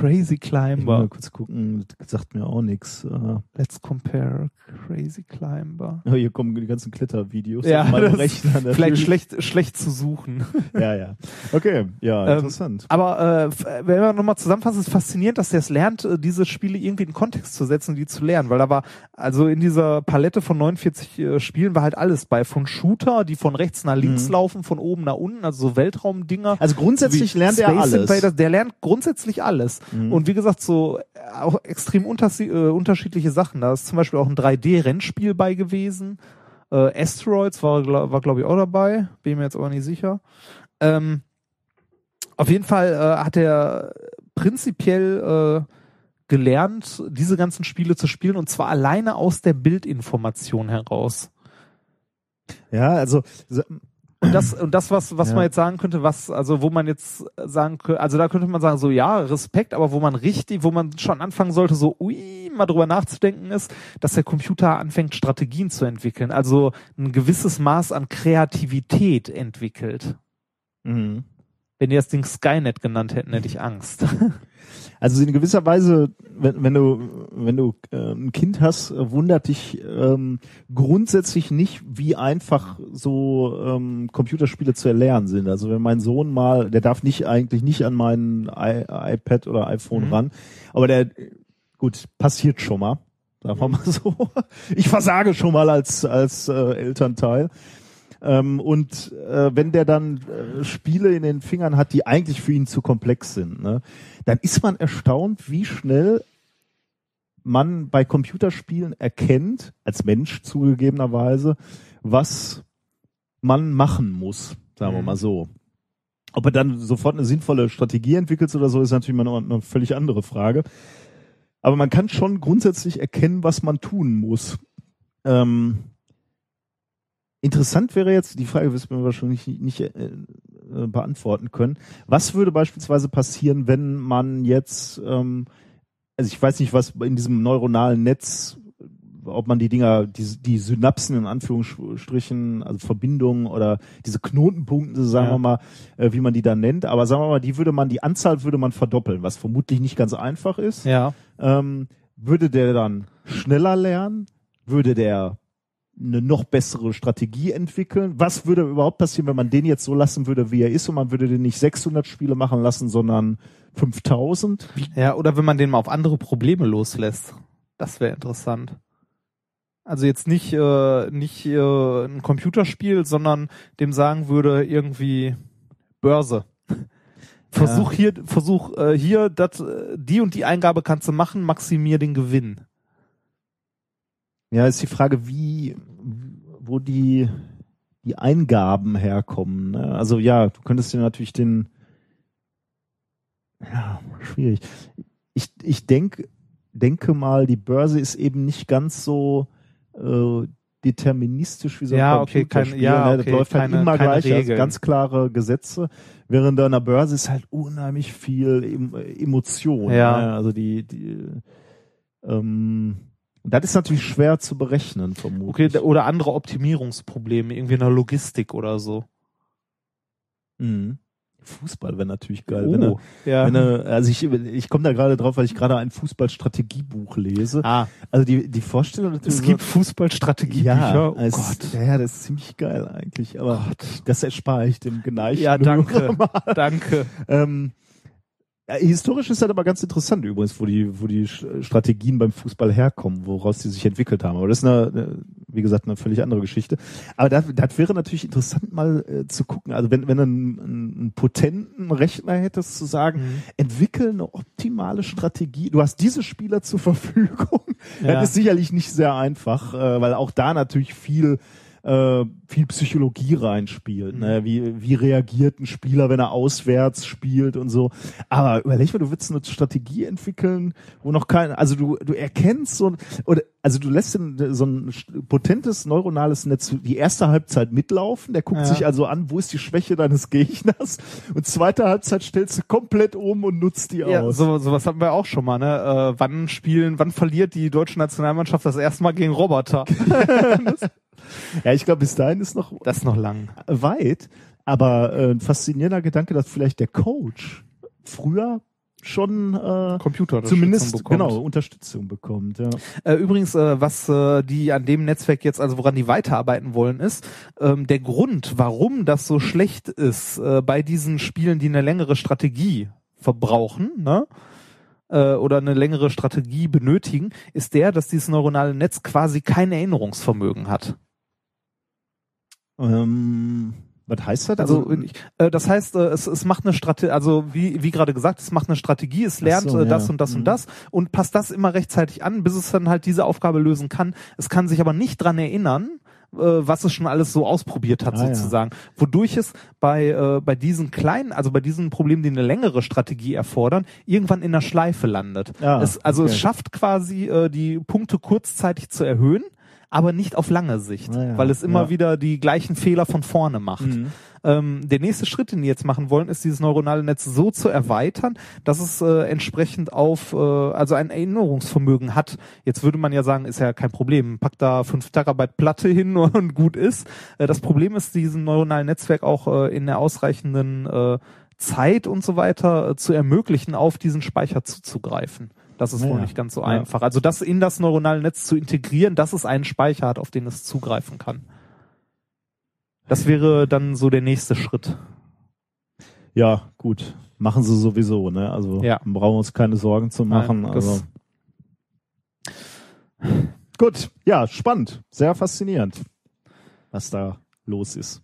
Crazy muss mal Climber. kurz gucken, das sagt mir auch nichts. Äh, Let's compare Crazy Climber. oh, hier kommen die ganzen Klettervideos Ja, Rechner. Vielleicht schlecht, schlecht zu suchen. [laughs] Ja, ja. Okay, ja, Ähm, interessant. Aber äh, f- wenn wir nochmal zusammenfassen, ist faszinierend, dass der es lernt, äh, diese Spiele irgendwie in Kontext zu setzen, die zu lernen. Weil da war, also in dieser Palette von 49 äh, Spielen war halt alles bei. Von Shooter, die von rechts nach links Mhm. laufen, von oben nach unten, also so Weltraumdinger. Also grundsätzlich lernt er Space alles. Invaders, der lernt grundsätzlich alles. Mhm. Und wie gesagt, so äh, auch extrem äh, unterschiedliche Sachen. Da ist zum Beispiel auch ein 3D-Rennspiel bei gewesen. Äh, Asteroids war, war glaube ich, auch dabei. Bin mir jetzt aber nicht sicher. Ähm, auf jeden Fall äh, hat er prinzipiell äh, gelernt, diese ganzen Spiele zu spielen und zwar alleine aus der Bildinformation heraus. ja, also so- Und das, und das, was, was Ja. man jetzt sagen könnte, was, also wo man jetzt sagen könnte, also da könnte man sagen, so ja, Respekt, aber wo man richtig, wo man schon anfangen sollte, so ui, mal drüber nachzudenken ist, dass der Computer anfängt, Strategien zu entwickeln, also ein gewisses Maß an Kreativität entwickelt. mhm. Wenn die das Ding Skynet genannt hätten, hätte ich Angst. [laughs] Also in gewisser Weise, wenn, wenn du wenn du äh, ein Kind hast, äh, wundert dich ähm, grundsätzlich nicht, wie einfach so ähm, Computerspiele zu erlernen sind. Also wenn mein Sohn mal, der darf nicht eigentlich nicht an meinen I iPad oder iPhone Mhm. ran, aber der gut passiert schon mal, sagen wir mal [laughs] so. Ich versage schon mal als als äh, Elternteil. Ähm, und äh, wenn der dann äh, Spiele in den Fingern hat, die eigentlich für ihn zu komplex sind, ne, dann ist man erstaunt, wie schnell man bei Computerspielen erkennt, als Mensch zugegebenerweise, was man machen muss, sagen wir Mhm. mal so. Ob er dann sofort eine sinnvolle Strategie entwickelt oder so, ist natürlich mal eine, eine völlig andere Frage. Aber man kann schon grundsätzlich erkennen, was man tun muss. Ähm, interessant wäre jetzt, die Frage wirst du mir wahrscheinlich nicht, äh, äh, beantworten können. Was würde beispielsweise passieren, wenn man jetzt, ähm, also ich weiß nicht, was in diesem neuronalen Netz, ob man die Dinger, die, die Synapsen in Anführungsstrichen, also Verbindungen oder diese Knotenpunkte, sagen Ja. wir mal, äh, wie man die dann nennt, aber sagen wir mal, die würde man, die Anzahl würde man verdoppeln, was vermutlich nicht ganz einfach ist. Ja. Ähm, würde der dann schneller lernen? Würde der eine noch bessere Strategie entwickeln? Was würde überhaupt passieren, wenn man den jetzt so lassen würde, wie er ist und man würde den nicht 600 Spiele machen lassen, sondern 5000? Ja, oder wenn man den mal auf andere Probleme loslässt. Das wäre interessant. Also jetzt nicht, äh, nicht äh, ein Computerspiel, sondern dem sagen würde, irgendwie Börse. [laughs] Versuch hier, versuch äh, hier, dat, äh, die und die Eingabe kannst du machen, maximier den Gewinn. Ja, ist die Frage, wie, wo die, die Eingaben herkommen. Ne? Also ja, du könntest dir natürlich den, ja, schwierig. Ich, ich denk, denke mal, die Börse ist eben nicht ganz so äh, deterministisch wie so ein Ja, okay, Computerspiel. kein- ja, ne? Das okay, läuft halt keine- immer gleich, also ganz klare Gesetze. Während an der Börse ist halt unheimlich viel em Emotion. Ja. Ne? Also die, die ähm, das ist natürlich schwer zu berechnen, Okay, vermutlich. da- oder andere Optimierungsprobleme, irgendwie in der Logistik oder so. Mhm. Fußball wäre natürlich geil. Wenn er, Oh, ja. wenn er, also ich, ich komme da gerade drauf, weil ich gerade ein Fußballstrategiebuch lese. ah, Also die, die Vorstellung es gibt Fußballstrategiebücher. ja, oh es, Gott. ja, das ist ziemlich geil eigentlich. Aber das erspare ich dem geneigten Ja, danke. [laughs] Danke. Ähm, ja, historisch ist das aber ganz interessant übrigens, wo die, wo die Strategien beim Fußball herkommen, woraus die sich entwickelt haben. Aber das ist eine, wie gesagt, eine völlig andere Geschichte. Aber das, das wäre natürlich interessant mal äh, zu gucken. Also wenn, wenn du einen, einen, einen potenten Rechner hättest, zu sagen, Mhm. entwickel eine optimale Strategie. Du hast diese Spieler zur Verfügung. Ja. Das ist sicherlich nicht sehr einfach, äh, weil auch da natürlich viel äh, viel Psychologie reinspielt. Ne? Wie, wie reagiert ein Spieler, wenn er auswärts spielt und so. Aber überleg mal, du willst eine Strategie entwickeln, wo noch kein, also du, du erkennst so, oder, also du lässt so ein potentes neuronales Netz die erste Halbzeit mitlaufen, der guckt Ja. sich also an, wo ist die Schwäche deines Gegners und zweite Halbzeit stellst du komplett um und nutzt die Ja, aus. so, sowas hatten wir auch schon mal, ne? Äh, wann spielen, wann verliert die deutsche Nationalmannschaft das erste Mal gegen Roboter? [laughs] [laughs] Ja, ich glaube, bis dahin ist noch Das ist noch lang. weit, aber äh, ein faszinierender Gedanke, dass vielleicht der Coach früher schon äh, Computer zumindest bekommt. genau Unterstützung bekommt. Ja. Äh, übrigens, äh, was äh, die an dem Netzwerk jetzt, also woran die weiterarbeiten wollen, ist ähm, der Grund, warum das so schlecht ist äh, bei diesen Spielen, die eine längere Strategie verbrauchen, ne? äh, oder eine längere Strategie benötigen, ist der, dass dieses neuronale Netz quasi kein Erinnerungsvermögen hat. Ähm, was heißt das? Also ich, äh, das heißt, äh, es, es macht eine Strategie, also wie, wie gerade gesagt, es macht eine Strategie, es lernt so, äh, das ja. und das Mhm. und das und passt das immer rechtzeitig an, bis es dann halt diese Aufgabe lösen kann. Es kann sich aber nicht dran erinnern, äh, was es schon alles so ausprobiert hat, Ah, ja. sozusagen. Wodurch es bei, äh, bei diesen kleinen, also bei diesen Problemen, die eine längere Strategie erfordern, irgendwann in der Schleife landet. Ah, es, also okay. es schafft quasi, äh, die Punkte kurzzeitig zu erhöhen, aber nicht auf lange Sicht, Ah, ja. weil es immer Ja. wieder die gleichen Fehler von vorne macht. Mhm. Ähm, der nächste Schritt, den die jetzt machen wollen, ist dieses neuronale Netz so zu erweitern, dass es äh, entsprechend auf, äh, also ein Erinnerungsvermögen hat. Jetzt würde man ja sagen, ist ja kein Problem, pack da 5 Terabyte Platte hin [laughs] und gut ist. Äh, das Problem ist, diesen neuronalen Netzwerk auch äh, in der ausreichenden äh, Zeit und so weiter äh, zu ermöglichen, auf diesen Speicher zuzugreifen. Das ist Ja, wohl nicht ganz so Ja. einfach. Also das in das neuronale Netz zu integrieren, dass es einen Speicher hat, auf den es zugreifen kann. Das wäre dann so der nächste Schritt. Ja, gut. Machen sie sowieso, ne? Also Ja. brauchen wir uns keine Sorgen zu machen. Nein, also. Gut, ja, spannend. Sehr faszinierend, was da los ist.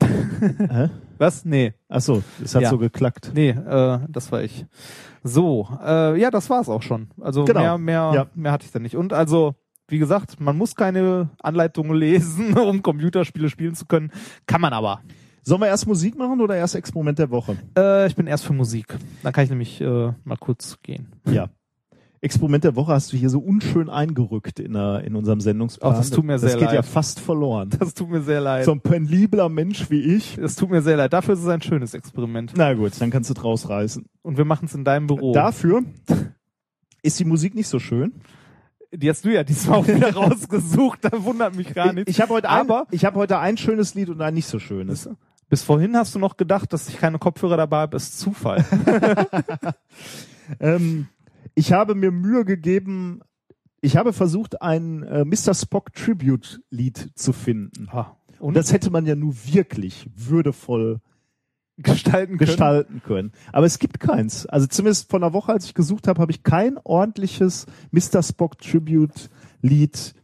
[laughs] Hä? Was? Nee. Achso, es hat Ja. so geklackt. Nee, äh, das war ich. So, äh, ja, das war's auch schon. Also Genau. mehr, mehr, Ja. mehr hatte ich da nicht. Und also, wie gesagt, man muss keine Anleitungen [laughs] lesen, um Computerspiele spielen zu können. Kann man aber. Sollen wir erst Musik machen oder erst Experiment der Woche? Äh, ich bin erst für Musik. Dann kann ich nämlich äh, mal kurz gehen. Ja. Experiment der Woche hast du hier so unschön eingerückt in, der, in unserem Sendungsplan. Ach, das tut mir das sehr geht ja leid. fast verloren. Das tut mir sehr leid. So ein penibler Mensch wie ich. Es tut mir sehr leid. Dafür ist es ein schönes Experiment. Na gut, dann kannst du draus reißen. Und wir machen es in deinem Büro. Dafür ist die Musik nicht so schön. Die hast du ja diesmal auch wieder [laughs] rausgesucht. Da wundert mich gar Ich, nichts. ich habe heute, ein, Aber- ich hab heute ein schönes Lied und ein nicht so schönes. Bis vorhin hast du noch gedacht, dass ich keine Kopfhörer dabei habe. Ist Zufall. [laughs] [laughs] Ähm, ich habe mir Mühe gegeben, ich habe versucht, ein äh, Mr. Spock Tribute-Lied zu finden. Ah, Und das hätte man ja nur wirklich würdevoll gestalten können. gestalten können. Aber es gibt keins. Also zumindest von der Woche, als ich gesucht habe, habe ich kein ordentliches Mr. Spock Tribute Lied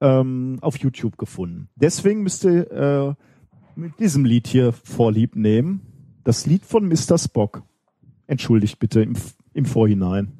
ähm, auf YouTube gefunden. Deswegen müsst ihr äh, mit diesem Lied hier Vorlieb nehmen. Das Lied von Mr. Spock. Entschuldigt bitte im, im Vorhinein.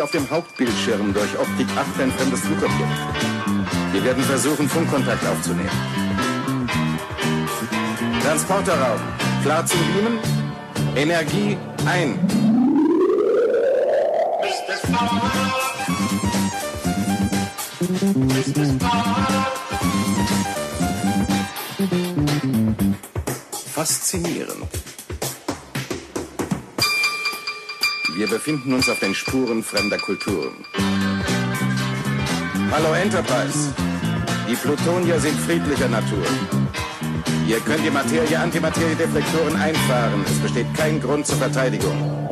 Hier auf dem Hauptbildschirm durch Optik 8 ein fremdes Flugobjekt. Wir werden versuchen, Funkkontakt aufzunehmen. Transporterraum. Klar zum Beamen? Energie ein. Befinden uns auf den Spuren fremder Kulturen. Hallo Enterprise. Die Plutonier sind friedlicher Natur. Ihr könnt die Materie-Antimaterie-Deflektoren einfahren. Es besteht kein Grund zur Verteidigung.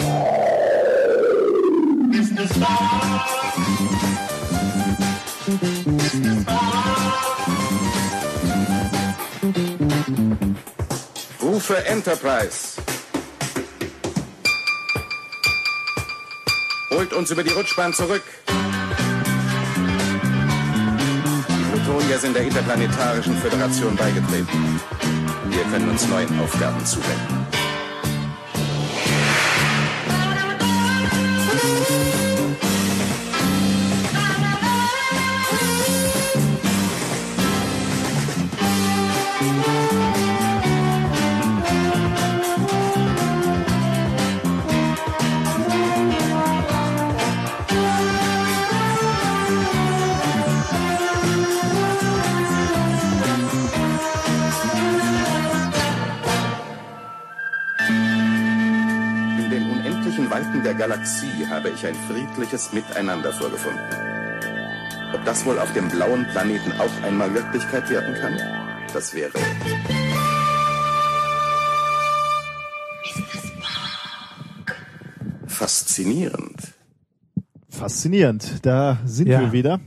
Rufe Enterprise. Uns über die Rutschbahn zurück. Die Plutonier sind der Interplanetarischen Föderation beigetreten. Wir können uns neuen Aufgaben zuwenden. Galaxie habe ich ein friedliches Miteinander vorgefunden. Ob das wohl auf dem blauen Planeten auch einmal Wirklichkeit werden kann? Das wäre faszinierend. Faszinierend. Da sind Ja. wir wieder.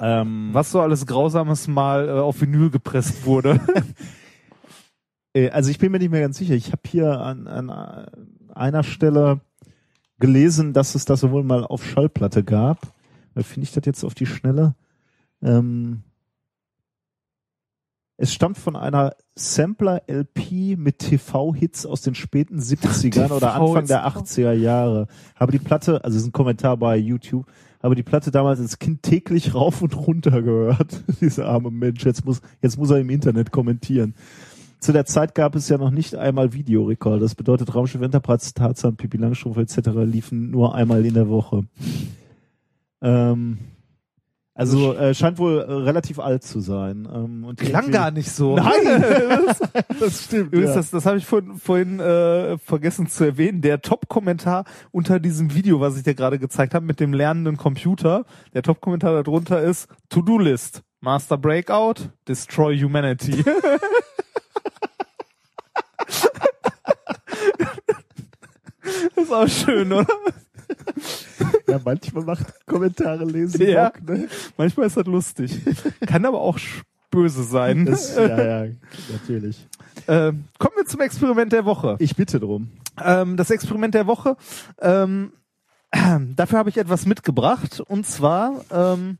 Ähm, Was so alles Grausames mal äh, auf Vinyl gepresst wurde. [laughs] [laughs] Äh, Also ich bin mir nicht mehr ganz sicher. Ich habe hier an, an einer Stelle gelesen, dass es das wohl mal auf Schallplatte gab. Äh, Finde ich das jetzt auf die Schnelle? Ähm, es stammt von einer Sampler-LP mit TV-Hits aus den späten [laughs] 70ern oder Anfang der 80er Jahre. Habe die Platte, also es ist ein Kommentar bei YouTube, habe die Platte damals als Kind täglich rauf und runter gehört. [laughs] Dieser arme Mensch, jetzt muss, jetzt muss er im Internet kommentieren. Zu der Zeit gab es ja noch nicht einmal Videorekorder. Das bedeutet, Raumschiff Enterprise, Tarzan, Pipi Langstrumpf etc. liefen nur einmal in der Woche. Ähm, also äh, scheint wohl äh, relativ alt zu sein. Ähm, und Klang gar nicht so. Nein, [laughs] das, das stimmt. Übrigens, Ja. das, das habe ich vorhin, vorhin äh, vergessen zu erwähnen. Der Top-Kommentar unter diesem Video, was ich dir gerade gezeigt habe, mit dem lernenden Computer, der Top-Kommentar darunter ist To-Do-List, Master Breakout, Destroy Humanity. [laughs] [laughs] das [laughs] ist auch schön, oder? ja, manchmal macht Kommentare lesen Ja. Bock, ne? Manchmal ist das lustig. Kann aber auch böse sein. Das, ja, ja, [laughs] natürlich. Ähm, kommen wir zum Experiment der Woche. Ich bitte drum. Ähm, das Experiment der Woche. Ähm, [clears throat] dafür habe ich etwas mitgebracht. Und zwar, ähm,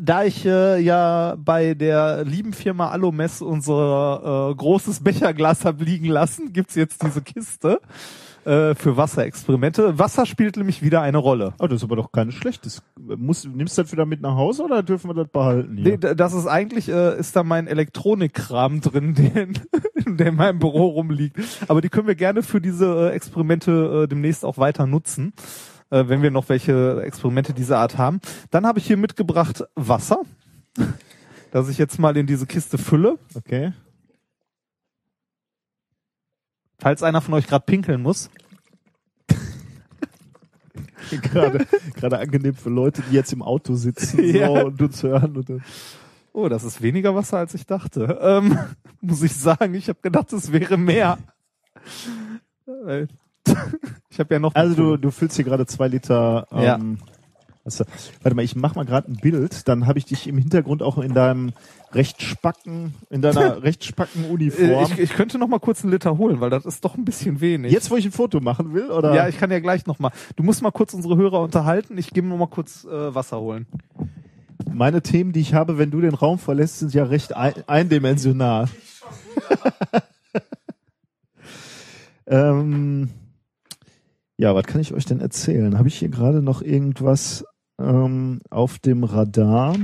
da ich äh, ja bei der lieben Firma Alomess unser äh, großes Becherglas habe liegen lassen, gibt's jetzt diese Kiste äh, für Wasserexperimente. Wasser spielt nämlich wieder eine Rolle. Oh, das ist aber doch kein schlechtes. Muss, nimmst du das wieder mit nach Hause oder dürfen wir das behalten hier? Nee, das ist eigentlich, äh, ist da mein Elektronikkram drin, [laughs] den, der in meinem Büro rumliegt. Aber die können wir gerne für diese äh, Experimente äh, demnächst auch weiter nutzen, äh, wenn wir noch welche Experimente dieser Art haben. Dann habe ich hier mitgebracht Wasser, [laughs] das ich jetzt mal in diese Kiste fülle. Okay. Falls einer von euch gerade pinkeln muss. [laughs] gerade, gerade angenehm für Leute, die jetzt im Auto sitzen [laughs] Ja. so, und uns hören. Und dann, Oh, das ist weniger Wasser, als ich dachte. Ähm, muss ich sagen, ich habe gedacht, es wäre mehr. [laughs] Ich habe ja noch. also du, du füllst hier gerade zwei Liter. Ähm, Ja. du- warte mal, ich mach mal gerade ein Bild, dann habe ich dich im Hintergrund auch in deinem recht spacken, in deiner [laughs] recht spacken Uniform. Ich, ich könnte noch mal kurz einen Liter holen, weil das ist doch ein bisschen wenig. Jetzt, wo ich ein Foto machen will, oder? Ja, ich kann ja gleich noch mal. Du musst mal kurz unsere Hörer unterhalten. Ich gehe noch mal kurz äh, Wasser holen. Meine Themen, die ich habe, wenn du den Raum verlässt, sind ja recht ein eindimensional. [laughs] ähm, ja, was kann ich euch denn erzählen? Habe ich hier gerade noch irgendwas ähm, auf dem Radar?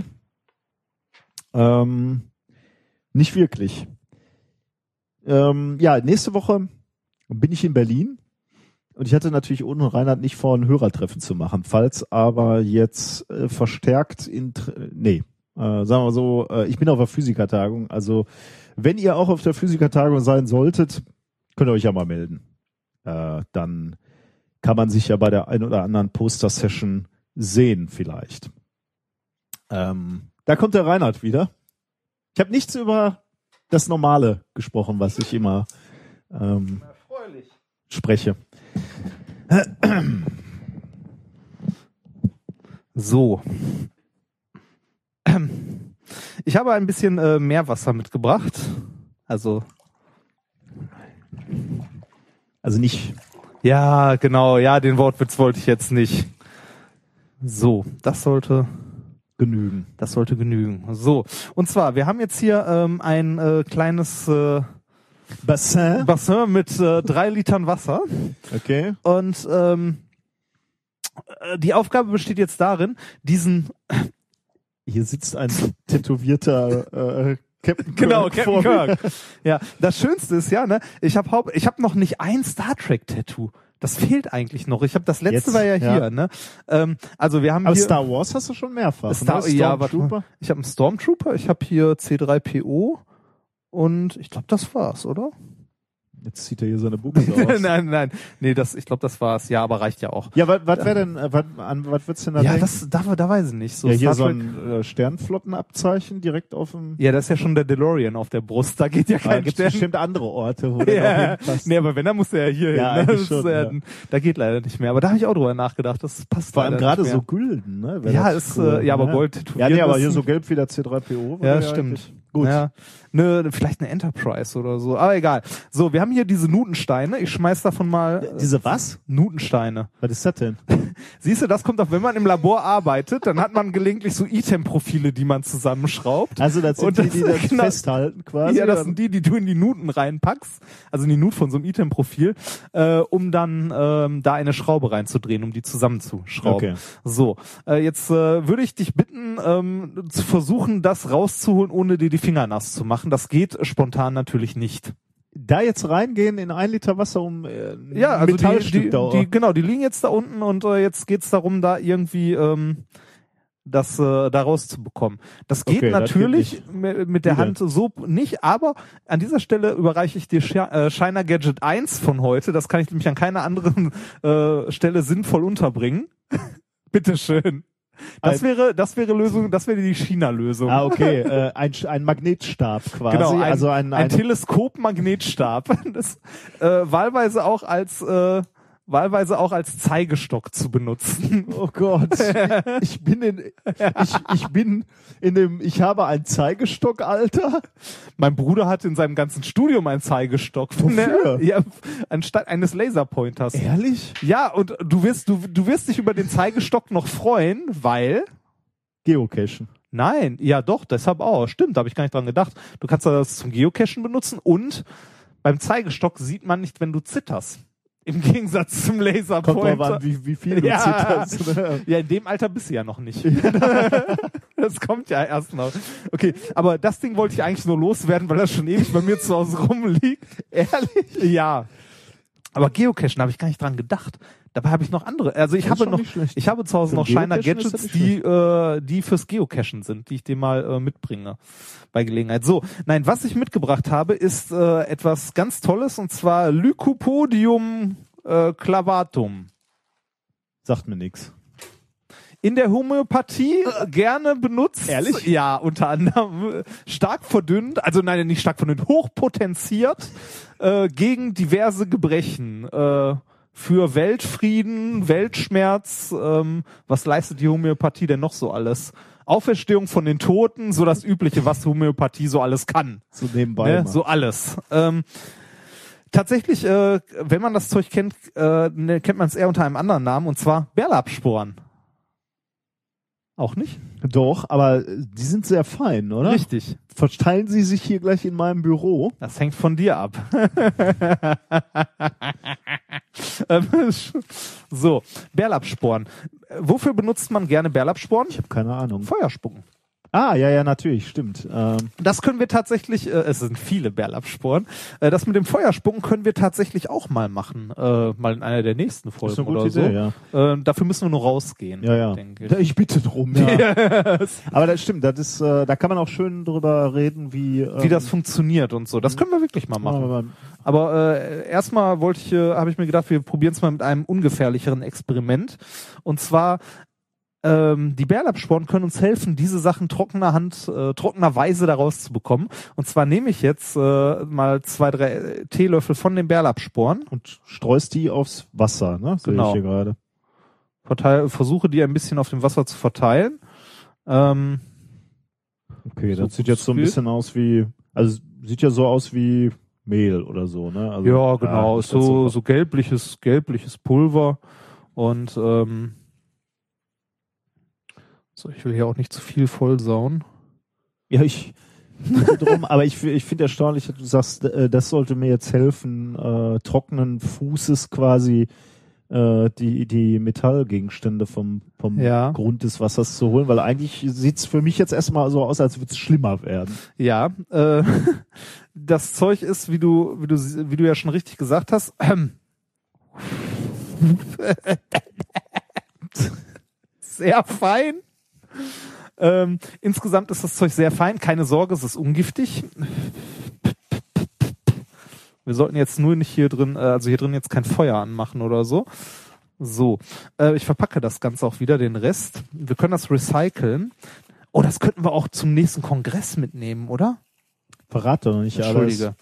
Ähm, nicht wirklich. Ähm, ja, nächste Woche bin ich in Berlin. Und ich hatte natürlich ohne Reinhard nicht vor, ein Hörertreffen zu machen. Falls aber jetzt äh, verstärkt in, nee, äh, sagen wir so, äh, ich bin auf der Physikertagung. Also wenn ihr auch auf der Physikertagung sein solltet, könnt ihr euch ja mal melden. Äh, dann kann man sich ja bei der ein oder anderen Poster-Session sehen vielleicht. Ähm, da kommt der Reinhard wieder. Ich habe nichts über das Normale gesprochen, was ich immer ähm, spreche. So. Ich habe ein bisschen äh, Meerwasser mitgebracht. Also Also nicht ja, genau. Ja, den Wortwitz wollte ich jetzt nicht. So, das sollte genügen. Das sollte genügen. So, und zwar, wir haben jetzt hier ähm, ein äh, kleines äh, Bassin. Bassin mit äh, drei Litern Wasser Okay. und ähm, äh, die Aufgabe besteht jetzt darin, diesen Hier sitzt ein tätowierter äh, Captain genau Kirk Captain mir. Kirk. Ja, das Schönste ist ja, ne, ich habe Haupt, ich habe noch nicht ein Star Trek Tattoo. Das fehlt eigentlich noch. Ich habe das letzte Jetzt, war ja hier, ja. ne? Ähm, also wir haben Aber hier Star Wars hast du schon mehrfach. Star, ne? ja, warte. Ich habe einen Stormtrooper, ich habe hier C3PO und ich glaube, das war's, oder? Jetzt zieht er hier seine Buchse [laughs] aus. nein, nein. Nee, das, ich glaube, das war's. Ja, aber reicht ja auch. Ja, was wäre denn, äh, wat, an was du denn da Ja, denken? das, da, da weiß ich nicht. So ja, hier Star so ein äh, Sternflottenabzeichen direkt auf dem. ja, das ist ja schon der DeLorean auf der Brust. Da geht ja Da kein gibt Stern. bestimmt andere Orte, wo [laughs] Ja, nee, aber wenn, dann muss er ja hier Ja, hin. Ne? Das ist, schon, äh, ja. Da geht leider nicht mehr. Aber da habe ich auch drüber nachgedacht. Das passt Vor allem gerade so gülden, ne? Wär Ja, ist, äh, ja, aber Gold Ja, nee, aber hier so gelb wie der C3PO. Ja, stimmt. Gut. Ja, ne, vielleicht eine Enterprise oder so. Aber egal. So, wir haben hier diese Nutensteine. Ich schmeiß davon mal äh, Diese was? Nutensteine. Was ist das denn? [laughs] Siehst du, das kommt auch, wenn man im Labor arbeitet, dann hat man gelegentlich so Item-Profile, die man zusammenschraubt. Also das sind Und die, das- die das genau. festhalten quasi. ja, das sind die, die du in die Nuten reinpackst, also in die Nut von so einem Item-Profil, äh, um dann ähm, da eine Schraube reinzudrehen, um die zusammenzuschrauben. Okay. So, äh, jetzt äh, würde ich dich bitten, ähm, zu versuchen, das rauszuholen, ohne dir die Finger nass zu machen. Das geht spontan natürlich nicht. da jetzt reingehen in ein Liter Wasser um äh, Ja, also die, Metallstück die, da. die, genau, die liegen jetzt da unten und äh, jetzt geht's darum, da irgendwie ähm, das äh, da rauszubekommen. Das geht Okay, das natürlich geht mi- mit der. Hand so nicht, aber an dieser Stelle überreiche ich dir Shi- äh, Shiner Gadget 1 von heute. Das kann ich nämlich an keiner anderen äh, Stelle sinnvoll unterbringen. [laughs] Bitteschön. Das Ein- wäre, das wäre Lösung, das wäre die China-Lösung. Ah, okay. [laughs] äh, ein, ein Magnetstab quasi. Genau, ein, also ein, ein ein, Teleskop-Magnetstab. [laughs] Das äh, wahlweise auch als äh, wahlweise auch als Zeigestock zu benutzen. [laughs] Oh Gott. [laughs] Ich bin in, ich, ich bin in dem, ich habe ein Zeigestock, Alter. Mein Bruder hat in seinem ganzen Studium einen Zeigestock. Wofür? Ja, anstatt eines Laserpointers. Ehrlich? Ja, und du wirst, du, du wirst dich über den Zeigestock noch freuen, weil Geocachen. Nein, ja doch, deshalb auch. Stimmt, da habe ich gar nicht dran gedacht. Du kannst das zum Geocachen benutzen und beim Zeigestock sieht man nicht, wenn du zitterst. Im Gegensatz zum Kommt Laserpointer. drauf an, wie, wie viel du Ja. zitterst. ne? Ja, in dem Alter bist du ja noch nicht. [laughs] das kommt ja erst noch. Okay, aber das Ding wollte ich eigentlich nur loswerden, weil das schon ewig bei mir zu Hause rumliegt. Ehrlich? Ja. Aber Geocachen habe ich gar nicht dran gedacht. Dabei habe ich noch andere. Also ich Das habe noch, ich habe zu Hause Für noch Shiner Gadgets, die, äh, die fürs Geocachen sind, die ich dir mal äh, mitbringe bei Gelegenheit. So, nein, was ich mitgebracht habe, ist äh, etwas ganz Tolles und zwar Lycopodium äh, clavatum. Sagt mir nix. in der Homöopathie gerne benutzt. Ehrlich? Ja, unter anderem äh, stark verdünnt, also nein, nicht stark verdünnt, hochpotenziert äh, gegen diverse Gebrechen. Äh, für Weltfrieden, Weltschmerz, ähm, was leistet die Homöopathie denn noch so alles? Auferstehung von den Toten, so das Übliche, was Homöopathie so alles kann. So nebenbei. Ne? So alles. Ähm, tatsächlich, äh, wenn man das Zeug kennt, äh, ne, kennt man es eher unter einem anderen Namen, und zwar Bärlapsporen. Auch nicht? Doch, aber äh, die sind sehr fein, oder? Richtig. Verteilen sie sich hier gleich in meinem Büro? Das hängt von dir ab. [laughs] Ähm, so, Bärlapsporen. Wofür benutzt man gerne Bärlapsporen? Ich habe keine Ahnung. Feuerspucken. Ah, ja, ja, natürlich, stimmt. Ähm, Das können wir tatsächlich, äh, es sind viele Bärlapsporen, äh, das mit dem Feuerspucken können wir tatsächlich auch mal machen, äh, mal in einer der nächsten Folgen ist eine gute oder so. Idee, ja. Äh, dafür müssen wir nur rausgehen. Ja, ja. Denke ich. Ich bitte drum, ja. [laughs] Aber das stimmt, das ist, äh, da kann man auch schön drüber reden, wie, ähm, Wie das funktioniert und so. Das können wir wirklich mal machen. aber- Aber äh, erstmal wollte ich, äh, habe ich mir gedacht, wir probieren es mal mit einem ungefährlicheren Experiment. Und zwar ähm, die Bärlapsporen können uns helfen, diese Sachen trockener Hand, äh, trockenerweise da rauszubekommen. Und zwar nehme ich jetzt äh, mal zwei, drei Teelöffel von den Bärlapsporen, und streust die aufs Wasser, ne? Sehe Genau. ich hier gerade. verteil, versuche die ein bisschen auf dem Wasser zu verteilen. Ähm, Okay, So das sieht jetzt so ein bisschen aus wie, also sieht ja so aus wie Mehl oder so, ne? Also, ja, genau, das so, so gelbliches, gelbliches Pulver und ähm, so, ich will hier auch nicht zu viel vollsauen. Ja, ich drum, aber ich, ich finde erstaunlich, dass du sagst, äh, das sollte mir jetzt helfen, äh, trockenen Fußes quasi äh, die, die Metallgegenstände vom, vom Ja. Grund des Wassers zu holen, weil eigentlich sieht's für mich jetzt erstmal so aus, als würde es schlimmer werden. Ja, äh, [laughs] das Zeug ist, wie du, wie du, wie du ja schon richtig gesagt hast, ähm, [laughs] sehr fein. Ähm, insgesamt ist das Zeug sehr fein. Keine Sorge, es ist ungiftig. Wir sollten jetzt nur nicht hier drin, äh, also hier drin jetzt kein Feuer anmachen oder so. So, äh, ich verpacke das Ganze auch wieder, den Rest. Wir können das recyceln. Oh, das könnten wir auch zum nächsten Kongress mitnehmen, oder? Verrat doch nicht alles. Entschuldige.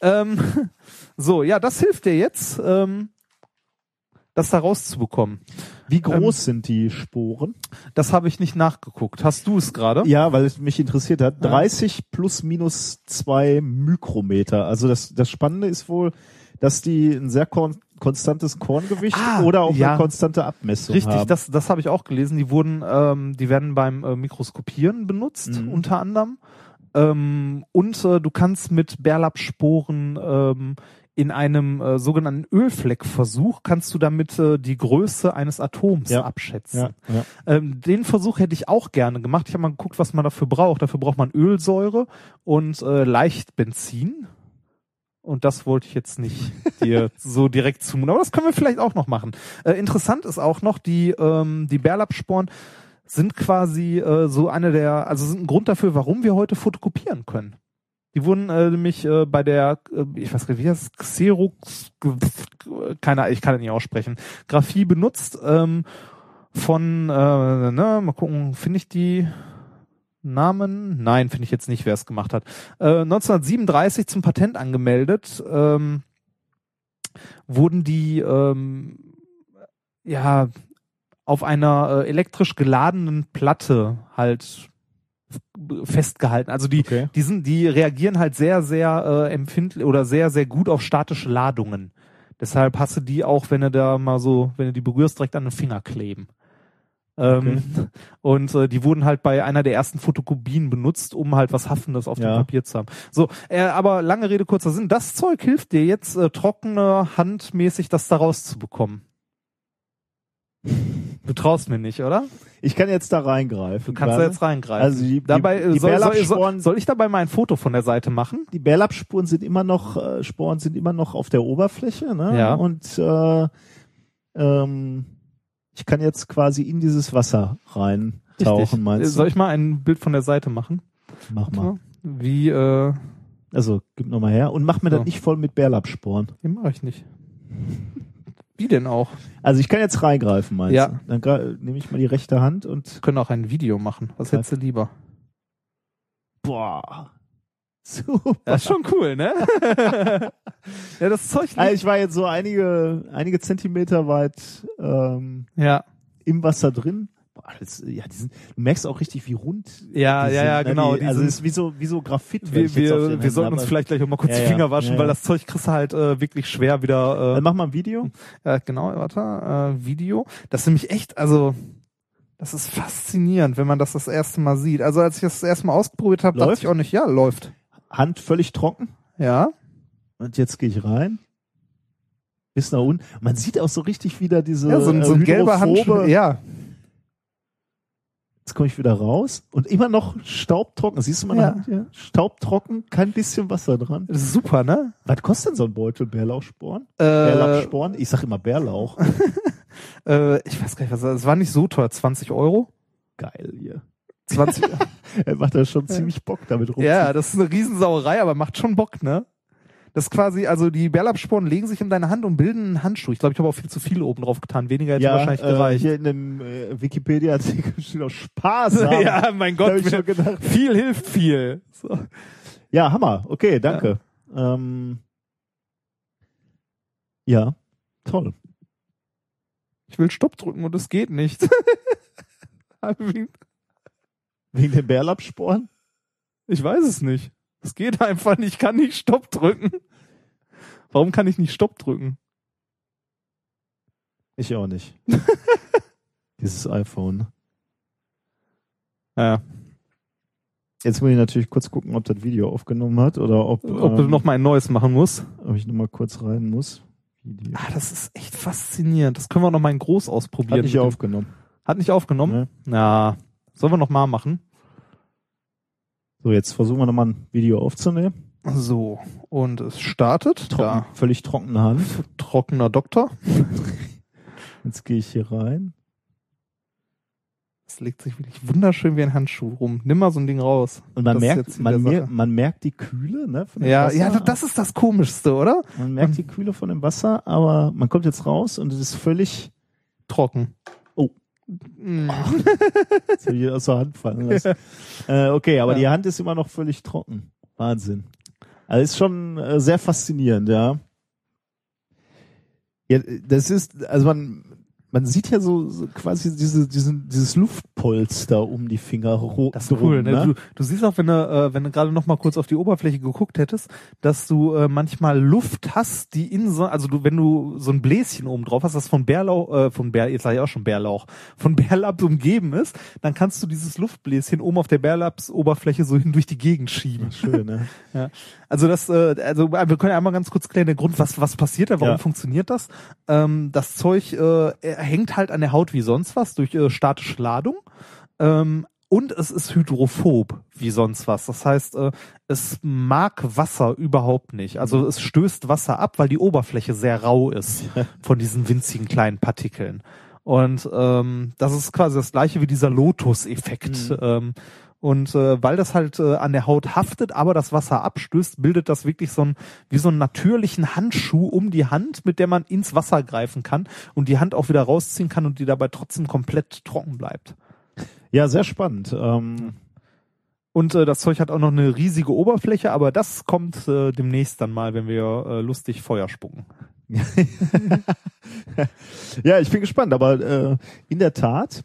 Ähm, [laughs] so, ja, das hilft dir jetzt, ähm, das da rauszubekommen. Wie groß sind die Sporen? Das habe ich nicht nachgeguckt. Hast du es gerade? Ja, weil es mich interessiert hat. 30 plus minus zwei Mikrometer. Also das, das Spannende ist wohl, dass die ein sehr kon konstantes Korngewicht Ah, oder auch ja. eine konstante Abmessung Richtig, haben. das, das habe ich auch gelesen. Die wurden, ähm, die werden beim äh, Mikroskopieren benutzt, Mhm. unter anderem. Ähm, und äh, du kannst mit Bärlapsporen ähm, in einem äh, sogenannten Ölfleckversuch kannst du damit äh, die Größe eines Atoms Ja. abschätzen. ja, ja. Ähm, den Versuch hätte ich auch gerne gemacht. Ich habe mal geguckt, was man dafür braucht. Dafür braucht man Ölsäure und äh, leicht Benzin. Und das wollte ich jetzt nicht [laughs] dir so direkt zumuten. Aber das können wir vielleicht auch noch machen. Äh, interessant ist auch noch, die, ähm, die Bärlapsporen sind quasi äh, so eine der, also sind ein Grund dafür, warum wir heute fotokopieren können. Die wurden äh, nämlich äh, bei der, äh, ich weiß nicht, wie es, Xerox, keine Ahnung, ich kann das nicht aussprechen, Graphie benutzt ähm, von, äh, ne, mal gucken, finde ich die Namen? Nein, finde ich jetzt nicht, wer es gemacht hat. Äh, 1937 zum Patent angemeldet, ähm, wurden die ähm, ja auf einer äh, elektrisch geladenen Platte halt festgehalten. Also die, Okay. die sind, die reagieren halt sehr, sehr äh, empfindlich oder sehr, sehr gut auf statische Ladungen. Deshalb hast du die auch, wenn du da mal so, wenn du die berührst, direkt an den Finger kleben. Ähm, Und äh, die wurden halt bei einer der ersten Fotokopien benutzt, um halt was Haftendes auf dem Ja. Papier zu haben. So, äh, aber lange Rede, kurzer Sinn. Das Zeug hilft dir jetzt äh, trockene, handmäßig das da rauszubekommen. Du traust mir nicht, oder? Ich kann jetzt da reingreifen. Du kannst da jetzt reingreifen. Also die, Dabei die, die soll, soll, soll, Bärlapsporen, soll ich dabei mal ein Foto von der Seite machen? die Bärlapsspuren sind immer noch, äh, Sporen sind immer noch auf der Oberfläche, ne? Ja. Und äh, ähm, ich kann jetzt quasi in dieses Wasser reintauchen, Richtig. Äh, meinst Soll du? ich mal ein Bild von der Seite machen? Mach mal. Wie, äh, Also gib noch mal her und mach mir So. das nicht voll mit Bärlapssporen. den mache ich nicht. Wie denn auch? Also ich kann jetzt reingreifen, meinst Ja. du? Dann nehme ich mal die rechte Hand und Wir können auch ein Video machen. Was hättest du lieber? boah. Super. [laughs] Das ist schon cool, ne? [laughs] ja, das Zeug Also ich war jetzt so einige, einige Zentimeter weit ähm, Ja, im Wasser drin. Das, ja, die sind, du merkst auch richtig, wie rund ja, ja, ja, ne? genau. Die, also es ist wie so, wie so Graphit. wir, wir, wir sollten uns vielleicht gleich auch mal kurz Ja, die Finger waschen, ja, weil das Zeug kriegst du halt äh, wirklich schwer wieder. Dann Äh, mach mal ein Video. ja, genau, warte, äh, Video. Das ist nämlich echt, also das ist faszinierend, wenn man das das erste Mal sieht. Also als ich das, das erste Mal ausprobiert habe, dachte ich auch nicht, ja, läuft. Hand völlig trocken. Ja, Und jetzt gehe ich rein. Bis nach unten. Man sieht auch so richtig wieder diese ja so, ein- so ein äh, gelber Handschuh. hydrophobe- Ja, Jetzt komme ich wieder raus und immer noch staubtrocken. Siehst du meine Ja. Hand hier? Staubtrocken, kein bisschen Wasser dran. das ist super, ne? Was kostet denn so ein Beutel Bärlauchsporen? Äh, Bärlauchsporen? Ich sag immer Bärlauch. [laughs] äh, ich weiß gar nicht, was es war nicht so teuer, 20 Euro. Geil hier. 20, [laughs] Er macht da schon ziemlich Bock damit rum. Ja, das ist eine Riesensauerei, aber macht schon Bock, ne? Das ist quasi, also die Bärlapsporen legen sich in deine Hand und bilden einen Handschuh. Ich glaube, ich habe auch viel zu viel oben drauf getan. Weniger hätte ja wahrscheinlich äh, gereicht. hier in dem äh, Wikipedia-Artikel [laughs] steht auch sparsam. [laughs] ja, mein Gott, ich schon gedacht. viel hilft viel. So. Ja, Hammer. Okay, danke. Ähm, ja, toll. Ich will Stopp drücken und es geht nicht. [laughs] Wegen den Bärlapsporen? ich weiß es nicht. Es geht einfach nicht. Ich kann nicht Stopp drücken. Warum kann ich nicht Stopp drücken? Ich auch nicht. [laughs] Dieses iPhone. Ja, Jetzt muss ich natürlich kurz gucken, ob das Video aufgenommen hat oder ob, ob du ähm, noch mal ein neues machen musst. ob ich noch mal kurz rein muss. Video. Ah, das ist echt faszinierend. Das können wir noch mal in groß ausprobieren. Hat nicht aufgenommen. Hat nicht aufgenommen? Na, sollen wir noch mal machen? So, jetzt versuchen wir noch mal ein Video aufzunehmen. So, und es startet. Trocken, völlig trockene Hand. Da, trockener Doktor. [laughs] Jetzt gehe ich hier rein. Das legt sich wirklich wunderschön wie ein Handschuh rum. Nimm mal so ein Ding raus. Und man Das merkt, man, mer man merkt die Kühle, ne? Ja, Wasser. ja, das ist das Komischste, oder? Man merkt die Kühle von dem Wasser, aber man kommt jetzt raus und es ist völlig Trocken. Mm. Jetzt hab ich aus der Hand fallen lassen. [laughs] äh, okay, aber Ja. die Hand ist immer noch völlig trocken. Wahnsinn. Also ist schon äh, sehr faszinierend, ja. Ja, das ist, also man, man sieht ja so, so quasi diese, diesen, dieses Luftpolster um die Finger ro- Das ist drum, cool. Ne? Du, du siehst auch, wenn du, äh, wenn du gerade noch mal kurz auf die Oberfläche geguckt hättest, dass du äh, manchmal Luft hast, die in so, also du, wenn du so ein Bläschen oben drauf hast, das von Bärlauch, äh, von Bär, jetzt sag ich auch schon Bärlauch, von Bärlaps umgeben ist, dann kannst du dieses Luftbläschen oben auf der Bärlaps-Oberfläche so hin durch die Gegend schieben. Schön, ne? [laughs] Ja. Also das, äh, also wir können ja einmal ganz kurz klären, der Grund, was was passiert da, warum Ja. funktioniert das? Ähm, das Zeug äh, hängt halt an der Haut wie sonst was durch äh, statische Ladung. Ähm, und es ist hydrophob wie sonst was. Das heißt, äh, es mag Wasser überhaupt nicht. Also es stößt Wasser ab, weil die Oberfläche sehr rau ist von diesen winzigen kleinen Partikeln. Und ähm, das ist quasi das gleiche wie dieser Lotus-Effekt. Ähm, und äh, weil das halt äh, an der Haut haftet, aber das Wasser abstößt, bildet das wirklich so ein wie so einen natürlichen Handschuh um die Hand, mit der man ins Wasser greifen kann und die Hand auch wieder rausziehen kann und die dabei trotzdem komplett trocken bleibt. Ja, sehr spannend. Ähm, Und äh, das Zeug hat auch noch eine riesige Oberfläche, aber das kommt äh, demnächst dann mal, wenn wir äh, lustig Feuer spucken. [laughs] ja, ich bin gespannt, aber äh, in der Tat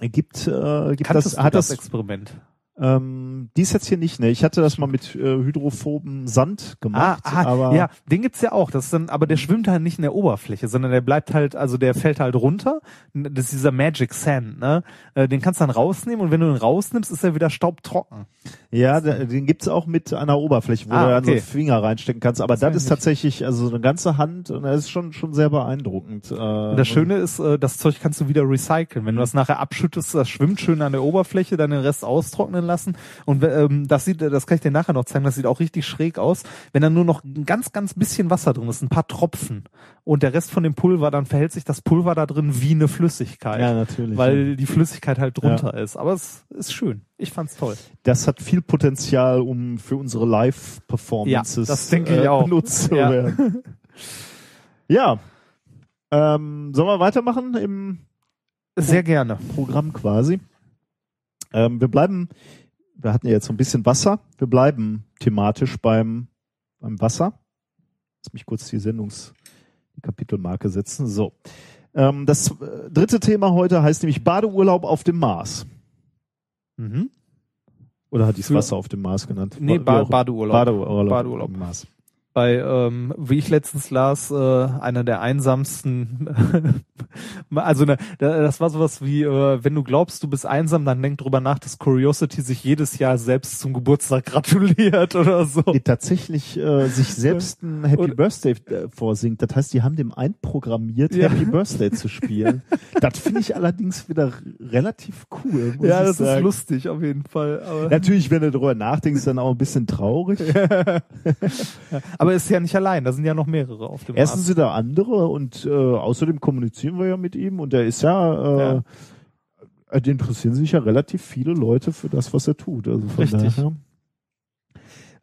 gibt, äh, gibt Kanntest das, hat das das, Experiment? Ähm, dies jetzt hier nicht, ne? Ich hatte das mal mit äh, hydrophoben Sand gemacht, ah, ah, aber ja, den gibt's ja auch. Das ist dann, aber der schwimmt halt nicht in der Oberfläche, sondern der bleibt halt, also der fällt halt runter. Das ist dieser Magic Sand, ne? Äh, Den kannst du dann rausnehmen und wenn du ihn rausnimmst, ist er wieder staubtrocken. ja, den gibt's auch mit einer Oberfläche, wo Ah, du dann okay. so Finger reinstecken kannst, aber Das das, ist tatsächlich also so eine ganze Hand und das ist schon schon sehr beeindruckend. Äh, das Schöne ist, äh, das Zeug kannst du wieder recyceln. Wenn du das nachher abschüttest, das schwimmt schön an der Oberfläche, dann den Rest austrocknen lassen. Und ähm, das sieht, das kann ich dir nachher noch zeigen, das sieht auch richtig schräg aus. Wenn dann nur noch ein ganz, ganz bisschen Wasser drin ist, ein paar Tropfen und der Rest von dem Pulver, dann verhält sich das Pulver da drin wie eine Flüssigkeit. ja, natürlich. weil die Flüssigkeit halt drunter ist. Aber es ist schön. Ich fand's toll. das hat viel Potenzial, um für unsere Live-Performances Ja, das denke ich äh, auch. benutzt zu Ja. werden. ja. Ähm, sollen wir weitermachen im Sehr gerne. Programm quasi? Ähm, wir bleiben, wir hatten ja jetzt so ein bisschen Wasser, wir bleiben thematisch beim, beim Wasser. Lass mich kurz die Sendungs, die Kapitelmarke setzen. So. Ähm, das äh, dritte Thema heute heißt nämlich Badeurlaub auf dem Mars. Mhm. Oder hat die Für- Wasser auf dem Mars genannt? Nee, ba Badeurlaub. Badeurlaub. Badeurlaub. auf dem Mars. Bei, ähm, wie ich letztens las, äh, einer der einsamsten, [laughs] also ne, da- das war sowas wie, äh, wenn du glaubst, du bist einsam, dann denk drüber nach, dass Curiosity sich jedes Jahr selbst zum Geburtstag [laughs] gratuliert oder so. Die tatsächlich äh, sich selbst ein Happy Und- Birthday äh, vorsingt. Das heißt, die haben dem einprogrammiert, Ja. Happy Birthday zu spielen. [laughs] das finde ich allerdings wieder relativ cool. Ja, das ist sagen. lustig auf jeden Fall. Aber, Natürlich, wenn du darüber nachdenkst, dann auch ein bisschen traurig. Aber ist ja nicht allein, da sind ja noch mehrere auf dem Erstens sind da andere und äh, außerdem kommunizieren wir ja mit ihm und er ist ja, äh, äh, die interessieren sich ja relativ viele Leute für das, was er tut. Also von Richtig. Daher.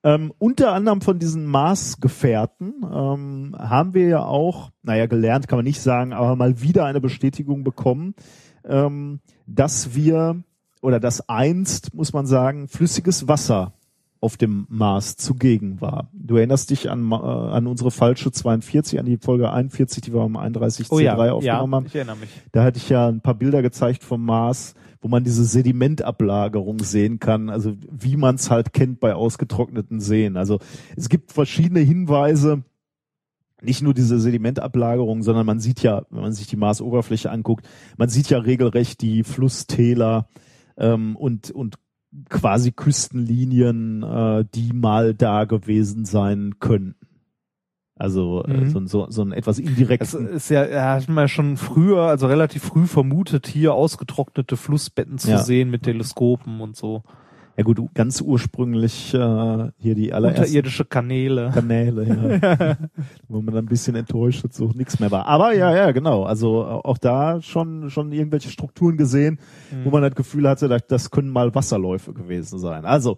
Ähm, unter anderem von diesen Mars-Gefährten ähm, haben wir ja auch, naja, gelernt kann man nicht sagen, aber mal wieder eine Bestätigung bekommen, ähm, dass wir oder dass einst, muss man sagen, flüssiges Wasser auf dem Mars zugegen war. Du erinnerst dich an, äh, an unsere falsche 42, an die Folge 41, die wir am 31.C3 Oh ja, aufgenommen ja, haben. ich erinnere mich. Da hatte ich ja ein paar Bilder gezeigt vom Mars, wo man diese Sedimentablagerung sehen kann, also wie man es halt kennt bei ausgetrockneten Seen. Also es gibt verschiedene Hinweise, nicht nur diese Sedimentablagerung, sondern man sieht ja, wenn man sich die Marsoberfläche anguckt, man sieht ja regelrecht die Flusstäler ähm, und, und quasi Küstenlinien, äh, die mal da gewesen sein könnten. Also äh, Mhm. so, so, so ein etwas Es indirekten ist ja, er hat man ja schon früher, also relativ früh vermutet, hier ausgetrocknete Flussbetten zu Ja. sehen mit Teleskopen und so. Ja gut, ganz ursprünglich äh, hier die allerersten Unterirdische Kanäle. Kanäle, ja. [laughs] wo man dann ein bisschen enttäuscht ist, so nichts mehr war. Aber ja, ja, genau. Also auch da schon schon irgendwelche Strukturen gesehen, wo man das Gefühl hatte, das können mal Wasserläufe gewesen sein. Also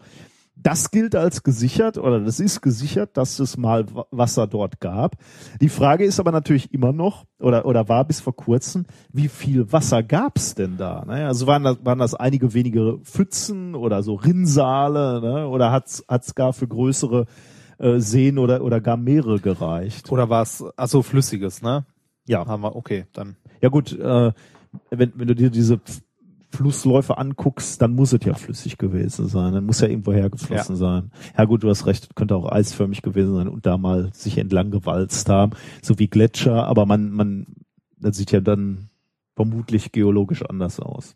das gilt als gesichert oder das ist gesichert, dass es mal Wa- Wasser dort gab. Die Frage ist aber natürlich immer noch oder oder war bis vor kurzem, wie viel Wasser gab's denn da? Ne? Also waren das, waren das einige wenige Pfützen oder so Rinnsale ne? oder hat's hat's gar für größere äh, Seen oder oder gar Meere gereicht? Oder war es, also flüssiges, ne? Ja, Haben wir, okay, dann. ja gut, äh, wenn, wenn du dir diese Flussläufe anguckst, dann muss es ja flüssig gewesen sein. Dann muss ja irgendwo hergeflossen sein. Ja gut, du hast recht, könnte auch eisförmig gewesen sein und da mal sich entlang gewalzt haben, so wie Gletscher, aber man, man, das sieht ja dann vermutlich geologisch anders aus.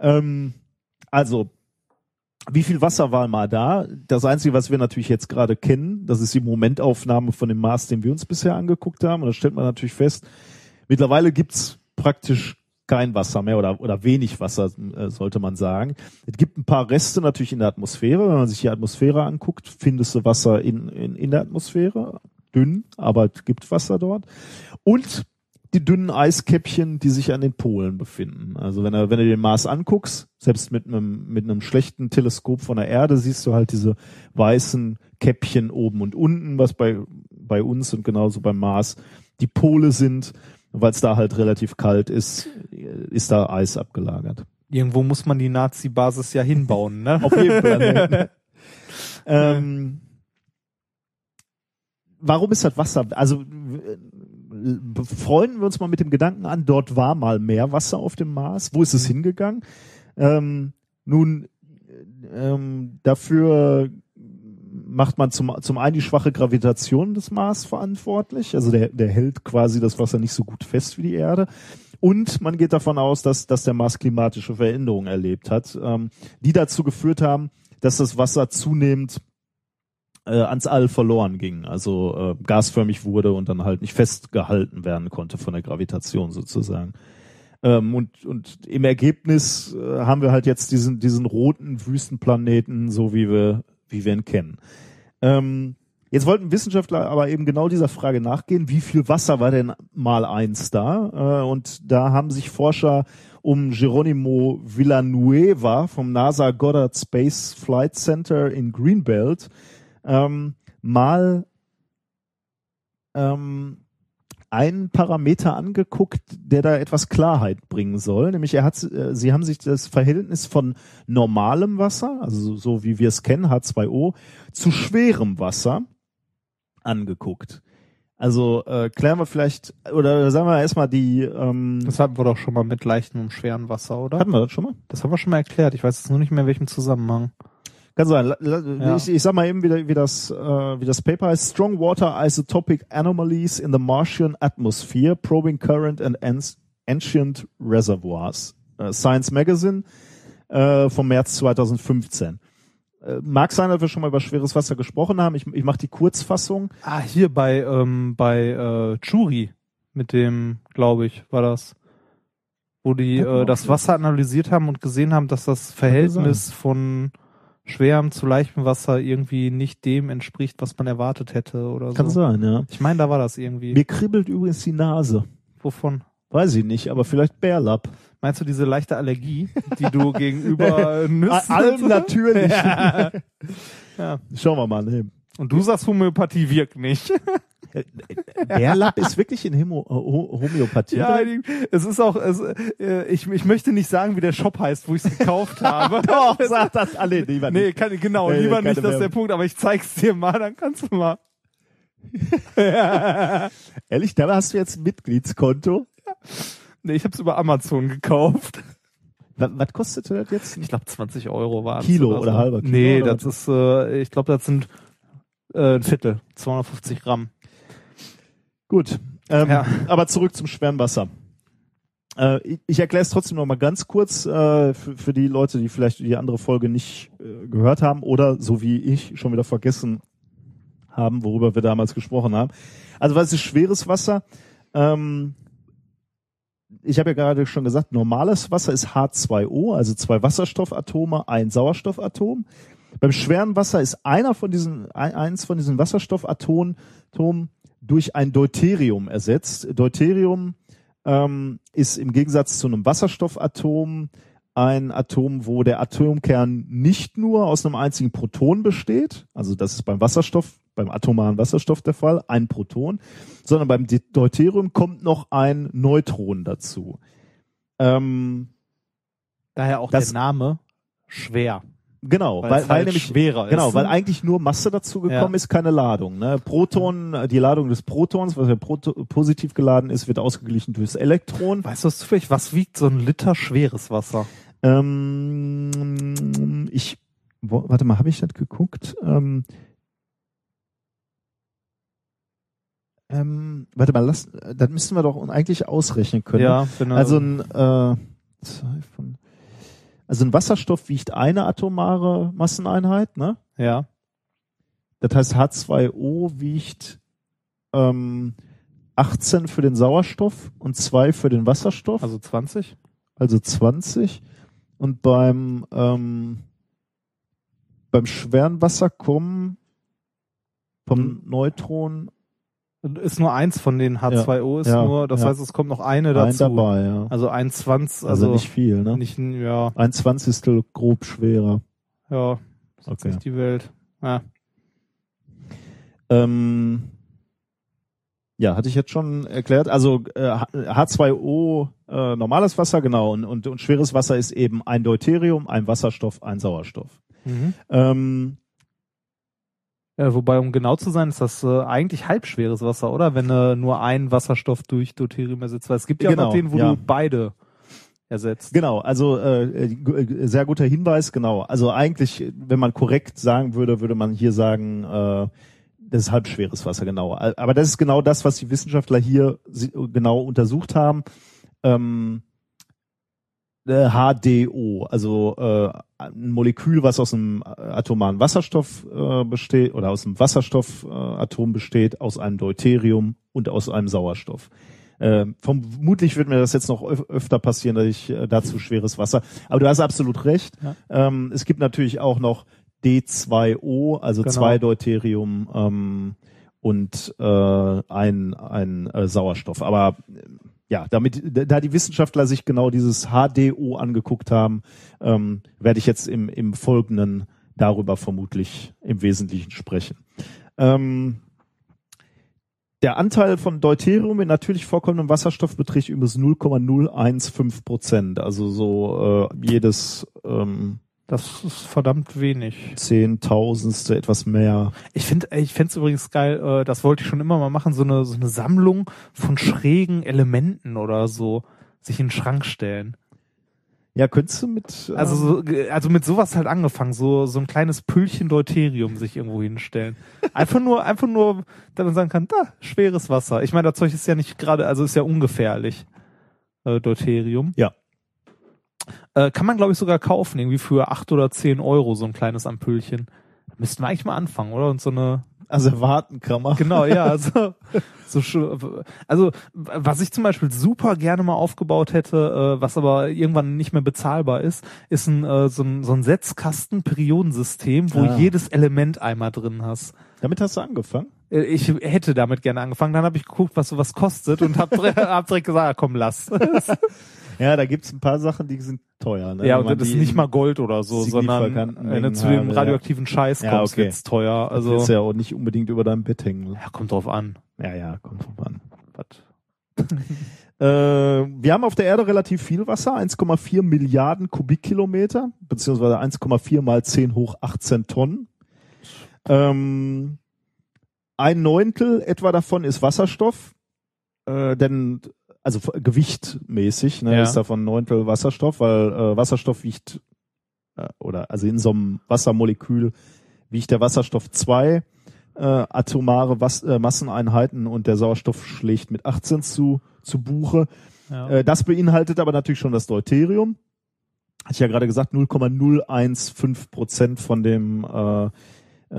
Ähm, also, wie viel Wasser war mal da? Das Einzige, was wir natürlich jetzt gerade kennen, das ist die Momentaufnahme von dem Mars, den wir uns bisher angeguckt haben. Und da stellt man natürlich fest, mittlerweile gibt's praktisch kein Wasser mehr oder, oder wenig Wasser, äh, sollte man sagen. Es gibt ein paar Reste natürlich in der Atmosphäre. Wenn man sich die Atmosphäre anguckt, findest du Wasser in, in, in der Atmosphäre. Dünn, aber es gibt Wasser dort. Und die dünnen Eiskäppchen, die sich an den Polen befinden. Also wenn du, wenn du den Mars anguckst, selbst mit einem, mit einem schlechten Teleskop von der Erde, siehst du halt diese weißen Käppchen oben und unten, was bei, bei uns und genauso beim Mars die Pole sind. Weil es da halt relativ kalt ist, ist da Eis abgelagert. Irgendwo muss man die Nazi-Basis ja hinbauen, ne? Auf jedem Planeten. [laughs] ähm, warum ist das Wasser? Also freunden wir uns mal mit dem Gedanken an, dort war mal mehr Wasser auf dem Mars. Wo ist es hingegangen? Ähm, nun, ähm, dafür macht man zum, zum einen die schwache Gravitation des Mars verantwortlich. Also der, der hält quasi das Wasser nicht so gut fest wie die Erde. Und man geht davon aus, dass, dass der Mars klimatische Veränderungen erlebt hat, ähm, die dazu geführt haben, dass das Wasser zunehmend äh, ans All verloren ging, also äh, gasförmig wurde und dann halt nicht festgehalten werden konnte von der Gravitation sozusagen. Ähm, und, und im Ergebnis äh, haben wir halt jetzt diesen, diesen roten Wüstenplaneten, so wie wir, wie wir ihn kennen. Ähm, jetzt wollten Wissenschaftler aber eben genau dieser Frage nachgehen, wie viel Wasser war denn mal eins da? Äh, und da haben sich Forscher um Geronimo Villanueva vom NASA Goddard Space Flight Center in Greenbelt ähm, mal ähm, einen Parameter angeguckt, der da etwas Klarheit bringen soll. Nämlich er hat, äh, sie haben sich das Verhältnis von normalem Wasser, also so, so wie wir es kennen, H2O, zu schwerem Wasser angeguckt. Also äh, klären wir vielleicht, oder sagen wir erstmal die, ähm, Das hatten wir doch schon mal mit leichtem und schwerem Wasser, oder? hatten wir das schon mal? Das haben wir schon mal erklärt. Ich weiß jetzt nur nicht mehr, in welchem Zusammenhang. Kann sein. Ja. Ich, ich sag mal eben, wie, wie, das, äh, wie das Paper heißt. Strong Water Isotopic Anomalies in the Martian Atmosphere, Probing Current and An- Ancient Reservoirs. Äh, Science Magazine äh, vom März 2015. Äh, mag sein, dass wir schon mal über schweres Wasser gesprochen haben. Ich, ich mache die Kurzfassung. Ah, hier bei, ähm, bei äh, Churi mit dem, glaube ich, war das. Wo die äh, das. Wasser analysiert haben und gesehen haben, dass das Verhältnis von schwerem zu leichtem Wasser irgendwie nicht dem entspricht, was man erwartet hätte oder Kann so. sein, ja. Ich meine, da war das irgendwie. Mir kribbelt übrigens die Nase. Wovon? Weiß ich nicht, aber vielleicht Bärlapp. Meinst du diese leichte Allergie, die du [laughs] gegenüber Nüssen Allem natürlich. Ja. [laughs] ja. Schauen wir mal. Ne. Und du sagst, Homöopathie wirkt nicht. [laughs] Bärlapp ist wirklich in Hemo Ho Homöopathie. Ja, es ist auch, es, äh, ich, ich möchte nicht sagen, wie der Shop heißt, wo ich es gekauft habe. [laughs] Doch, sag das alle lieber Nee, nicht. kann, genau, Nee, lieber nicht, das ist der. Punkt, aber ich zeig's dir mal, dann kannst du mal. [laughs] Ehrlich, da hast du jetzt ein Mitgliedskonto. Nee, ich hab's über Amazon gekauft. Was, was kostet das jetzt? Ich glaube 20 Euro war Kilo oder halber Kilo Nee, oder das ist, äh, ich glaube, das sind äh, ein Viertel, 250 Gramm. Gut. Ähm, Ja. Aber zurück zum schweren Wasser. Äh, ich ich erkläre es trotzdem noch mal ganz kurz äh, für, für die Leute, die vielleicht die andere Folge nicht äh, gehört haben oder so wie ich schon wieder vergessen haben, worüber wir damals gesprochen haben. Also was ist schweres Wasser? Ähm, ich habe ja gerade schon gesagt, normales Wasser ist H2O, also zwei Wasserstoffatome, ein Sauerstoffatom. Beim schweren Wasser ist einer von diesen, ein, eins von diesen Wasserstoffatomen Atomen durch ein Deuterium ersetzt. Deuterium ähm, ist im Gegensatz zu einem Wasserstoffatom ein Atom, wo der Atomkern nicht nur aus einem einzigen Proton besteht, also das ist beim Wasserstoff, beim atomaren Wasserstoff der Fall, ein Proton, sondern beim Deuterium kommt noch ein Neutron dazu. Ähm, Daher auch Das- der Name schwer. Genau, Weil weil, halt nämlich schwerer ist. Genau, weil eigentlich nur Masse dazu gekommen Ja. ist, keine Ladung. Ne? Proton, äh, die Ladung des Protons, was ja proto positiv geladen ist, wird ausgeglichen durchs Elektron. Weißt du zufällig, was wiegt so ein Liter schweres Wasser? Ähm, ich, warte mal, habe ich das geguckt? Ähm, ähm, warte mal, lass, das müssten wir doch eigentlich ausrechnen können. Ja, genau. Also ein, äh, zwei von, also ein Wasserstoff wiegt eine atomare Masseneinheit, ne? ja. Das heißt, H2O wiegt ähm, 18 für den Sauerstoff und 2 für den Wasserstoff, Also 20? also 20. Und beim, ähm, beim schweren Wasser kommen vom Hm. Neutron Ist nur eins von den H2O, ist Ja, nur, das ja. heißt, es kommt noch eine ein dazu. dabei, ja. Also ein 20, Also, also, nicht viel, ne? nicht, ja, Ein Zwanzigstel grob schwerer. ja, ist jetzt Okay. nicht die Welt. Ja. Ähm, ja, hatte ich jetzt schon erklärt. Also äh, H- H2O, äh, normales Wasser, genau, und, und, und schweres Wasser ist eben ein Deuterium, ein Wasserstoff, ein Sauerstoff. Ähm, Ja, wobei, um genau zu sein, ist das äh, eigentlich halbschweres Wasser, oder? Wenn äh, nur ein Wasserstoff durch Deuterium ersetzt. Weil es gibt ja auch Genau, noch den, wo ja. du beide ersetzt. genau, also äh, äh, äh, sehr guter Hinweis, genau. Also eigentlich, wenn man korrekt sagen würde, würde man hier sagen, äh, das ist halbschweres Wasser, genau. Aber das ist genau das, was die Wissenschaftler hier genau untersucht haben. Ähm, äh, HDO, also äh, ein Molekül, was aus einem äh, atomaren Wasserstoff äh, besteht oder aus einem Wasserstoffatom äh, besteht, aus einem Deuterium und aus einem Sauerstoff. Äh, vermutlich wird mir das jetzt noch öf öfter passieren, dass ich äh, dazu schweres Wasser. Aber du hast absolut recht. Ja. Ähm, es gibt natürlich auch noch D2O, also Genau. zwei Deuterium ähm, und äh, ein, ein äh, Sauerstoff. Aber äh, ja, damit, da die Wissenschaftler sich genau dieses HDO angeguckt haben, ähm, werde ich jetzt im, im Folgenden darüber vermutlich im Wesentlichen sprechen. Ähm, der Anteil von Deuterium in natürlich vorkommendem Wasserstoff beträgt übrigens 0,015 Prozent. Also so äh, jedes ähm, Das ist verdammt wenig. Zehntausendstel etwas mehr. Ich finde, ich find's übrigens geil, äh, das wollte ich schon immer mal machen, so eine, so eine Sammlung von schrägen Elementen oder so sich in den Schrank stellen. Ja, könntest du mit. Also, ähm, so, also mit sowas halt angefangen, so, so ein kleines Püllchen Deuterium sich irgendwo hinstellen. Einfach nur, einfach nur, dass man sagen kann, da, schweres Wasser. Ich meine, das Zeug ist ja nicht gerade, also ist ja ungefährlich, äh, Deuterium. Ja. Äh, kann man, glaube ich, sogar kaufen, irgendwie für acht oder zehn Euro, so ein kleines Ampüllchen. Müssten wir eigentlich mal anfangen, oder? Und so eine, Asservatenkammer. Genau, ja, [laughs] also, so, also was ich zum Beispiel super gerne mal aufgebaut hätte, äh, was aber irgendwann nicht mehr bezahlbar ist, ist ein, äh, so ein, so ein Setzkasten-Periodensystem, wo Ah. jedes Element einmal drin hast. Damit hast du angefangen? Äh, Ich hätte damit gerne angefangen, dann habe ich geguckt, was sowas kostet und hab, direkt- [laughs] hab direkt gesagt, ah, komm, lass. [laughs] Ja, da gibt's ein paar Sachen, die sind teuer. Ne? ja, und das ist nicht mal Gold oder so, sondern signifikanten wenn du zu dem radioaktiven Scheiß Ja, kommst, okay. wird's teuer. Also Also, ist ja auch nicht unbedingt über deinem Bett hängen. ja, kommt drauf an. Ja, ja, kommt drauf an. [laughs] Äh, wir haben auf der Erde relativ viel Wasser, 1,4 Milliarden Kubikkilometer, beziehungsweise 1,4 mal 10 hoch 18 Tonnen. Ähm, ein Neuntel etwa davon ist Wasserstoff, äh, denn also gewichtmäßig ne, Ja. ist davon ein Neuntel Wasserstoff, weil äh, Wasserstoff wiegt äh, oder also in so einem Wassermolekül wiegt der Wasserstoff zwei äh, atomare Was äh, Masseneinheiten und der Sauerstoff schlägt mit 18 zu, zu Buche. Ja. Äh, das beinhaltet aber natürlich schon das Deuterium. Hatte ich ja gerade gesagt, 0,015 Prozent von dem äh, äh,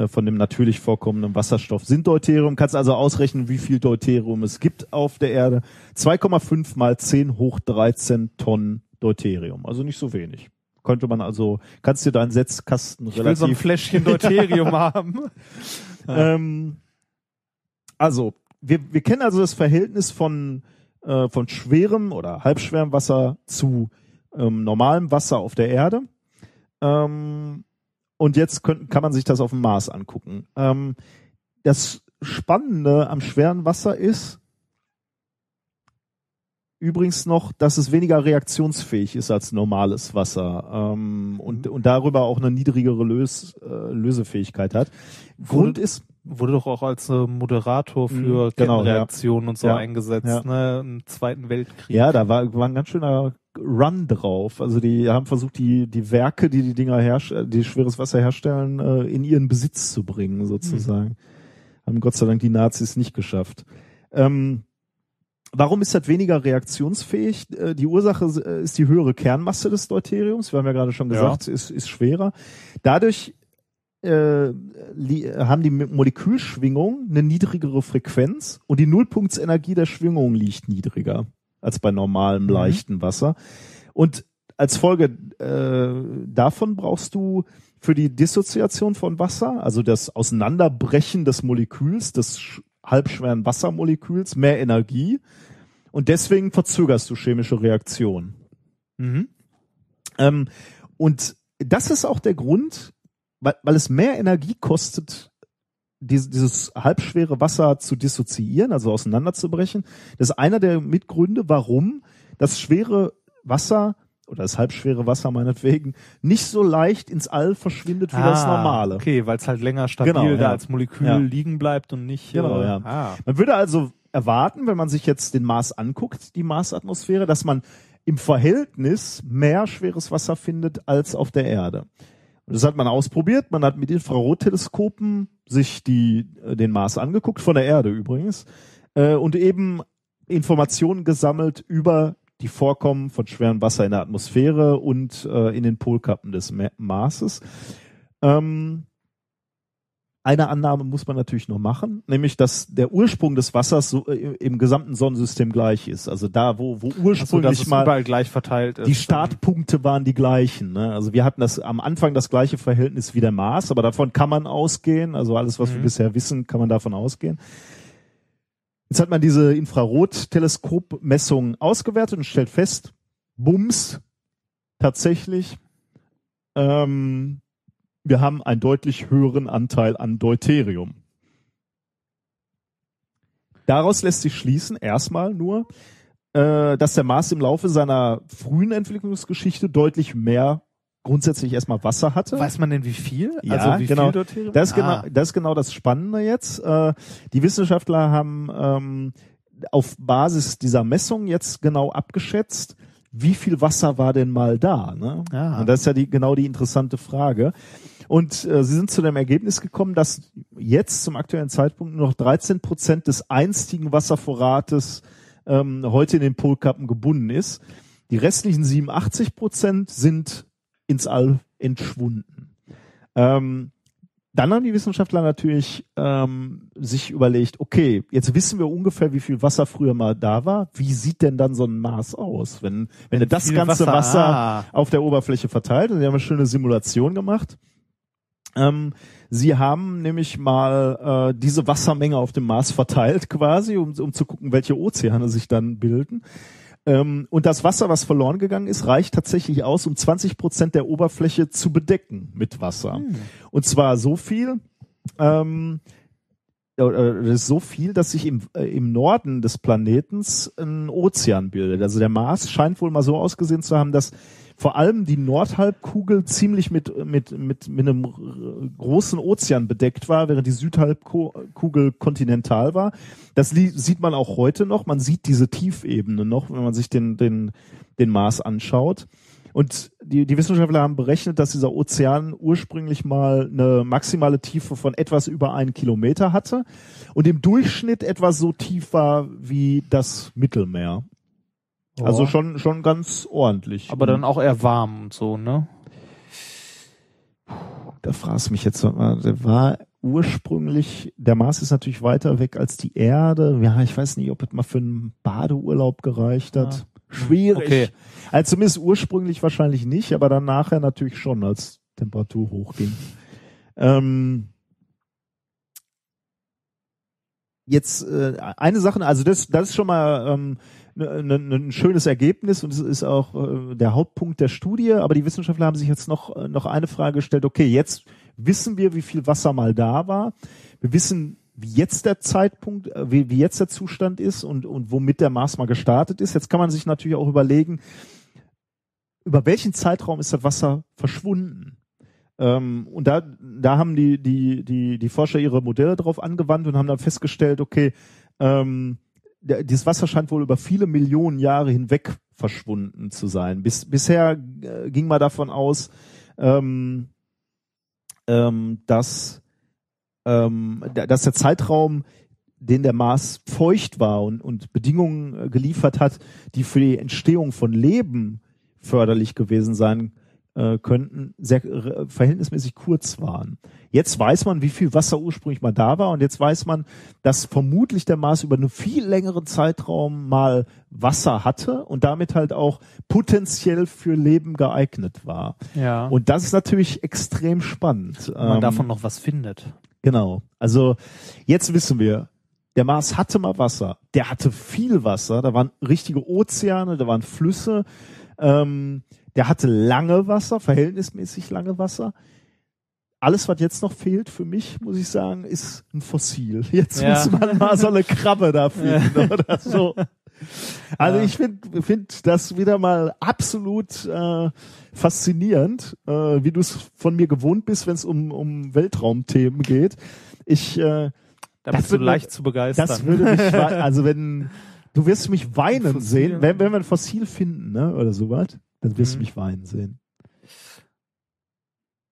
von dem natürlich vorkommenden Wasserstoff sind Deuterium. Kannst also ausrechnen, wie viel Deuterium es gibt auf der Erde. 2,5 mal 10 hoch 13 Tonnen Deuterium. Also nicht so wenig. Könnte man also, kannst dir deinen Setzkasten Ich will so ein relativ Fläschchen [laughs] Deuterium [laughs] haben. ähm, also, wir, wir kennen also das Verhältnis von, äh, von schwerem oder halbschwerem Wasser zu ähm, normalem Wasser auf der Erde. Ähm, und jetzt könnt, kann man sich das auf dem Mars angucken. Ähm, das Spannende am schweren Wasser ist übrigens noch, dass es weniger reaktionsfähig ist als normales Wasser ähm, und, und darüber auch eine niedrigere Lös, äh, Lösefähigkeit hat. Grund ist, Wurde doch auch als äh, Moderator für Mhm, genau, Kettenreaktionen und so Ja. eingesetzt, Ja. ne, im Zweiten Weltkrieg. Ja, da war, war ein ganz schöner Run drauf. Also die haben versucht, die, die Werke, die die Dinger herstellen, die schweres Wasser herstellen, äh, in ihren Besitz zu bringen, sozusagen. Haben Gott sei Dank die Nazis nicht geschafft. Ähm, warum ist das weniger reaktionsfähig? Äh, die Ursache äh, ist die höhere Kernmasse des Deuteriums. Wir haben ja gerade schon Ja. gesagt, ist, ist schwerer. Dadurch äh, li- haben die Molekülschwingungen eine niedrigere Frequenz und die Nullpunktsenergie der Schwingung liegt niedriger als bei normalem Mhm. leichten Wasser. Und als Folge äh, davon brauchst du für die Dissoziation von Wasser, also das Auseinanderbrechen des Moleküls, des sch- halbschweren Wassermoleküls, mehr Energie. Und deswegen verzögerst du chemische Reaktionen. Mhm. Ähm, und das ist auch der Grund, weil, weil es mehr Energie kostet, dieses, dieses halbschwere Wasser zu dissoziieren, also auseinanderzubrechen. Das ist einer der Mitgründe, warum das schwere Wasser oder das halbschwere Wasser meinetwegen nicht so leicht ins All verschwindet wie das normale. Ah, Okay, weil es halt länger stabil Genau, da ja. als Molekül Ja. liegen bleibt und nicht. Genau, äh, ja. Ah. Man würde also erwarten, wenn man sich jetzt den Mars anguckt, die Marsatmosphäre, dass man im Verhältnis mehr schweres Wasser findet als auf der Erde. Das hat man ausprobiert. Man hat mit Infrarotteleskopen sich die, äh, den Mars angeguckt, von der Erde übrigens, äh, und eben Informationen gesammelt über die Vorkommen von schwerem Wasser in der Atmosphäre und äh, in den Polkappen des Ma Marses. Ähm, eine Annahme muss man natürlich noch machen, nämlich dass der Ursprung des Wassers so, äh, im gesamten Sonnensystem gleich ist. Also da, wo, wo Also, ursprünglich es mal überall gleich verteilt ist. die Startpunkte waren die gleichen. Ne? Also wir hatten das am Anfang das gleiche Verhältnis wie der Mars, aber davon kann man ausgehen. Also alles, was wir Mhm. bisher wissen, kann man davon ausgehen. Jetzt hat man diese Infrarotteleskopmessungen ausgewertet und stellt fest, Bums, tatsächlich, ähm, wir haben einen deutlich höheren Anteil an Deuterium. Daraus lässt sich schließen, erstmal nur, äh, dass der Mars im Laufe seiner frühen Entwicklungsgeschichte deutlich mehr grundsätzlich erstmal Wasser hatte. Weiß man denn wie viel? Ja, also wie genau. viel Deuterium? Das ist, Ah. genau, das ist genau das Spannende jetzt. Äh, die Wissenschaftler haben ähm, auf Basis dieser Messung jetzt genau abgeschätzt, wie viel Wasser war denn mal da? Ne? Ah. Und das ist ja die, genau die interessante Frage. Und äh, sie sind zu dem Ergebnis gekommen, dass jetzt zum aktuellen Zeitpunkt nur noch 13 Prozent des einstigen Wasservorrates ähm, heute in den Polkappen gebunden ist. Die restlichen 87 Prozent sind ins All entschwunden. Ähm, dann haben die Wissenschaftler natürlich ähm, sich überlegt, okay, jetzt wissen wir ungefähr, wie viel Wasser früher mal da war. Wie sieht denn dann so ein Mars aus, wenn, wenn, das viel ganze Wasser- Wasser, ah. auf der Oberfläche verteilt? Und sie haben eine schöne Simulation gemacht. Ähm, sie haben nämlich mal äh, diese Wassermenge auf dem Mars verteilt quasi, um, um zu gucken, welche Ozeane sich dann bilden. Ähm, und das Wasser, was verloren gegangen ist, reicht tatsächlich aus, um 20 Prozent der Oberfläche zu bedecken mit Wasser. Und zwar so viel, ähm, äh, äh, so viel, dass sich im, äh, im Norden des Planetens ein Ozean bildet. Also der Mars scheint wohl mal so ausgesehen zu haben, dass vor allem die Nordhalbkugel ziemlich mit, mit, mit, mit einem großen Ozean bedeckt war, während die Südhalbkugel kontinental war. Das sieht man auch heute noch. Man sieht diese Tiefebene noch, wenn man sich den, den, den Mars anschaut. Und die, die Wissenschaftler haben berechnet, dass dieser Ozean ursprünglich mal eine maximale Tiefe von etwas über einen Kilometer hatte und im Durchschnitt etwas so tief war wie das Mittelmeer. Also schon, schon ganz ordentlich. Aber dann auch eher warm und so, ne? Da fragst du mich jetzt mal, der war ursprünglich, der Mars ist natürlich weiter weg als die Erde. Ja, ich weiß nicht, ob es mal für einen Badeurlaub gereicht hat. Schwierig. Okay. Also zumindest ursprünglich wahrscheinlich nicht, aber dann nachher natürlich schon, als Temperatur hochging. Ähm, jetzt äh, eine Sache, also das, das ist schon mal ähm, ein schönes Ergebnis und es ist auch äh, der Hauptpunkt der Studie, aber die Wissenschaftler haben sich jetzt noch, äh, noch eine Frage gestellt, okay, jetzt wissen wir, wie viel Wasser mal da war. Wir wissen, wie jetzt der Zeitpunkt, äh, wie, wie jetzt der Zustand ist und, und womit der Mars mal gestartet ist. Jetzt kann man sich natürlich auch überlegen, über welchen Zeitraum ist das Wasser verschwunden? Ähm, und da, da haben die, die, die, die Forscher ihre Modelle drauf angewandt und haben dann festgestellt, okay, ähm, dieses Wasser scheint wohl über viele Millionen Jahre hinweg verschwunden zu sein. Bis, bisher äh, ging man davon aus, ähm, ähm, dass, ähm, da- dass der Zeitraum, den der Mars feucht war und, und Bedingungen äh, geliefert hat, die für die Entstehung von Leben förderlich gewesen sein äh, könnten, sehr äh, verhältnismäßig kurz waren. Jetzt weiß man, wie viel Wasser ursprünglich mal da war und jetzt weiß man, dass vermutlich der Mars über einen viel längeren Zeitraum mal Wasser hatte und damit halt auch potenziell für Leben geeignet war. Ja. Und das ist natürlich extrem spannend. man Ähm, davon noch was findet. Genau. Also jetzt wissen wir, der Mars hatte mal Wasser. Der hatte viel Wasser. Da waren richtige Ozeane, da waren Flüsse. Ähm, der hatte lange Wasser, verhältnismäßig lange Wasser. Alles, was jetzt noch fehlt für mich, muss ich sagen, ist ein Fossil. [laughs] Jetzt Ja. muss man mal so eine Krabbe da [laughs] finden oder so. Also Ja. ich finde find das wieder mal absolut äh, faszinierend, äh, wie du es von mir gewohnt bist, wenn es um, um Weltraumthemen geht. Ich, äh, Da Das bist du leicht zu begeistern. das würde mich, [laughs] also wenn, du wirst mich weinen Fossil. sehen, wenn, wenn wir ein Fossil finden, ne, oder sowas, dann wirst du Mhm. mich weinen sehen.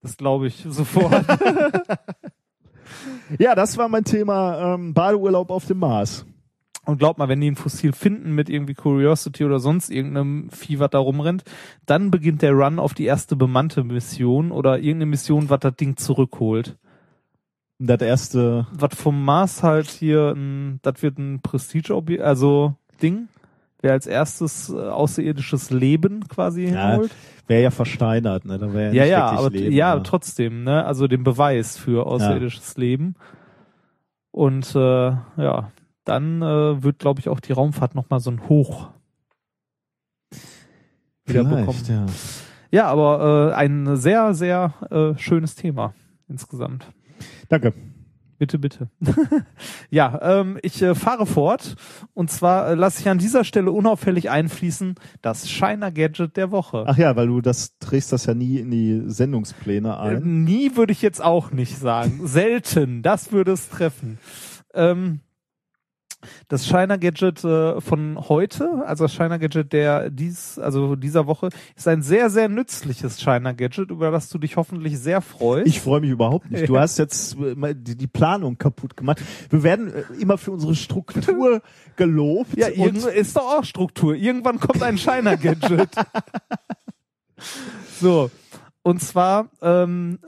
Das glaube ich sofort. [laughs] Ja, das war mein Thema ähm, Badeurlaub auf dem Mars. Und glaub mal, wenn die ein Fossil finden mit irgendwie Curiosity oder sonst irgendeinem Vieh, was da rumrennt, dann beginnt der Run auf die erste bemannte Mission oder irgendeine Mission, was das Ding zurückholt. Das erste, Was vom Mars halt hier, ein, das wird ein Prestige-Objekt, also Ding, wer als erstes äh, außerirdisches Leben quasi Ja, hinholt. wäre ja versteinert, ne? Da wäre Ja, ja, aber Leben, ja, ne? trotzdem, ne? Also den Beweis für außerirdisches Leben. Und äh, ja, dann äh, wird, glaube ich, auch die Raumfahrt nochmal so ein Hoch wieder bekommen. Ja. Ja, aber äh, ein sehr, sehr äh, schönes Thema insgesamt. Danke. Bitte, bitte. [laughs] ja, ähm, ich äh, fahre fort und zwar äh, lasse ich an dieser Stelle unauffällig einfließen das Shiner Gadget der Woche. Ach ja, weil du das trägst das ja nie in die Sendungspläne Äh, ein. Nie würde ich jetzt auch nicht sagen. Selten. Das würde es treffen. Ähm, das Shiner Gadget äh, von heute, also das Shiner Gadget der dies, also dieser Woche, ist ein sehr, sehr nützliches Shiner Gadget, über das du dich hoffentlich sehr freust. Ich freue mich überhaupt nicht. Du hast jetzt äh, die, Planung kaputt gemacht. Wir werden äh, immer für unsere Struktur [laughs] gelobt. ja, ist doch auch Struktur. Irgendwann kommt ein Shiner Gadget. [laughs] so. Und zwar, ähm,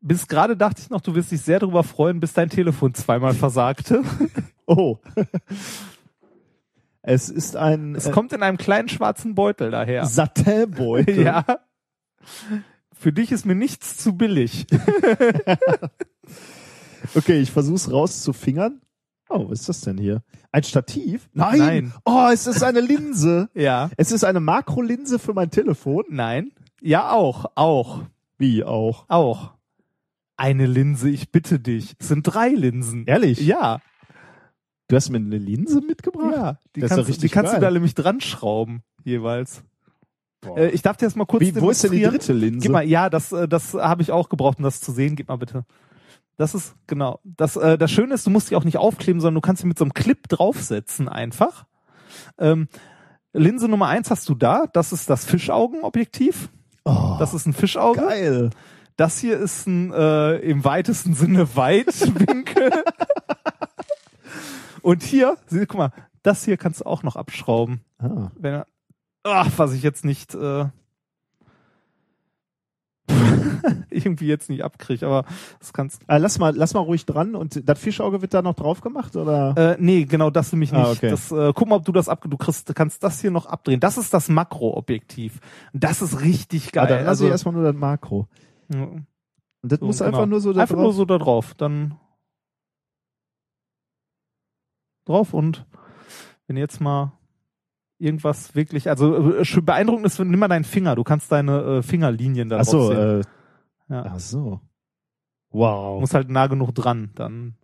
bis gerade dachte ich noch, du wirst dich sehr darüber freuen, bis dein Telefon zweimal versagte. [laughs] oh. [laughs] es ist ein Es äh, kommt in einem kleinen schwarzen Beutel daher. Satinbeutel. [laughs] Ja. Für dich ist mir nichts zu billig. Okay, ich versuch's rauszufingern. Oh, was ist das denn hier? Ein Stativ? Nein. Nein. Oh, es ist eine Linse. Ja. Es ist eine Makrolinse für mein Telefon. Nein. Ja, auch. Auch. Wie auch? Auch. Eine Linse, ich bitte dich. Es sind drei Linsen. Ehrlich? Ja. Du hast mir eine Linse mitgebracht? Ja. Die Das ist kannst, die kannst du da nämlich dran schrauben, jeweils. Äh, ich darf dir das mal kurz Wie, wo ist denn die dritte Linse? Gib mal, ja, das, äh, das habe ich auch gebraucht, um das zu sehen. Gib mal bitte. Das ist, genau. Das, äh, das Schöne ist, du musst die auch nicht aufkleben, sondern du kannst sie mit so einem Clip draufsetzen einfach. Ähm, Linse Nummer eins hast du da. Das ist das Fischaugenobjektiv. oh, Das ist ein Fischauge. geil. Das hier ist ein äh, im weitesten Sinne Weitwinkel. Und hier, sieh, guck mal, das hier kannst du auch noch abschrauben. Ah. Wenn er, ach, was ich jetzt nicht. Äh, [laughs] irgendwie jetzt nicht abkriege, aber das kannst Äh, lass mal, lass mal ruhig dran und das Fischauge wird da noch drauf gemacht oder? äh, nee, genau, das nämlich nicht. Ah, okay. Das, äh, guck mal, ob du das ab, du kriegst, kannst das hier noch abdrehen. Das ist das Makroobjektiv. Das ist richtig Ah, geil. dann lass ich erstmal nur das Makro. Ja, Und das so, muss genau. einfach nur so da einfach drauf. nur so da drauf. Dann drauf und wenn jetzt mal irgendwas wirklich, also äh, beeindruckend ist, nimm mal deinen Finger, du kannst deine äh, Fingerlinien da Ach drauf so, sehen. äh, Ja. ach so. Wow. Muss halt nah genug dran, dann.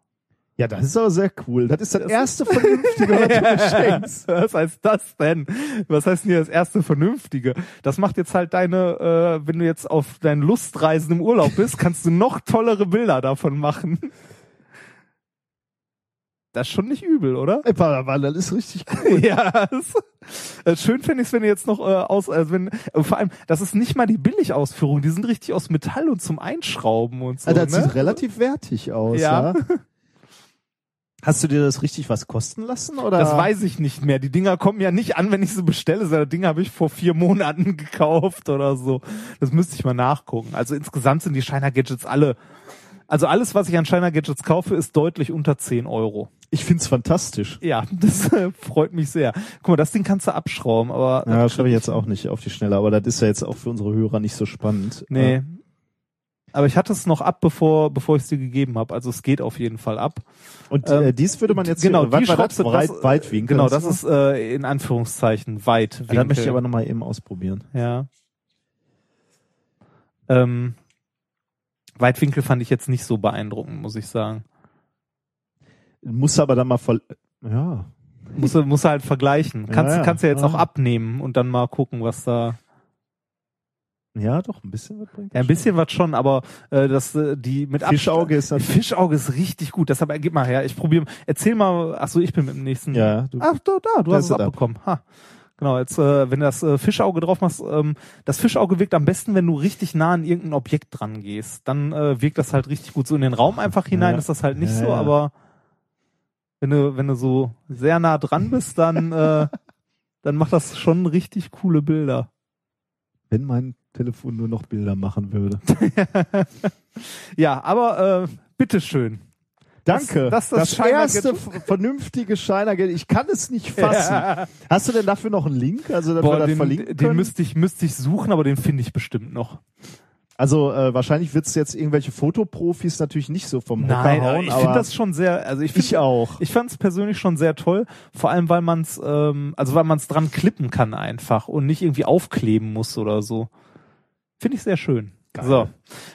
Ja, das ist aber sehr cool. Das ist das erste Vernünftige, was du [laughs] mir schenkst. Was heißt das denn? Was heißt denn hier das erste Vernünftige? Das macht jetzt halt deine, äh, wenn du jetzt auf deinen Lustreisen im Urlaub bist, kannst du noch tollere Bilder davon machen. Das ist schon nicht übel, oder? Padawan, das ist richtig cool. [laughs] ja. Das, äh, schön fände ich es, wenn du jetzt noch äh, aus, also wenn, äh, vor allem, das ist nicht mal die Billigausführung, die sind richtig aus Metall und zum Einschrauben und so. Also das ne? sieht relativ wertig aus, Ja. ja. [laughs] Hast du dir das richtig was kosten lassen oder? Das weiß ich nicht mehr. Die Dinger kommen ja nicht an, wenn ich sie bestelle. Das Ding habe ich vor vier Monaten [laughs] gekauft oder so. Das müsste ich mal nachgucken. Also insgesamt sind die Shiner Gadgets alle. Also alles, was ich an Shiner Gadgets kaufe, ist deutlich unter 10 Euro. Ich find's fantastisch. Ja, [laughs] das äh, freut mich sehr. Guck mal, das Ding kannst du abschrauben, aber Ja, das schaffe ich jetzt auch nicht auf die Schnelle, aber das ist ja jetzt auch für unsere Hörer nicht so spannend. nee. Äh, Aber ich hatte es noch ab, bevor bevor ich es dir gegeben habe. Also es geht auf jeden Fall ab. Und Ähm, äh, dies würde man jetzt genau, was die war schraubst das? Weit, das, Weitwinkel. Genau, das ist äh, in Anführungszeichen weit. Ja, dann möchte ich aber nochmal eben ausprobieren. Ja. Ähm, Weitwinkel fand ich jetzt nicht so beeindruckend, muss ich sagen. Muss aber dann mal voll. Ja. Muss, muss halt vergleichen. Kannst, Ja, ja. kannst ja jetzt Ja. auch abnehmen und dann mal gucken, was da. Ja, doch, ein bisschen was bringt. Ja, ein bisschen was schon, aber äh, das äh, die mit Fischauge ist Abstand- natürlich. Fischauge ist richtig gut. Deshalb äh, gib mal her. Ich probiere. Erzähl mal. Ach so, ich bin mit dem nächsten. Ja, du, Ach, da, da, du hast ist es es ab. abbekommen. Ha. Genau, jetzt, äh, wenn du das äh, Fischauge drauf machst, ähm, das Fischauge wirkt am besten, wenn du richtig nah an irgendein Objekt dran gehst. Dann äh, wirkt das halt richtig gut. So in den Raum einfach hinein Ja. ist das halt nicht Ja, so, ja. aber wenn du, wenn du so sehr nah dran bist, dann, äh, [laughs] dann macht das schon richtig coole Bilder. wenn mein Telefon nur noch Bilder machen würde. [laughs] ja, aber äh, bitteschön. Danke. Das- das das erste vernünftige Gadget. Ich kann es nicht fassen. Hast du denn dafür noch einen Link? Also, dass wir Boah, das den, verlinken den können? müsste ich, müsste ich suchen, aber den finde ich bestimmt noch. Also äh, wahrscheinlich wird's jetzt irgendwelche Fotoprofis natürlich nicht so vom Hocker Nein, hauen, ich finde das schon sehr, also ich finde ich auch. Ich fand es persönlich schon sehr toll, vor allem weil man es, ähm, also weil man es dran klippen kann einfach und nicht irgendwie aufkleben muss oder so. Finde ich sehr schön. So,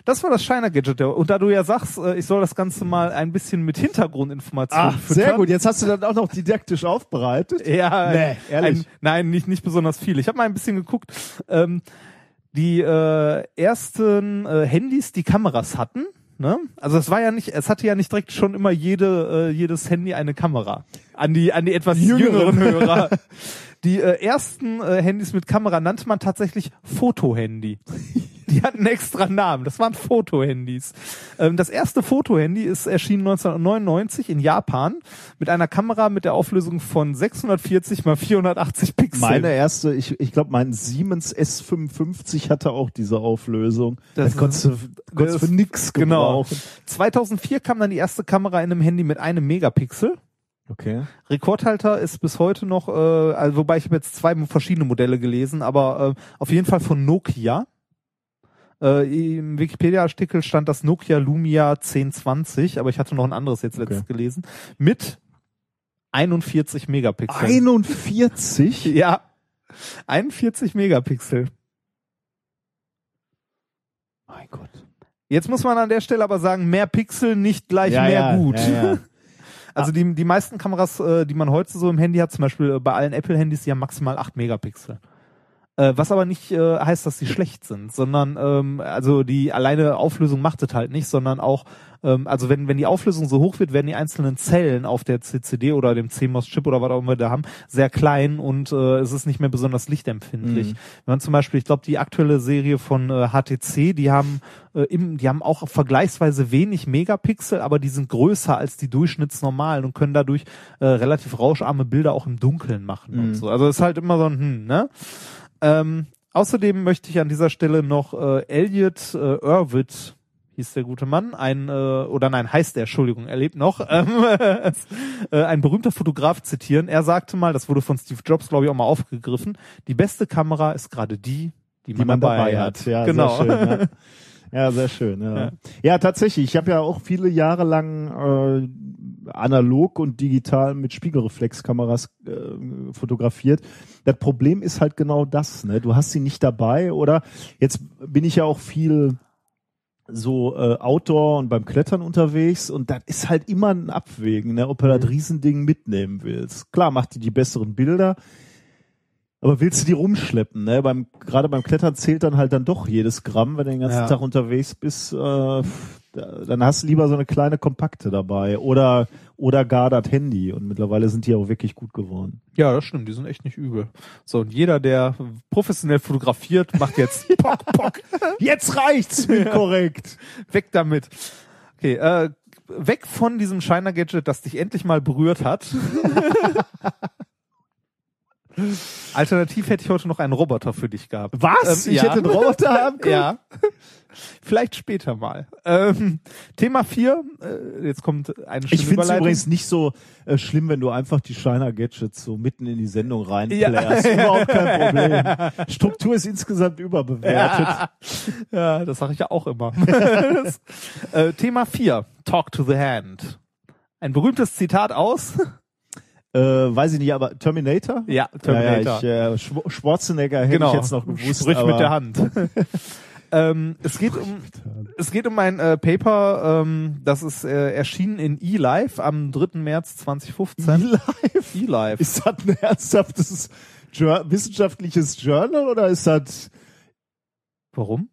das war das Shiner Gadget. Und da du ja sagst, äh, ich soll das Ganze mal ein bisschen mit Hintergrundinformationen Ach, sehr gut. Jetzt hast du dann auch noch didaktisch aufbereitet. Ja, Nee, ehrlich. Ein, nein, nicht, nicht besonders viel. Ich habe mal ein bisschen geguckt. Ähm, die äh, ersten äh, Handys, die Kameras hatten, ne? Also es war ja nicht, es hatte ja nicht direkt schon immer jede, äh, jedes Handy eine Kamera. An die, an die etwas jüngeren, Jüngeren. Hörer. [laughs] [laughs] Die äh, ersten äh, Handys mit Kamera nannte man tatsächlich Fotohandy. [laughs] Die hatten einen extra Namen. Das waren Fotohandys. Ähm, das erste Fotohandy ist erschienen 1999 in Japan mit einer Kamera mit der Auflösung von 640 mal 480 Pixeln. Meine erste, ich, ich glaube, mein Siemens S55 hatte auch diese Auflösung. Das Das, konntest du, konntest das- für nix genau. gebrauchen. 2004 kam dann die erste Kamera in einem Handy mit einem Megapixel. Okay. Rekordhalter ist bis heute noch, äh, also wobei ich habe jetzt zwei verschiedene Modelle gelesen, aber äh, auf jeden Fall von Nokia. Äh, Im Wikipedia-Artikel stand das Nokia Lumia 1020, aber ich hatte noch ein anderes jetzt letztens Okay. gelesen, mit 41 Megapixeln. 41? ja, 41 Megapixel. Mein Gott. Jetzt muss man an der Stelle aber sagen, mehr Pixel nicht gleich mehr gut. Ja, ja. Also die, die meisten Kameras, äh, die man heute so im Handy hat, zum Beispiel äh, bei allen Apple-Handys, die haben maximal 8 Megapixel. Äh, was aber nicht äh, heißt, dass sie schlecht sind, sondern ähm, also die alleine Auflösung macht es halt nicht, sondern auch, ähm, also wenn, wenn die Auflösung so hoch wird, werden die einzelnen Zellen auf der CCD oder dem CMOS-Chip oder was auch immer wir da haben, sehr klein und äh, es ist nicht mehr besonders lichtempfindlich. Mhm. Wenn man zum Beispiel, ich glaube, die aktuelle Serie von äh, HTC, die haben äh, im, die haben auch vergleichsweise wenig Megapixel, aber die sind größer als die durchschnittsnormalen und können dadurch äh, relativ rauscharme Bilder auch im Dunkeln machen und Mhm. so. Also es ist halt immer so ein, hm, ne? Ähm, außerdem möchte ich an dieser Stelle noch äh, Elliot äh, Irwit hieß der gute Mann, ein äh, oder nein, heißt er, Entschuldigung, er lebt noch, [laughs] ähm, äh, ein berühmter Fotograf zitieren. Er sagte mal, das wurde von Steve Jobs, glaube ich, auch mal aufgegriffen, die beste Kamera ist gerade die, die, die man dabei hat. Ja, genau. Schön, ja. [laughs] ja, sehr schön. Ja, ja. ja tatsächlich. Ich habe ja auch viele Jahre lang äh, analog und digital mit Spiegelreflexkameras äh, fotografiert. Das Problem ist halt genau das. Ne? Du hast sie nicht dabei oder jetzt bin ich ja auch viel so äh, Outdoor und beim Klettern unterwegs und das ist halt immer ein Abwägen, ne, ob du das Riesending mitnehmen willst. Klar macht die die besseren Bilder, aber willst du die rumschleppen, ne? Beim gerade beim Klettern zählt dann halt dann doch jedes Gramm, wenn du den ganzen Ja. Tag unterwegs bist, äh, dann hast du lieber so eine kleine kompakte dabei oder oder gar das Handy und mittlerweile sind die auch wirklich gut geworden. Ja, das stimmt, die sind echt nicht übel. So, und jeder, der professionell fotografiert, macht jetzt [laughs] Pock, Pock, Jetzt reicht's mir korrekt. weg damit. Okay, äh, weg von diesem Shiner-Gadget, das dich endlich mal berührt hat. [laughs] Alternativ hätte ich heute noch einen Roboter für dich gehabt. Was? Ähm, ich ja. hätte einen Roboter [laughs] haben können? Ja. Vielleicht später mal. Ähm, Thema 4, äh, jetzt kommt eine schöne Ich finde es übrigens nicht so äh, schlimm, wenn du einfach die Shiner Gadgets so mitten in die Sendung Ja. reinplärst. Überhaupt kein [laughs] Problem. Struktur ist insgesamt überbewertet. Ja, das sage ich ja auch immer. das, [laughs] äh, Thema 4, Talk to the Hand. Ein berühmtes Zitat aus. Äh, weiß ich nicht, aber Terminator? Ja, Terminator. Ja, ja, ich, äh, Schw- Schwarzenegger hätte genau. ich jetzt noch gewusst. Sprich mit der Hand. [laughs] ähm, es geht um es geht um ein äh, Paper, ähm, das ist äh, erschienen in eLife am 3. März 2015. E-Life? eLife. Ist das ein ernsthaftes wissenschaftliches Journal oder ist das Warum?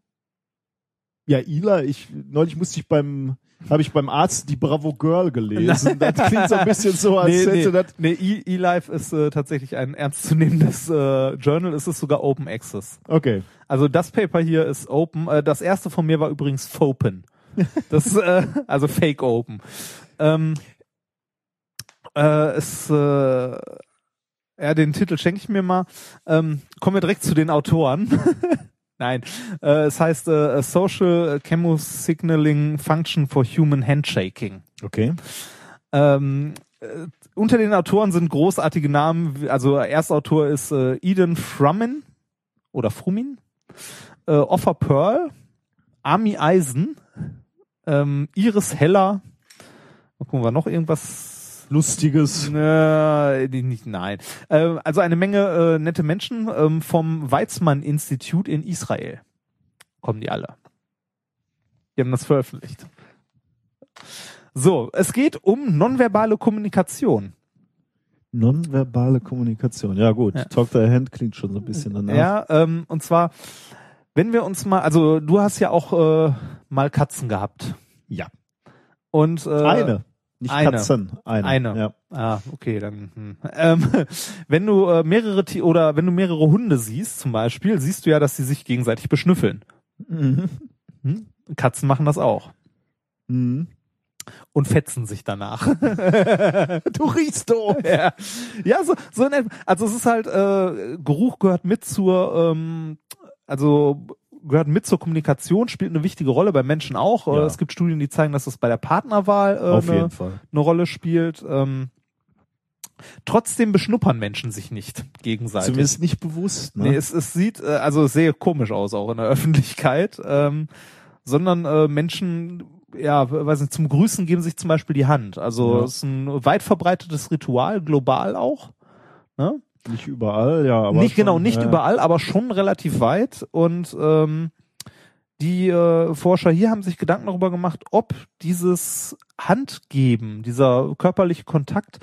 Ja Ila? Ich neulich musste ich beim habe ich beim Arzt die Bravo Girl gelesen. [laughs] Das klingt so ein bisschen so, als nee, hätte nee, das nee, E- eLife ist äh, tatsächlich ein ernstzunehmendes äh, Journal. Es ist sogar Open Access. Okay. Also das Paper hier ist Open. Äh, das erste von mir war übrigens Fopen. [laughs] Das äh, also Fake Open. Ähm, äh, es, äh, ja, den Titel schenke ich mir mal. Ähm, kommen wir direkt zu den Autoren. [laughs] Nein, äh, es heißt äh, Social Chemosignaling Function for Human Handshaking. Okay. Ähm, äh, unter den Autoren sind großartige Namen, also Erstautor ist äh, Eden Frumin oder Frumin, äh, Offer Pearl, Army Eisen, ähm, Iris Heller, mal gucken, war noch irgendwas Lustiges. die nicht, nein. Äh, also eine Menge äh, nette Menschen ähm, vom Weizmann-Institut in Israel. Kommen die alle. Die haben das veröffentlicht. So, es geht um nonverbale Kommunikation. Nonverbale Kommunikation. Ja gut, Ja. Talk to the Hand klingt schon so ein bisschen danach. Ja, ähm, und zwar, wenn wir uns mal, also du hast ja auch äh, mal Katzen gehabt. Ja. Und äh, Eine. Nicht eine. Katzen. Eine. Eine. Ja. Ah, okay, dann. Hm. Ähm, [laughs] wenn du äh, mehrere Ti- oder wenn du mehrere Hunde siehst, zum Beispiel, siehst du ja, dass sie sich gegenseitig beschnüffeln. Mhm. Hm? Katzen machen das auch Mhm. und fetzen sich danach. [laughs] Du riechst doof. ja, ja so, so in etwa. Also es ist halt, äh, Geruch gehört mit zur, ähm, also gehört mit zur Kommunikation, spielt eine wichtige Rolle bei Menschen auch. Äh, Ja. Es gibt Studien, die zeigen, dass das bei der Partnerwahl äh, eine, eine Rolle spielt. Ähm, trotzdem beschnuppern Menschen sich nicht gegenseitig. Zumindest nicht bewusst. Ne? Nee, es, es sieht äh, also sehr komisch aus auch in der [laughs] Öffentlichkeit, ähm, sondern äh, Menschen, ja, weiß nicht, zum Grüßen geben sich zum Beispiel die Hand. Also Ja. es ist ein weit verbreitetes Ritual, global auch. Ne? Nicht überall, ja. Aber nicht schon, genau, nicht ja. überall, aber schon relativ weit. Und ähm, die äh, Forscher hier haben sich Gedanken darüber gemacht, ob dieses Handgeben, dieser körperliche Kontakt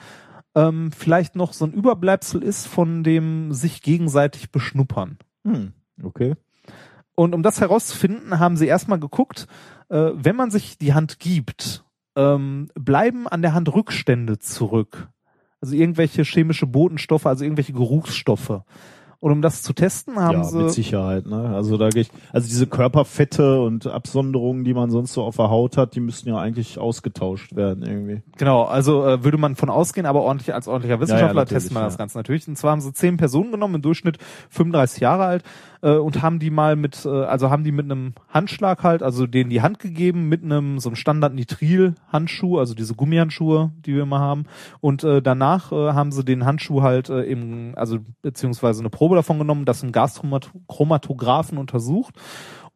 ähm, vielleicht noch so ein Überbleibsel ist von dem sich gegenseitig beschnuppern. Hm. Okay. Und um das herauszufinden, haben sie erstmal geguckt, äh, wenn man sich die Hand gibt, ähm, bleiben an der Hand Rückstände zurück. Also irgendwelche chemische Botenstoffe, also irgendwelche Geruchsstoffe. Und um das zu testen, haben ja, sie mit Sicherheit, ne? Also da gehe ich, also diese Körperfette und Absonderungen, die man sonst so auf der Haut hat, die müssten ja eigentlich ausgetauscht werden irgendwie. Genau, also äh, würde man von ausgehen, aber ordentlich als ordentlicher Wissenschaftler natürlich, testet man das ja. Ganze natürlich. Und zwar haben sie zehn Personen genommen, im Durchschnitt 35 Jahre alt, äh, und haben die mal mit, äh, also haben die mit einem Handschlag halt, also denen die Hand gegeben, mit einem so einem Standard-Nitril-Handschuh, also diese Gummihandschuhe, die wir immer haben. Und äh, danach äh, haben sie den Handschuh halt äh, im, also beziehungsweise eine Probe davon genommen, das im Gaschromatographen untersucht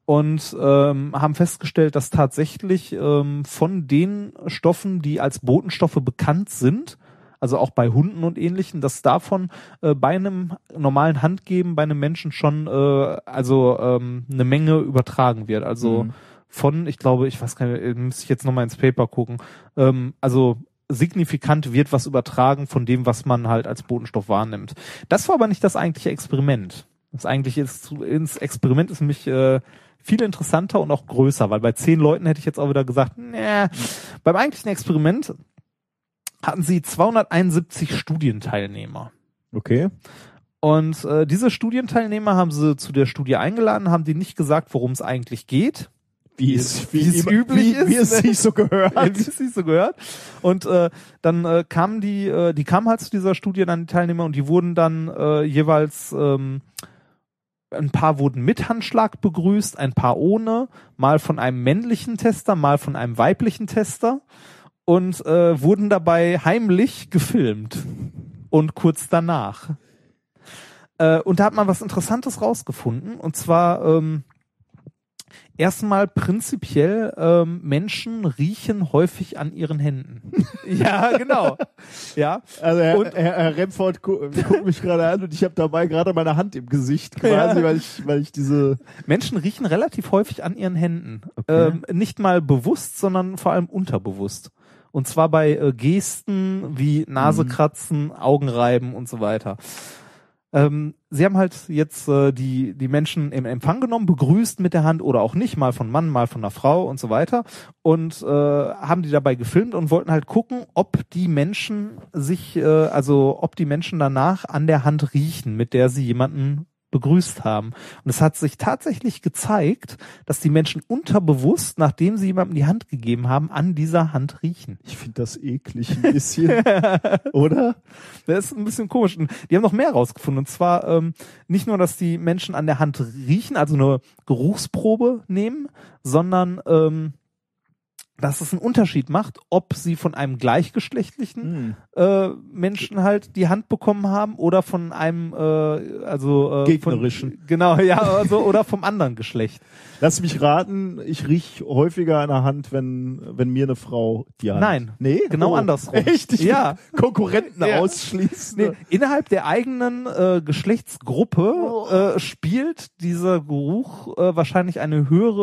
und ähm, haben festgestellt, dass tatsächlich ähm, von den Stoffen, die als Botenstoffe bekannt sind, also auch bei Hunden und ähnlichen, dass davon äh, bei einem normalen Handgeben bei einem Menschen schon äh, also ähm, eine Menge übertragen wird. Also Mhm. von, ich glaube, ich weiß gar nicht, äh, müsste ich jetzt nochmal ins Paper gucken, ähm, also signifikant wird was übertragen von dem, was man halt als Botenstoff wahrnimmt. Das war aber nicht das eigentliche Experiment. Das eigentliche ist, ins Experiment ist nämlich äh, viel interessanter und auch größer, weil bei zehn Leuten hätte ich jetzt auch wieder gesagt, nee, beim eigentlichen Experiment hatten sie 271 Studienteilnehmer. Okay. Und äh, diese Studienteilnehmer haben sie zu der Studie eingeladen, haben denen nicht gesagt, worum es eigentlich geht. Wie es, wie es immer- üblich wie, ist. Wie es sich so gehört. [laughs] wie es sich so gehört. Und äh, dann äh, kamen die, äh, die kamen halt zu dieser Studie dann die Teilnehmer und die wurden dann äh, jeweils ähm, ein paar wurden mit Handschlag begrüßt, ein paar ohne, mal von einem männlichen Tester, mal von einem weiblichen Tester und äh, wurden dabei heimlich gefilmt und kurz danach. Äh, und da hat man was Interessantes rausgefunden und zwar ähm, erstmal prinzipiell ähm, Menschen riechen häufig an ihren Händen. [laughs] ja, genau. Ja. Also Herr, Und- Herr, Herr Remford gu guckt mich gerade an und ich habe dabei gerade meine Hand im Gesicht quasi, Ja. weil ich, weil ich diese Menschen riechen relativ häufig an ihren Händen. Okay. Ähm, nicht mal bewusst, sondern vor allem unterbewusst. Und zwar bei äh, Gesten wie Nase kratzen, Augen reiben und so weiter. Ähm, sie haben halt jetzt äh, die, die Menschen im Empfang genommen, begrüßt mit der Hand oder auch nicht, mal von Mann, mal von einer Frau und so weiter. Und äh, haben die dabei gefilmt und wollten halt gucken, ob die Menschen sich, äh, also ob die Menschen danach an der Hand riechen, mit der sie jemanden begrüßt haben. Und es hat sich tatsächlich gezeigt, dass die Menschen unterbewusst, nachdem sie jemandem die Hand gegeben haben, an dieser Hand riechen. Ich finde das eklig ein bisschen, [laughs] oder? Das ist ein bisschen komisch. Und die haben noch mehr rausgefunden. Und zwar ähm, nicht nur, dass die Menschen an der Hand riechen, also eine Geruchsprobe nehmen, sondern ähm, dass es einen Unterschied macht, ob sie von einem gleichgeschlechtlichen Hm. äh, Menschen halt die Hand bekommen haben oder von einem äh, also äh, Gegnerischen. Von, genau, ja, also oder vom anderen Geschlecht. Lass mich raten, ich riech häufiger an der Hand, wenn, wenn mir eine Frau die Hand. Nein, Nee? genau Oh. andersrum. Echt? Ich Ja. Konkurrenten [laughs] Ja. ausschließen. Nee, innerhalb der eigenen äh, Geschlechtsgruppe äh, spielt dieser Geruch äh, wahrscheinlich eine höhere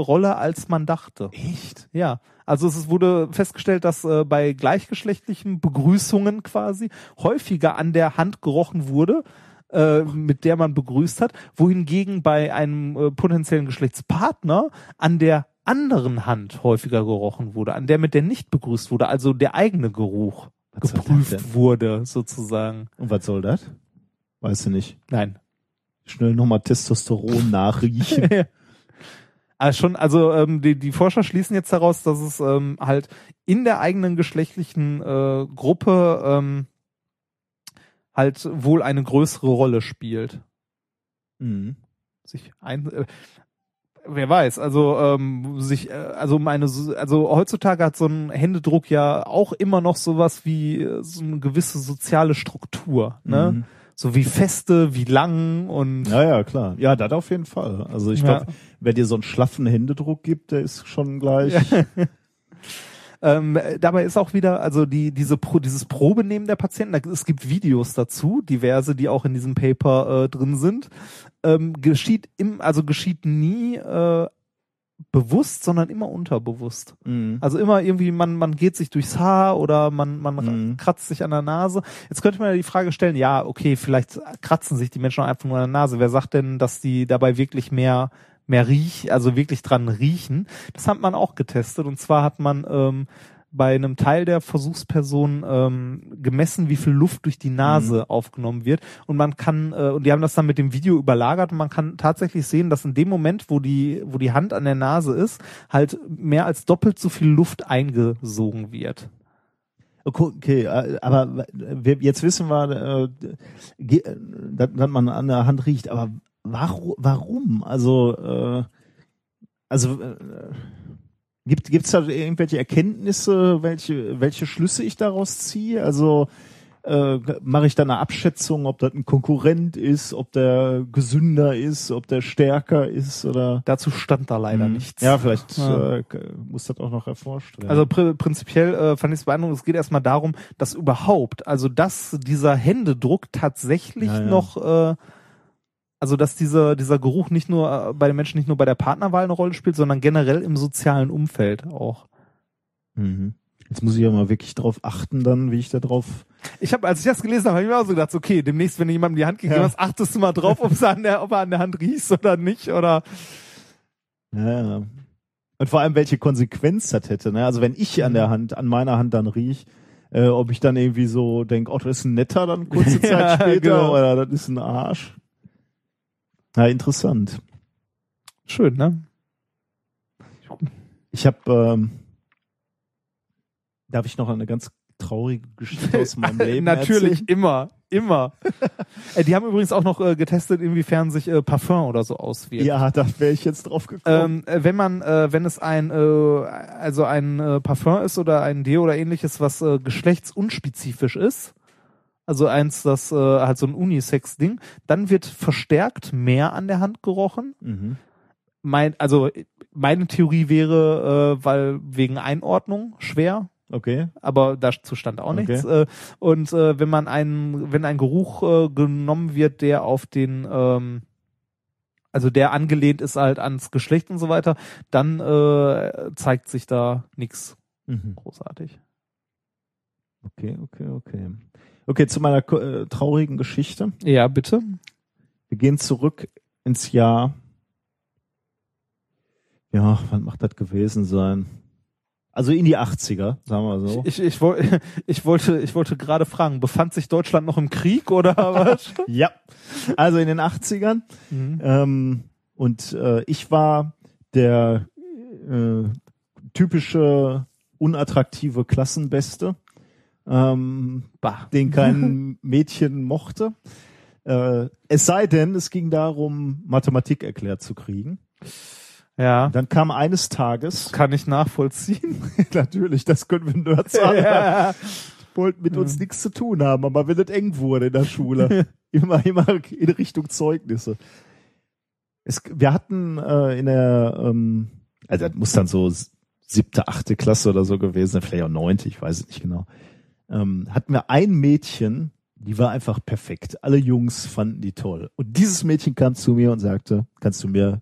äh, Rolle, als man dachte. Echt? Ja, also es wurde festgestellt, dass äh, bei gleichgeschlechtlichen Begrüßungen quasi häufiger an der Hand gerochen wurde, äh, mit der man begrüßt hat, wohingegen bei einem äh, potenziellen Geschlechtspartner an der anderen Hand häufiger gerochen wurde, an der mit der nicht begrüßt wurde, also der eigene Geruch Was geprüft wurde, sozusagen. Und was soll das? Weißt du nicht. Nein. Schnell nochmal Testosteron nachriechen. [laughs] Also schon, also ähm, die, die Forscher schließen jetzt daraus, dass es ähm, halt in der eigenen geschlechtlichen äh, Gruppe ähm, halt wohl eine größere Rolle spielt. mhm. Sich ein, äh, wer weiß, also ähm, sich, äh, also meine, also heutzutage hat so ein Händedruck ja auch immer noch sowas wie äh, so eine gewisse soziale Struktur, ne? Mhm. So wie Feste, wie lang und Ja, ja, klar. Ja, das auf jeden Fall. Also ich Ja. glaube, wer dir so einen schlaffen Händedruck gibt, der ist schon gleich. [laughs] Ähm, dabei ist auch wieder, also die, diese Pro, dieses Probenehmen der Patienten, da, es gibt Videos dazu, diverse, die auch in diesem Paper äh, drin sind, ähm, geschieht im, also geschieht nie äh, bewusst, sondern immer unterbewusst. Mhm. Also immer irgendwie, man, man geht sich durchs Haar oder man, man Mhm. kratzt sich an der Nase. Jetzt könnte man ja die Frage stellen, ja, okay, vielleicht kratzen sich die Menschen auch einfach nur an der Nase. Wer sagt denn, dass die dabei wirklich mehr, mehr riech, also wirklich dran riechen? Das hat man auch getestet. Und zwar hat man ähm, bei einem Teil der Versuchsperson ähm, gemessen, wie viel Luft durch die Nase aufgenommen wird. Und man kann, äh, und die haben das dann mit dem Video überlagert und man kann tatsächlich sehen, dass in dem Moment, wo die, wo die Hand an der Nase ist, halt mehr als doppelt so viel Luft eingesogen wird. Okay, äh, aber jetzt wissen wir, äh, dass, dass man an der Hand riecht, aber warum? warum? Also, äh, also äh, gibt gibt's da irgendwelche Erkenntnisse, welche welche Schlüsse ich daraus ziehe? Also äh, mache ich da eine Abschätzung, ob das ein Konkurrent ist, ob der gesünder ist, ob der stärker ist oder Dazu stand da leider Mhm. nichts. Ja, vielleicht Ja. Äh, muss das auch noch erforscht werden. Also pr prinzipiell äh, fand ich es beeindruckend. Es geht erstmal darum, dass überhaupt, also dass dieser Händedruck tatsächlich Ja, ja. noch, äh, also dass dieser dieser Geruch nicht nur äh, bei den Menschen nicht nur bei der Partnerwahl eine Rolle spielt, sondern generell im sozialen Umfeld auch. Mhm. Jetzt muss ich ja mal wirklich drauf achten, dann, wie ich da drauf. Ich habe, als ich das gelesen habe, habe ich mir auch so gedacht, okay, demnächst, wenn du jemandem die Hand gegeben Ja. achtest du mal drauf, ob, an der, ob er an der Hand riechst oder nicht, oder Ja, ja. Und vor allem, welche Konsequenz das hätte. Ne? Also wenn ich an der Hand, an meiner Hand dann riech, äh, ob ich dann irgendwie so denke, oh, das ist ein netter dann [laughs] kurze Zeit Ja, später genau. oder das ist ein Arsch. Ja, interessant. schön, ne? Ich habe, ähm, darf ich noch eine ganz traurige Geschichte aus meinem [laughs] Leben Natürlich, erzählen? immer, immer. [laughs] äh, die haben übrigens auch noch äh, getestet, inwiefern sich äh, Parfum oder so auswirkt. Ja, da wäre ich jetzt drauf gekommen. Ähm, äh, wenn man, äh, wenn es ein, äh, also ein Parfum ist oder ein Deo oder ähnliches, was geschlechtsunspezifisch ist, also eins, das äh, halt so ein Unisex-Ding, dann wird verstärkt mehr an der Hand gerochen. mhm. Mein, also meine Theorie wäre, äh, weil wegen Einordnung schwer, Okay. aber dazu stand auch Okay. nichts. Äh, und äh, wenn man einen, wenn ein Geruch äh, genommen wird, der auf den, ähm, also der angelehnt ist halt ans Geschlecht und so weiter, dann äh, zeigt sich da nichts Mhm. großartig. Okay, okay, okay. Okay, zu meiner äh, traurigen Geschichte. Ja, bitte. Wir gehen zurück ins Jahr. Ja, wann macht das gewesen sein? Also in die 80er, sagen wir so. Ich, ich, woll, [laughs] ich wollte, ich wollte gerade fragen, befand sich Deutschland noch im Krieg oder [laughs] was? [laughs] Ja, also in den 80ern. Mhm. Ähm, und äh, ich war der äh, typische unattraktive Klassenbeste, ähm, Bah. den kein [laughs] Mädchen mochte. Äh, es sei denn, es ging darum, Mathematik erklärt zu kriegen. Ja, Dann kam eines Tages, kann ich nachvollziehen. [laughs] natürlich, das können wir Nerds [laughs] sagen, ja. wollten mit uns nichts zu tun haben, aber wenn es eng wurde in der Schule, immer, immer in Richtung Zeugnisse. Es, wir hatten äh, in der, ähm, also das muss dann so siebte, achte Klasse oder so gewesen vielleicht auch neunte, ich weiß es nicht genau, ähm, hatten wir ein Mädchen, die war einfach perfekt. Alle Jungs fanden die toll. Und dieses Mädchen kam zu mir und sagte, kannst du mir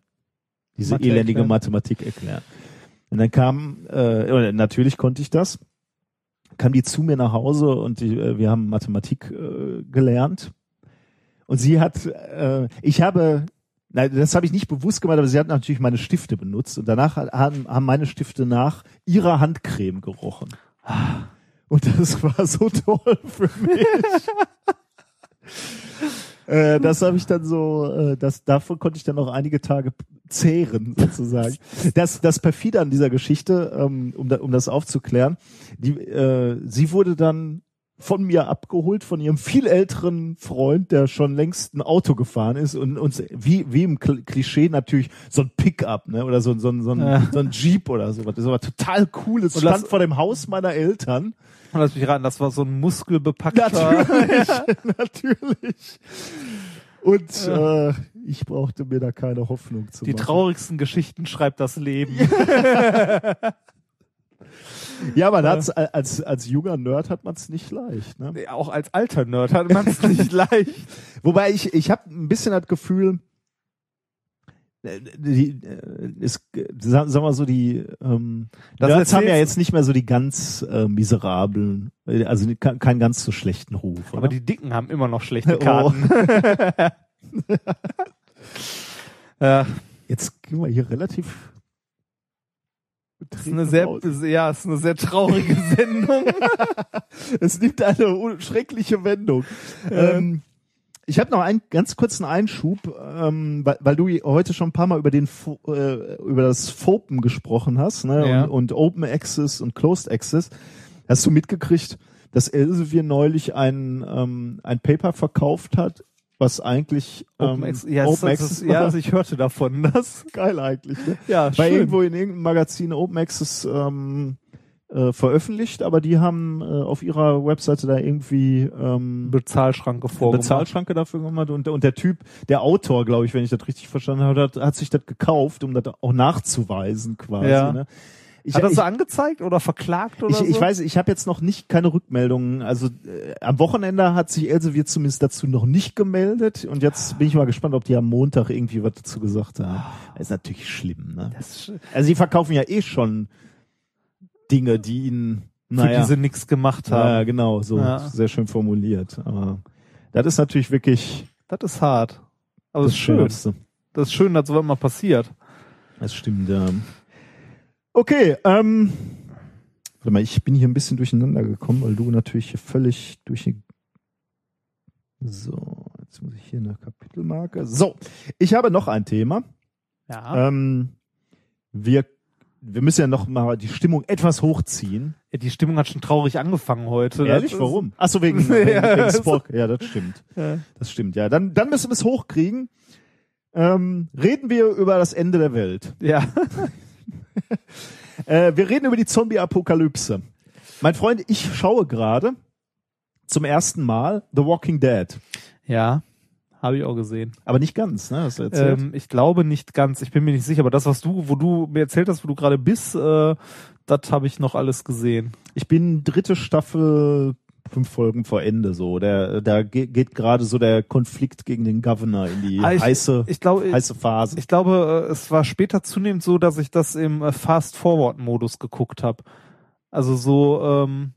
diese Mathe elendige erklären? Mathematik erklären? Und dann kam, äh, natürlich konnte ich das, kam die zu mir nach Hause und die, äh, wir haben Mathematik äh, gelernt. Und sie hat, äh, ich habe, nein, das habe ich nicht bewusst gemacht, aber sie hat natürlich meine Stifte benutzt und danach haben, haben meine Stifte nach ihrer Handcreme gerochen. Und das war so toll für mich. [laughs] Äh, das habe ich dann so, äh, das, davon konnte ich dann noch einige Tage zehren, sozusagen. Das, das perfide an dieser Geschichte, ähm, um, da, um das aufzuklären, die, äh, sie wurde dann von mir abgeholt, von ihrem viel älteren Freund, der schon längst ein Auto gefahren ist und uns, wie, wie im Kl- Klischee natürlich, so ein Pickup, ne, oder so, so, ein- so, ein, Ja. so ein Jeep oder sowas. Das war total cool. Es Und stand lass- vor dem Haus meiner Eltern. Und lass mich raten, das war so ein muskelbepackter. Natürlich, [laughs] natürlich. Und äh, ich brauchte mir da keine Hoffnung zu Die machen. traurigsten Geschichten schreibt das Leben. [laughs] [laughs] ja, man hat's äh, als als junger Nerd hat man es nicht leicht. Ne? Auch als alter Nerd hat man es [laughs] nicht leicht. Wobei ich ich habe ein bisschen das Gefühl, äh, die, äh, ist, äh, sagen wir so die ähm, Das Nerds haben ja jetzt nicht mehr so die ganz äh, miserablen, äh, also die- kein, keinen ganz so schlechten Ruf. Aber oder? die Dicken haben immer noch schlechte [laughs] Oh. Karten. ja, Jetzt gehen wir hier relativ ist eine sehr, raus. ja, ist eine sehr traurige [laughs] Sendung. [laughs] Es nimmt eine schreckliche Wendung. Ähm, ich habe noch einen ganz kurzen Einschub, ähm, weil, weil du heute schon ein paar Mal über den äh, über das Fopen gesprochen hast, ne? Ja. Und, und Open Access und Closed Access. Hast du mitgekriegt, dass Elsevier neulich ein ähm, ein Paper verkauft hat, was eigentlich ähm, Open Access, ja, Open Access das, ja, also ich hörte davon, [laughs] das. geil eigentlich. Ne? Ja, War schön. irgendwo in irgendeinem Magazin Open Access ähm, äh, veröffentlicht, aber die haben äh, auf ihrer Webseite da irgendwie ähm, Bezahlschranke vorgemacht. Bezahlschranke dafür gemacht und, und der Typ, der Autor, glaube ich, wenn ich das richtig verstanden habe, hat, hat sich das gekauft, um das auch nachzuweisen quasi. Ja. Ne? Ich, Hat das so angezeigt oder verklagt oder ich, so? ich weiß, ich habe jetzt noch nicht keine Rückmeldungen. Also äh, am Wochenende hat sich Elsevier zumindest dazu noch nicht gemeldet und jetzt bin ich mal gespannt, ob die am Montag irgendwie was dazu gesagt haben. Das ist natürlich schlimm. Ne? Ist- Also sie verkaufen ja eh schon Dinge, die ihnen, für naja, die sie nichts gemacht ja, haben. genau, so Ja. sehr schön formuliert. Aber das ist natürlich wirklich Das ist hart. Aber das ist schön. Schönste. Das ist schön, dass sowas mal passiert. Das stimmt, ja. Okay, ähm, warte mal, ich bin hier ein bisschen durcheinander gekommen, weil du natürlich hier völlig durch die so, jetzt muss ich hier eine Kapitelmarke. So, ich habe noch ein Thema. Ja. Ähm, wir, wir müssen ja noch mal die Stimmung etwas hochziehen. ja. Die Stimmung hat schon traurig angefangen heute. Ehrlich, warum? Ach so, wegen, [laughs] wegen, wegen. Spock. Ja, das stimmt. Ja. Das stimmt, ja. Dann, dann müssen wir es hochkriegen. Ähm, reden wir über das Ende der Welt. Ja. [laughs] Äh, wir reden über die Zombie-Apokalypse. Mein Freund, ich schaue gerade zum ersten Mal The Walking Dead. Ja. Habe ich auch gesehen. Aber nicht ganz, ne? Hast du erzählt? Ähm, ich glaube nicht ganz. Ich bin mir nicht sicher, aber das, was du, wo du mir erzählt hast, wo du gerade bist, äh, das habe ich noch alles gesehen. ich bin dritte Staffel, fünf Folgen vor Ende so. Der, da ge geht gerade so der Konflikt gegen den Governor in die Ah, ich- heiße, Ich glaube, heiße Phase. ich glaube, äh, es war später zunehmend so, dass ich das im äh, Fast-Forward-Modus geguckt habe. Also so ähm,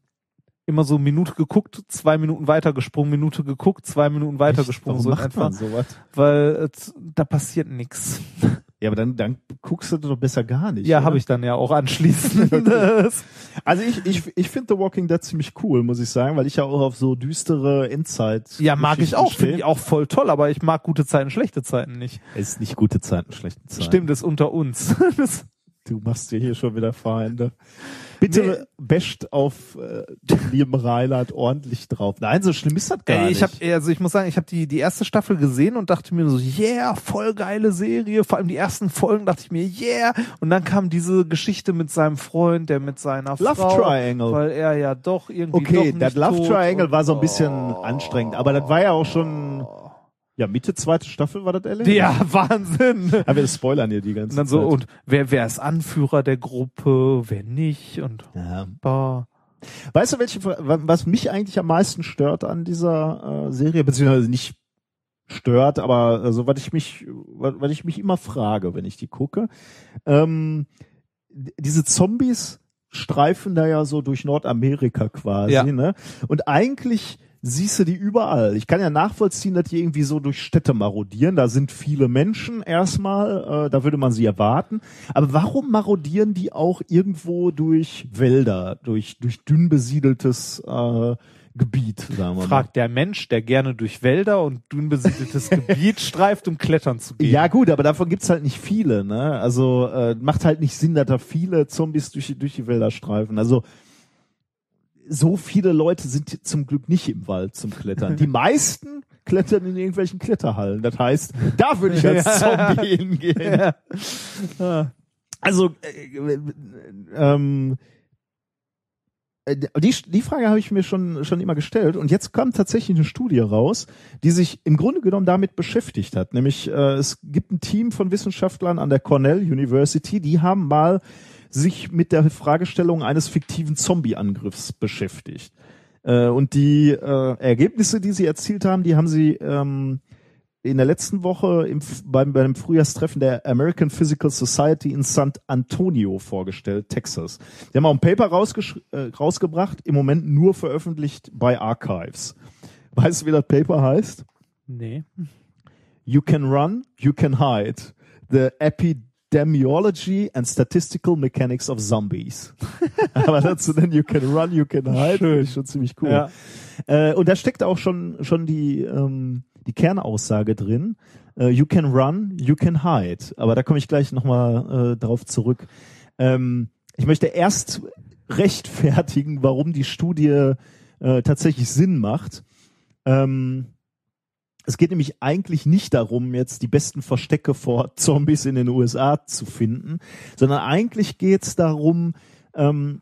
immer so Minute geguckt, zwei Minuten weitergesprungen, Minute geguckt, zwei Minuten weitergesprungen, so macht man sowas? weil äh, da passiert nichts. [laughs] Ja, aber dann, dann guckst du doch besser gar nicht. Ja, habe ich dann ja auch anschließend. [laughs] Also ich, ich, ich finde The Walking Dead ziemlich cool, muss ich sagen, weil ich ja auch auf so düstere Endzeit. ja, mag ich auch, finde ich auch voll toll, aber ich mag gute Zeiten, schlechte Zeiten nicht. Es ist nicht gute Zeiten, schlechte Zeiten. Stimmt, ist unter uns. [laughs] Du machst dir hier schon wieder Feinde. Bitte basht auf äh, Liam Reinhardt ordentlich drauf. Nein, so schlimm ist das gar Ey, nicht. ich habe also ich muss sagen, ich habe die die erste Staffel gesehen und dachte mir so, yeah, voll geile Serie. Vor allem die ersten Folgen dachte ich mir, yeah. Und dann kam diese Geschichte mit seinem Freund, der mit seiner Love Frau, Triangle. weil er ja doch irgendwie okay, nicht das Love Triangle war so ein bisschen Oh. anstrengend, aber das war ja auch schon ja Mitte zweite Staffel war das ehrlich? Ja, [laughs] Wahnsinn. Aber wir spoilern hier die ganze Und dann so Zeit. und wer wer ist Anführer der Gruppe, wer nicht und ja. boah. Weißt du, welche, was mich eigentlich am meisten stört an dieser äh, Serie, beziehungsweise nicht stört, aber also, was ich mich, was, was ich mich immer frage, wenn ich die gucke, ähm, diese Zombies streifen da ja so durch Nordamerika quasi, Ja. ne? Und eigentlich siehst du die überall. Ich kann ja nachvollziehen, dass die irgendwie so durch Städte marodieren. Da sind viele Menschen erstmal, äh, da würde man sie erwarten. Aber warum marodieren die auch irgendwo durch Wälder, durch, durch dünn besiedeltes äh, Gebiet, sagen wir mal? Fragt der Mensch, der gerne durch Wälder und dünn besiedeltes [laughs] Gebiet streift, um klettern zu gehen. Ja gut, aber davon gibt's halt nicht viele, ne? Also äh, macht halt nicht Sinn, dass da viele Zombies durch, die- durch die Wälder streifen. Also so viele Leute sind zum Glück nicht im Wald zum Klettern. Die [laughs] meisten klettern in irgendwelchen Kletterhallen. Das heißt, da würde ich als [laughs] Zombie hingehen. Also äh, äh, ähm, äh, die, die Frage habe ich mir schon, schon immer gestellt und jetzt kam tatsächlich eine Studie raus, die sich im Grunde genommen damit beschäftigt hat. Nämlich äh, es gibt ein Team von Wissenschaftlern an der Cornell University, die haben mal sich mit der Fragestellung eines fiktiven Zombie-Angriffs beschäftigt. Äh, und die äh, Ergebnisse, die sie erzielt haben, die haben sie ähm, in der letzten Woche im, beim, beim Frühjahrstreffen der American Physical Society in San Antonio vorgestellt, Texas. Die haben auch ein Paper äh, rausgebracht, im Moment nur veröffentlicht bei Archives. Weißt du, wie das Paper heißt? Nee. You can run, you can hide. The Epidemiology and Statistical Mechanics of Zombies. [laughs] Aber dazu dann You Can Run, You Can Hide, ich schon ziemlich cool. Ja. Äh, und da steckt auch schon, schon die, ähm, die Kernaussage drin. Äh, you can run, you can hide. Aber da komme ich gleich nochmal äh, drauf zurück. Ähm, ich möchte erst rechtfertigen, warum die Studie äh, tatsächlich Sinn macht. Ähm, es geht nämlich eigentlich nicht darum, jetzt die besten Verstecke vor [laughs] Zombies in den USA zu finden, sondern eigentlich geht es darum, ähm,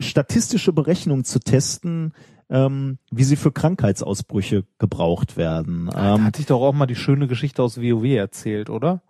statistische Berechnungen zu testen, ähm, wie sie für Krankheitsausbrüche gebraucht werden. Da Ähm, hatte ich doch auch mal die schöne Geschichte aus WoW erzählt, oder?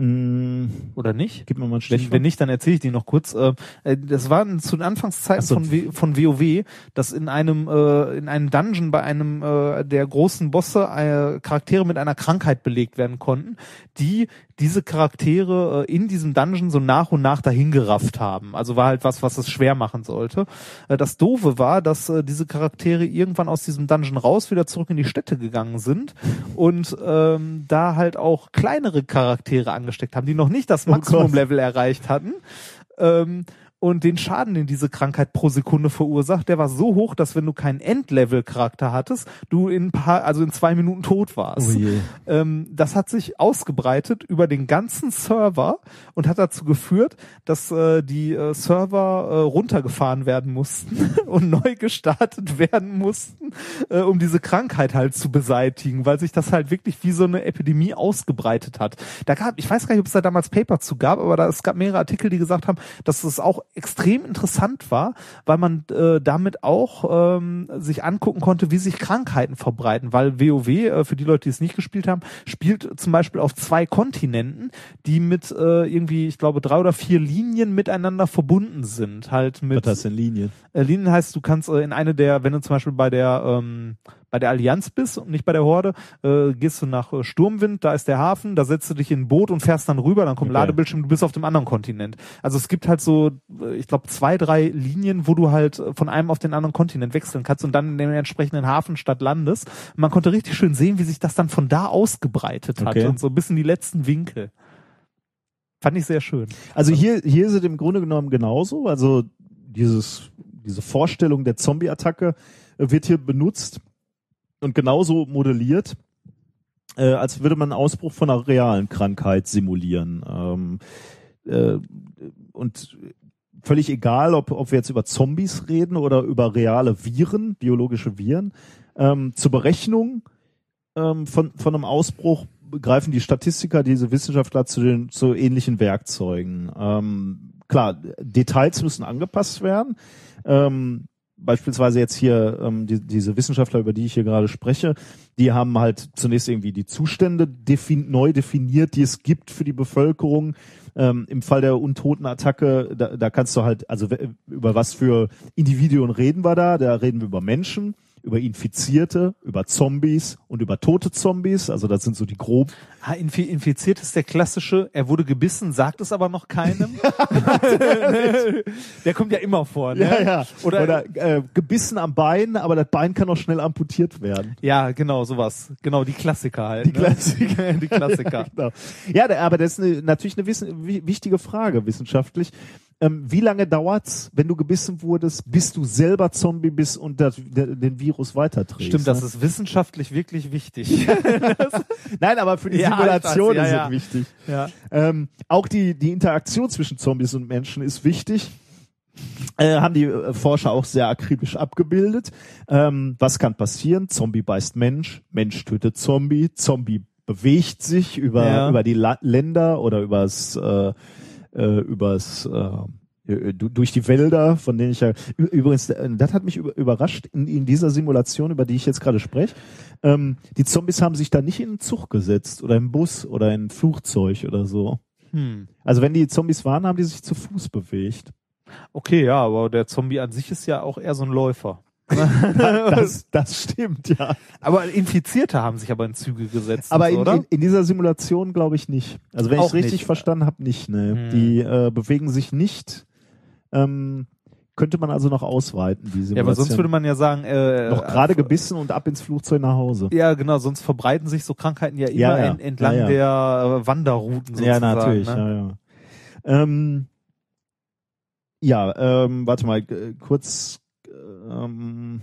Mh, Oder nicht? gib mir mal ein Stichwort. wenn nicht, dann erzähle ich die noch kurz. Äh, äh, das war zu den Anfangszeiten so. von, w von WoW, dass in einem äh, in einem Dungeon bei einem äh, der großen Bosse äh, Charaktere mit einer Krankheit belegt werden konnten, die diese Charaktere äh, in diesem Dungeon so nach und nach dahingerafft haben. Also war halt was, was es schwer machen sollte. Äh, das Doofe war, dass äh, diese Charaktere irgendwann aus diesem Dungeon raus wieder zurück in die Städte gegangen sind und ähm, da halt auch kleinere Charaktere angesteckt haben, die noch nicht das Oh. Maximum-Level erreicht hatten. Ähm, und den Schaden, den diese Krankheit pro Sekunde verursacht, der war so hoch, dass wenn du keinen Endlevel-Charakter hattest, du in ein paar, also in zwei Minuten tot warst. Oh. Ähm, das hat sich ausgebreitet über den ganzen Server und hat dazu geführt, dass äh, die äh, Server äh, runtergefahren werden mussten [laughs] und neu gestartet werden mussten, äh, um diese Krankheit halt zu beseitigen, weil sich das halt wirklich wie so eine Epidemie ausgebreitet hat. Da gab, ich weiß gar nicht, ob es da damals Paper zu gab, aber da, es gab mehrere Artikel, die gesagt haben, dass es auch extrem interessant war, weil man äh, damit auch ähm, sich angucken konnte, wie sich Krankheiten verbreiten, weil WoW, äh, für die Leute, die es nicht gespielt haben, spielt zum Beispiel auf zwei Kontinenten, die mit äh, irgendwie, ich glaube, drei oder vier Linien miteinander verbunden sind. Halt mit Was heißt denn Linien? äh, Linien heißt, du kannst äh, in eine der, wenn du zum Beispiel bei der ähm, bei der Allianz bist und nicht bei der Horde, äh, gehst du nach äh, Sturmwind, da ist der Hafen, da setzt du dich in ein Boot und fährst dann rüber, dann kommt Okay. Ladebildschirm, du bist auf dem anderen Kontinent. Also es gibt halt so, äh, ich glaube, zwei, drei Linien, wo du halt äh, von einem auf den anderen Kontinent wechseln kannst und dann in den entsprechenden Hafen statt landest. Und man konnte richtig schön sehen, wie sich das dann von da ausgebreitet hat Okay. und so bis in die letzten Winkel. Fand ich sehr schön. Also hier, hier ist es im Grunde genommen genauso. Also dieses, diese Vorstellung der Zombie-Attacke wird hier benutzt und genauso modelliert, äh, als würde man einen Ausbruch von einer realen Krankheit simulieren. Ähm, äh, und völlig egal, ob, ob wir jetzt über Zombies reden oder über reale Viren, biologische Viren, ähm, zur Berechnung ähm, von, von einem Ausbruch greifen die Statistiker, diese Wissenschaftler zu den zu ähnlichen Werkzeugen. Ähm, klar, Details müssen angepasst werden. Ähm, beispielsweise jetzt hier ähm, die, diese Wissenschaftler, über die ich hier gerade spreche, die haben halt zunächst irgendwie die Zustände defin neu definiert, die es gibt für die Bevölkerung. Ähm, Im Fall der Untotenattacke, da, da kannst du halt, also über was für Individuen reden wir da? Da reden wir über Menschen, über Infizierte, über Zombies und über tote Zombies. Also das sind so die grob. Ah, infi infiziert ist der klassische, er wurde gebissen, sagt es aber noch keinem. [laughs] [laughs] der kommt ja immer vor, ne? Oder, Oder, äh, gebissen am Bein, aber das Bein kann auch schnell amputiert werden. ja, genau, sowas. Genau, die Klassiker halt. Die ne? Klassiker. [laughs] die Klassiker. Genau. Ja, aber das ist eine, natürlich eine wichtige Frage wissenschaftlich. Ähm, wie lange dauert's, wenn du gebissen wurdest, bis du selber Zombie bist und das, de, den Virus weiterträgst? Stimmt, das ne? ist wissenschaftlich wirklich wichtig. [laughs] [laughs] Nein, aber für die Ja, Simulation weiß, ist ja, es wichtig. Ähm, auch die, die Interaktion zwischen Zombies und Menschen ist wichtig. Äh, haben die äh, Forscher auch sehr akribisch abgebildet. Ähm, was kann passieren? Zombie beißt Mensch, Mensch tötet Zombie, Zombie bewegt sich über, Ja. über die La Länder oder übers, äh, äh, übers äh, äh, du- durch die Wälder, von denen ich ja übrigens, äh, das hat mich über, überrascht in, in dieser Simulation, über die ich jetzt gerade spreche. Ähm, die Zombies haben sich da nicht in einen Zug gesetzt oder im Bus oder in ein Flugzeug oder so. Hm. Also wenn die Zombies waren, haben die sich zu Fuß bewegt. Okay, ja, aber der Zombie an sich ist ja auch eher so ein Läufer. [laughs] Das, das stimmt, ja. Aber Infizierte haben sich aber in Züge gesetzt, Aber in, oder? in, in dieser Simulation glaube ich nicht. Also wenn ich es richtig nicht. verstanden habe, nicht. Ne. Hm. Die äh, bewegen sich nicht. Ähm, könnte man also noch ausweiten, die Simulation. ja, aber sonst würde man ja sagen, äh, noch gerade äh, gebissen und ab ins Flugzeug nach Hause. Ja, genau, sonst verbreiten sich so Krankheiten ja immer Ja, ja. en- entlang Ja, ja. der äh, Wanderrouten sozusagen. Ja, natürlich. Ne? Ja, ja. Ähm, ja, ähm, warte mal, äh, kurz. Ähm,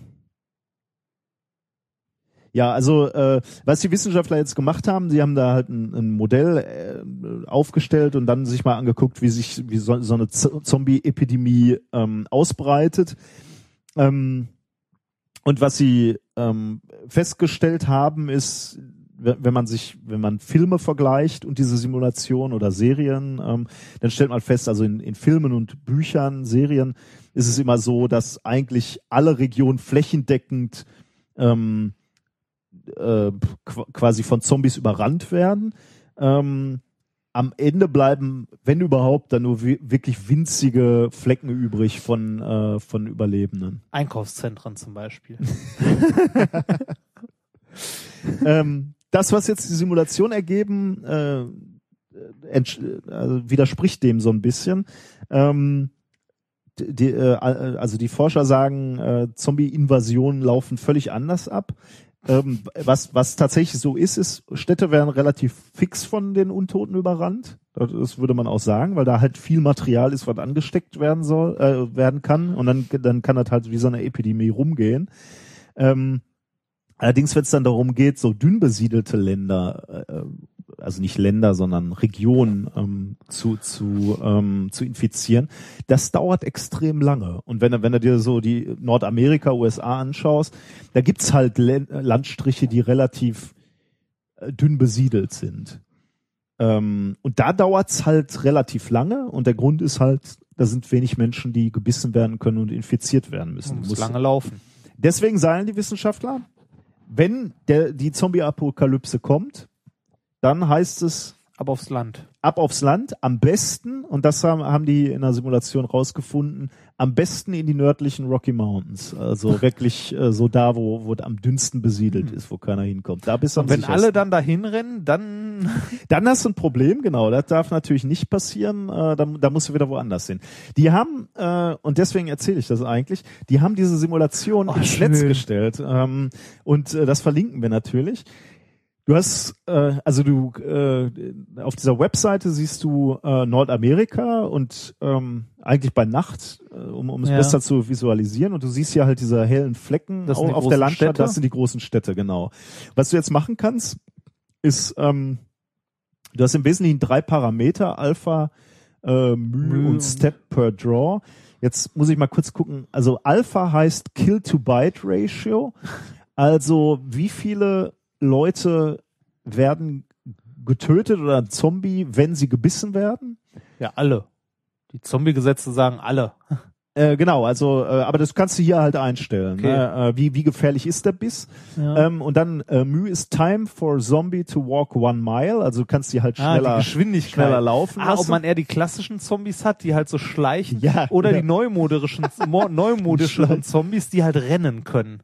ja, also äh, was die Wissenschaftler jetzt gemacht haben, sie haben da halt ein, ein Modell äh, aufgestellt und dann sich mal angeguckt, wie sich wie so, so eine Zombie-Epidemie ähm, ausbreitet. Ähm, und was sie ähm, festgestellt haben, ist, wenn wenn man sich, wenn man Filme vergleicht und diese Simulation oder Serien, ähm, dann stellt man fest, also in, in Filmen und Büchern, Serien ist es immer so, dass eigentlich alle Regionen flächendeckend ähm, äh, qu quasi von Zombies überrannt werden. Ähm, am Ende bleiben, wenn überhaupt, dann nur wi- wirklich winzige Flecken übrig von, äh, von Überlebenden. Einkaufszentren zum Beispiel. [laughs] ähm, das, was jetzt die Simulation ergeben, äh, entsch- also widerspricht dem so ein bisschen. Ähm, die, die, äh, also die Forscher sagen, äh, Zombie-Invasionen laufen völlig anders ab. Ähm, was, was tatsächlich so ist, ist, Städte werden relativ fix von den Untoten überrannt. Das würde man auch sagen, weil da halt viel Material ist, was angesteckt werden soll, äh, werden kann. Und dann, dann kann das halt wie so eine Epidemie rumgehen. Ähm, allerdings, wenn es dann darum geht, so dünn besiedelte Länder, äh, also nicht Länder, sondern Regionen ähm, zu, zu, ähm, zu infizieren, das dauert extrem lange. Und wenn, du- wenn du dir so die Nordamerika, USA anschaust, da gibt's halt Landstriche, die relativ äh, dünn besiedelt sind. Ähm, und da dauert's halt relativ lange und der Grund ist halt, da sind wenig Menschen, die gebissen werden können und infiziert werden müssen. Muss Muss- lange laufen. Deswegen sagen die Wissenschaftler, wenn der, die Zombie-Apokalypse kommt, dann heißt es Aber aufs Land. ab aufs Land, am besten, und das haben, haben die in der Simulation rausgefunden, am besten in die nördlichen Rocky Mountains. Also [laughs] wirklich äh, so da, wo, wo am dünnsten besiedelt ist, wo keiner hinkommt. Da bist du am Und wenn sichersten. alle dann dahin rennen, dann [laughs] Dann hast du ein Problem, genau. Das darf natürlich nicht passieren. Äh, da, da musst du wieder woanders hin. Die haben, äh, und deswegen erzähle ich das eigentlich, die haben diese Simulation Oh, ins. Netz gestellt. Ähm, und äh, das verlinken wir natürlich. Du hast, äh, also du, äh, auf dieser Webseite siehst du äh, Nordamerika und ähm, eigentlich bei Nacht, äh, um, um es Ja. besser zu visualisieren. Und du siehst hier halt diese hellen Flecken Das auf der Landschaft. Städte? Das sind die großen Städte, genau. Was du jetzt machen kannst, ist, ähm, du hast im Wesentlichen drei Parameter, Alpha, äh, Mühe und- Step per Draw. Jetzt muss ich mal kurz gucken. Also Alpha heißt Kill-to-Bite-Ratio. [laughs] Also wie viele Leute werden getötet oder ein Zombie, wenn sie gebissen werden? ja alle. Die Zombie-Gesetze sagen alle. Äh, genau, also, äh, aber das kannst du hier halt einstellen. Okay. Ne? Äh, wie, wie gefährlich ist der Biss? Ja. Ähm, und dann äh, Mühe ist Time for Zombie to walk one mile. Also du kannst die halt Ah, die schneller, Geschwindigkeit. schneller laufen Ah, ob lassen. man eher die klassischen Zombies hat, die halt so schleichen, Ja, oder ja. die [laughs] neumodischen, Schleichen. Zombies, die halt rennen können.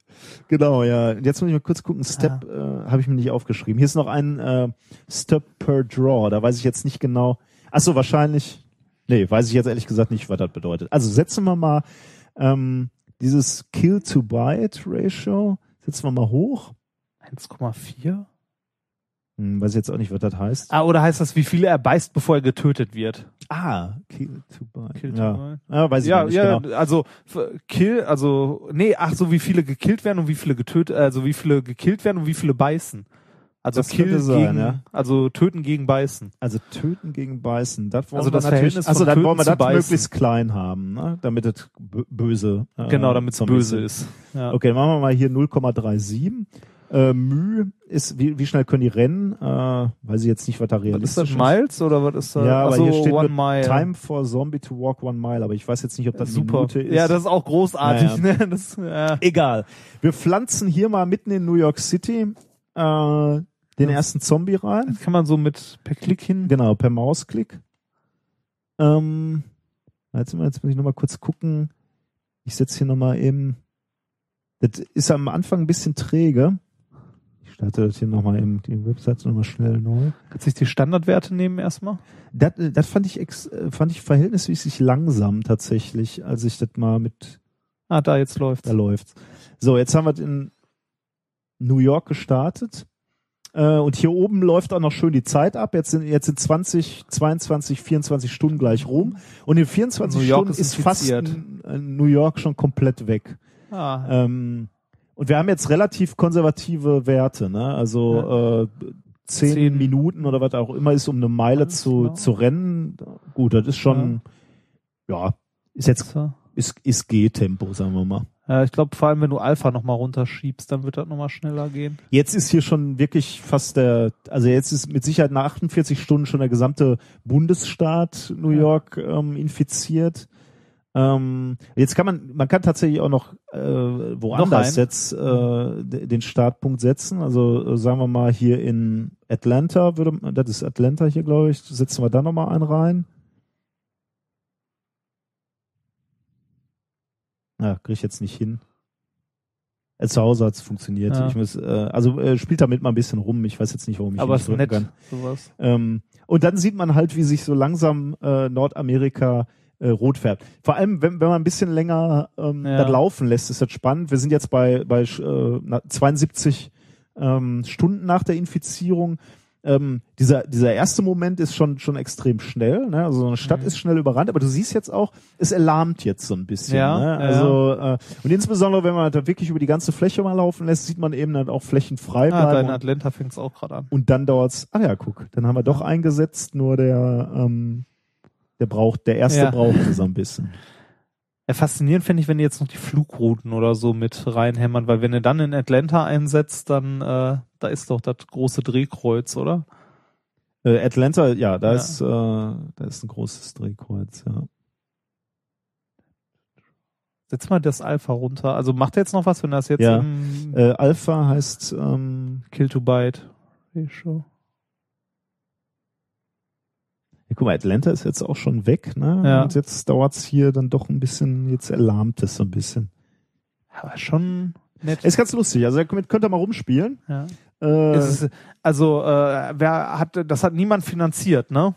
Genau, ja. Jetzt muss ich mal kurz gucken. Step Ah. äh, habe ich mir nicht aufgeschrieben. Hier ist noch ein äh, Step per Draw. Da weiß ich jetzt nicht genau. Ach so, wahrscheinlich. Nee, weiß ich jetzt ehrlich gesagt nicht, was das bedeutet. Also setzen wir mal ähm, dieses Kill-to-Bite-Ratio, setzen wir mal hoch. 1,4? Hm, weiß ich jetzt auch nicht, was das heißt. Ah, oder heißt das, wie viele er beißt, bevor er getötet wird? Ah, Kill-to-Bite. Kill to ja. bite. ja, weiß ich ja, nicht ja, genau. also Kill, also nee, ach so, wie viele gekillt werden und wie viele getötet, also wie viele gekillt werden und wie viele beißen. Also Das Kill sein, gegen, ja. also töten gegen beißen. Also töten gegen beißen. Das wollen Also wir das natürlich, Verhältnis also dann wollen wir das beißen. möglichst klein haben, ne? damit es böse. Äh, genau, damit es böse sind. ist. Ja. Okay, dann machen wir mal hier 0,37. Äh, Mühe ist, wie, wie schnell können die rennen? Äh, weiß ich jetzt nicht, was da Was ist realistisch das, Miles oder was ist das? Ja, aber Ach so, hier steht One Mile. Time for Zombie to walk one mile, aber ich weiß jetzt nicht, ob das Super. Minute ist. Ja, das ist auch großartig. Naja. [laughs] Ne? Das, ja. Egal. Wir pflanzen hier mal mitten in New York City äh, den Ja. ersten Zombie rein. Das kann man so mit per Klick hin. Genau, per Mausklick. Ähm, jetzt, jetzt muss ich nochmal kurz gucken. Ich setze hier nochmal eben. Das ist am Anfang ein bisschen träge. Ich starte das hier nochmal eben, die Webseite nochmal schnell neu. Kannst du sich die Standardwerte nehmen erstmal? Das, das fand ich ex, äh, fand ich verhältnismäßig langsam tatsächlich, als ich das mal mit Ah, da jetzt läuft's. da läuft's. So, jetzt haben wir in New York gestartet. Äh, und hier oben läuft auch noch schön die Zeit ab. Jetzt sind, jetzt sind 20, 22, 24 Stunden gleich rum. Und in 24 New York Stunden ist ist fast New York schon komplett weg. Ah, Ähm, und wir haben jetzt relativ konservative Werte, ne? Also äh, zehn, Zehn. Minuten oder was auch immer ist, um eine Meile zu, zu rennen. Gut, das ist schon, ja, ist jetzt ist, ist G-Tempo, sagen wir mal. Ja, ich glaube, vor allem, wenn du Alpha nochmal runterschiebst, dann wird das nochmal schneller gehen. Jetzt ist hier schon wirklich fast der, also jetzt ist mit Sicherheit nach 48 Stunden schon der gesamte Bundesstaat New Ja. York ähm, infiziert. Ähm, jetzt kann man, man kann tatsächlich auch noch äh, woanders einen? jetzt äh, den Startpunkt setzen. Also äh, sagen wir mal hier in Atlanta würde, das ist Atlanta hier, glaube ich. Setzen wir da nochmal einen rein. Ja, krieg ich jetzt nicht hin. Äh, Zu Hause hat's funktioniert. Ja. Ich muss, äh, also äh, spielt damit mal ein bisschen rum. Ich weiß jetzt nicht, warum ich Aber es nicht drücken nett, kann. sowas. Ähm, und dann sieht man halt, wie sich so langsam äh, Nordamerika äh, rot färbt. Vor allem, wenn, wenn man ein bisschen länger ähm, Ja. das laufen lässt, ist das spannend. Wir sind jetzt bei, bei äh, na- 72 ähm, Stunden nach der Infizierung. Ähm, dieser, dieser erste Moment ist schon, schon extrem schnell. Ne? Also so eine Stadt Mhm. ist schnell überrannt, aber du siehst jetzt auch, es erlahmt jetzt so ein bisschen. Ja, ne? ja, Also äh, und insbesondere, wenn man da wirklich über die ganze Fläche mal laufen lässt, sieht man eben dann auch Flächen frei Ah, bleiben. in Atlanta fängt es auch gerade an. Und dann dauert's, ach ja, guck, dann haben wir doch eingesetzt, nur der, ähm, der braucht, der erste Ja. braucht es ein bisschen. Ja, faszinierend finde ich, wenn die jetzt noch die Flugrouten oder so mit reinhämmern, weil wenn du dann in Atlanta einsetzt, dann äh, da ist doch das große Drehkreuz, oder? Äh, Atlanta, ja, da Ja. ist, äh, da ist ein großes Drehkreuz, ja. Setz mal das Alpha runter. Also macht er jetzt noch was, wenn das jetzt Ja. im Äh, Alpha heißt, ähm, Kill to Byte Ratio. Ja, guck mal, Atlanta ist jetzt auch schon weg, ne? Ja. Und jetzt dauert's hier dann doch ein bisschen, jetzt erlahmt es so ein bisschen. Aber schon nett. Ist ganz lustig, also damit könnt ihr mal rumspielen. ja. Äh, Ist also, äh, wer hat, das hat niemand finanziert, ne?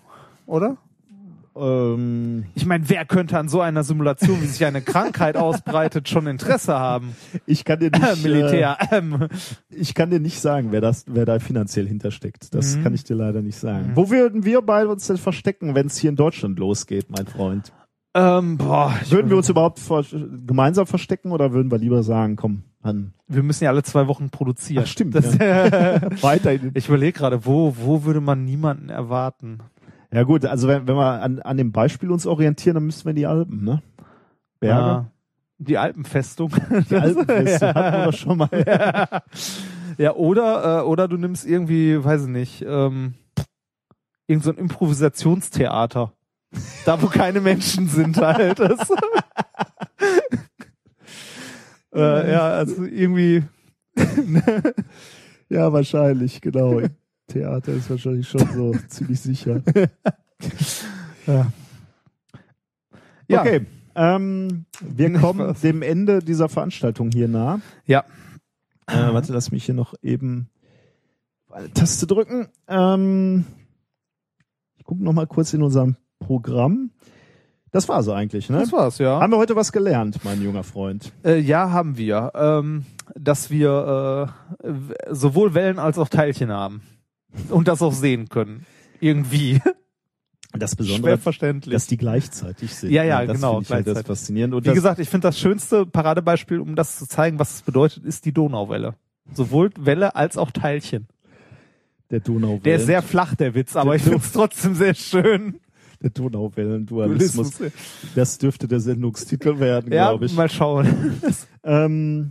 Oder? Ähm, Ich meine, wer könnte an so einer Simulation, wie sich eine Krankheit ausbreitet, schon Interesse haben? ich kann dir nicht, [laughs] Militär. Ähm. Äh, ich kann dir nicht sagen, wer das, wer da finanziell hintersteckt. Das Mhm. kann ich dir leider nicht sagen. Mhm. Wo würden wir beide uns denn verstecken, wenn es hier in Deutschland losgeht, mein Freund? Ähm, boah, Würden wir uns überhaupt ver gemeinsam verstecken oder würden wir lieber sagen, komm, an wir müssen ja alle zwei Wochen produzieren. Ach, stimmt, Das, [laughs] weiterhin? ich überlege gerade, wo, wo würde man niemanden erwarten? Ja gut, also wenn, wenn wir an, an dem Beispiel uns orientieren, dann müssten wir in die Alpen, ne? Berge. Ja. Die Alpenfestung. Die [laughs] Alpenfeste Ja. hatten wir schon mal. [laughs] ja. ja, oder, äh, oder du nimmst irgendwie, weiß ich nicht, ähm, irgend so ein Improvisationstheater. Da, wo keine Menschen sind halt. Das. [laughs] äh, ja, also irgendwie. Ja, wahrscheinlich, genau. Theater ist wahrscheinlich schon so [laughs] ziemlich sicher. [laughs] Ja. Ja. Okay, ähm, wir kommen dem Ende dieser Veranstaltung hier nah. Ja. Äh, warte, lass mich hier noch eben eine Taste drücken. Ähm, ich gucke noch mal kurz in unserem Programm. Das war's eigentlich, ne? Das war's, ja. Haben wir heute was gelernt, mein junger Freund? Äh, ja, haben wir. Ähm, dass wir äh, sowohl Wellen als auch Teilchen haben. Und das auch sehen können. Irgendwie. Das Besondere, dass die gleichzeitig sind. Ja, ja, das genau, Ich halt das faszinierend. Und Wie gesagt, ich finde das schönste Paradebeispiel, um das zu zeigen, was es bedeutet, ist die Donauwelle. Sowohl Welle als auch Teilchen. der Donauwellen, Der ist sehr flach, der Witz, aber Der ich finde es trotzdem sehr schön. der Donauwellen-Dualismus. Das dürfte der Sendungstitel werden, Ja, glaube ich. mal schauen. Ähm,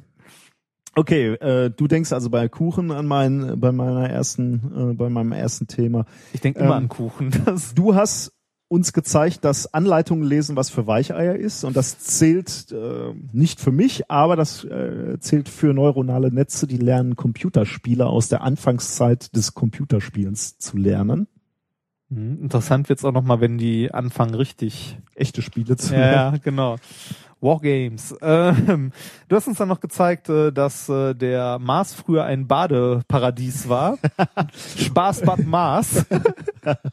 okay, äh, du denkst also bei Kuchen an mein, bei meiner ersten, äh, bei meinem ersten Thema. Ich denke immer Ähm, an Kuchen. [laughs] Du hast uns gezeigt, dass Anleitungen lesen was für Weicheier ist und das zählt äh, nicht für mich, aber das äh, zählt für neuronale Netze, die lernen Computerspiele aus der Anfangszeit des Computerspielens zu lernen. Hm, Interessant wird's auch nochmal, wenn die anfangen richtig Echte Spiele zu Ja, lernen. ja, genau. Wargames. [laughs] Ähm, du hast uns dann noch gezeigt, äh, dass äh, der Mars früher ein Badeparadies war. [laughs] Spaß Bad Mars. [laughs]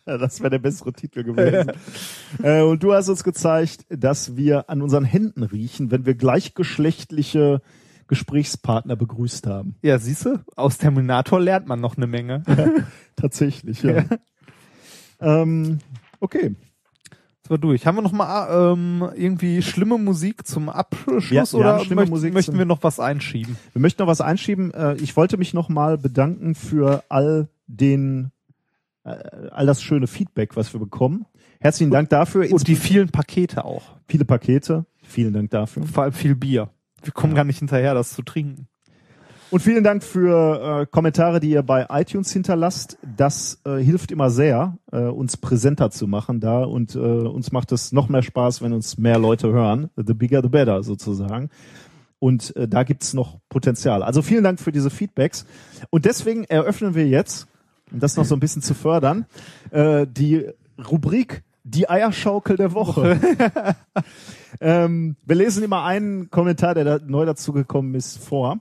Das wäre der bessere Titel gewesen. äh, und du hast uns gezeigt, dass wir an unseren Händen riechen, wenn wir gleichgeschlechtliche Gesprächspartner begrüßt haben. Ja, siehst du, aus Terminator lernt man noch eine Menge. Tatsächlich, ja. ähm, okay. Das war durch. Haben wir noch mal ähm, irgendwie schlimme Musik zum Abschluss Ja, oder schlimme möcht, Musik möchten wir noch was einschieben? Wir möchten noch was einschieben. Äh, Ich wollte mich nochmal bedanken für all den, äh, all das schöne Feedback, was wir bekommen. Herzlichen Dank dafür. Und die vielen Pakete auch. viele Pakete. Vielen Dank dafür. Vor allem viel Bier. Wir kommen gar nicht hinterher, das zu trinken. Und vielen Dank für äh, Kommentare, die ihr bei iTunes hinterlasst. Das äh, hilft immer sehr, äh, uns präsenter zu machen da und äh, uns macht es noch mehr Spaß, wenn uns mehr Leute hören. The bigger the better sozusagen. Und äh, da gibt's noch Potenzial. Also vielen Dank für diese Feedbacks. Und deswegen eröffnen wir jetzt, um das noch so ein bisschen zu fördern, äh, die Rubrik Die Eierschaukel der Woche. [laughs] ähm, wir lesen immer einen Kommentar, der da neu dazugekommen ist, vor.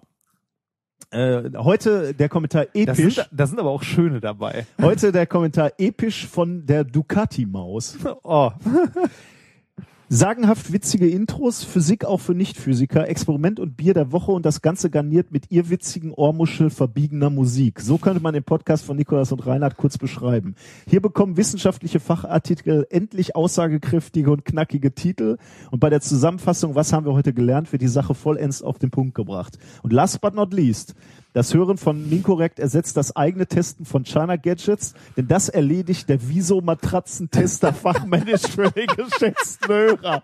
Äh, heute der Kommentar Da episch. sind, da sind aber auch schöne dabei. Heute der Kommentar episch von der Ducati-Maus. Oh, Sagenhaft witzige Intros, Physik auch für Nichtphysiker, Experiment und Bier der Woche und das Ganze garniert mit ihr witzigen Ohrmuschel verbiegener Musik. So könnte man den Podcast von Nikolas und Reinhard kurz beschreiben. Hier bekommen wissenschaftliche Fachartikel endlich aussagekräftige und knackige Titel und bei der Zusammenfassung, was haben wir heute gelernt, wird die Sache vollends auf den Punkt gebracht. Und last but not least, das Hören von Minkorrekt ersetzt das eigene Testen von China Gadgets, denn das erledigt der Wieso-Matratzentester [laughs] fachmännisch für den geschätzten Hörer.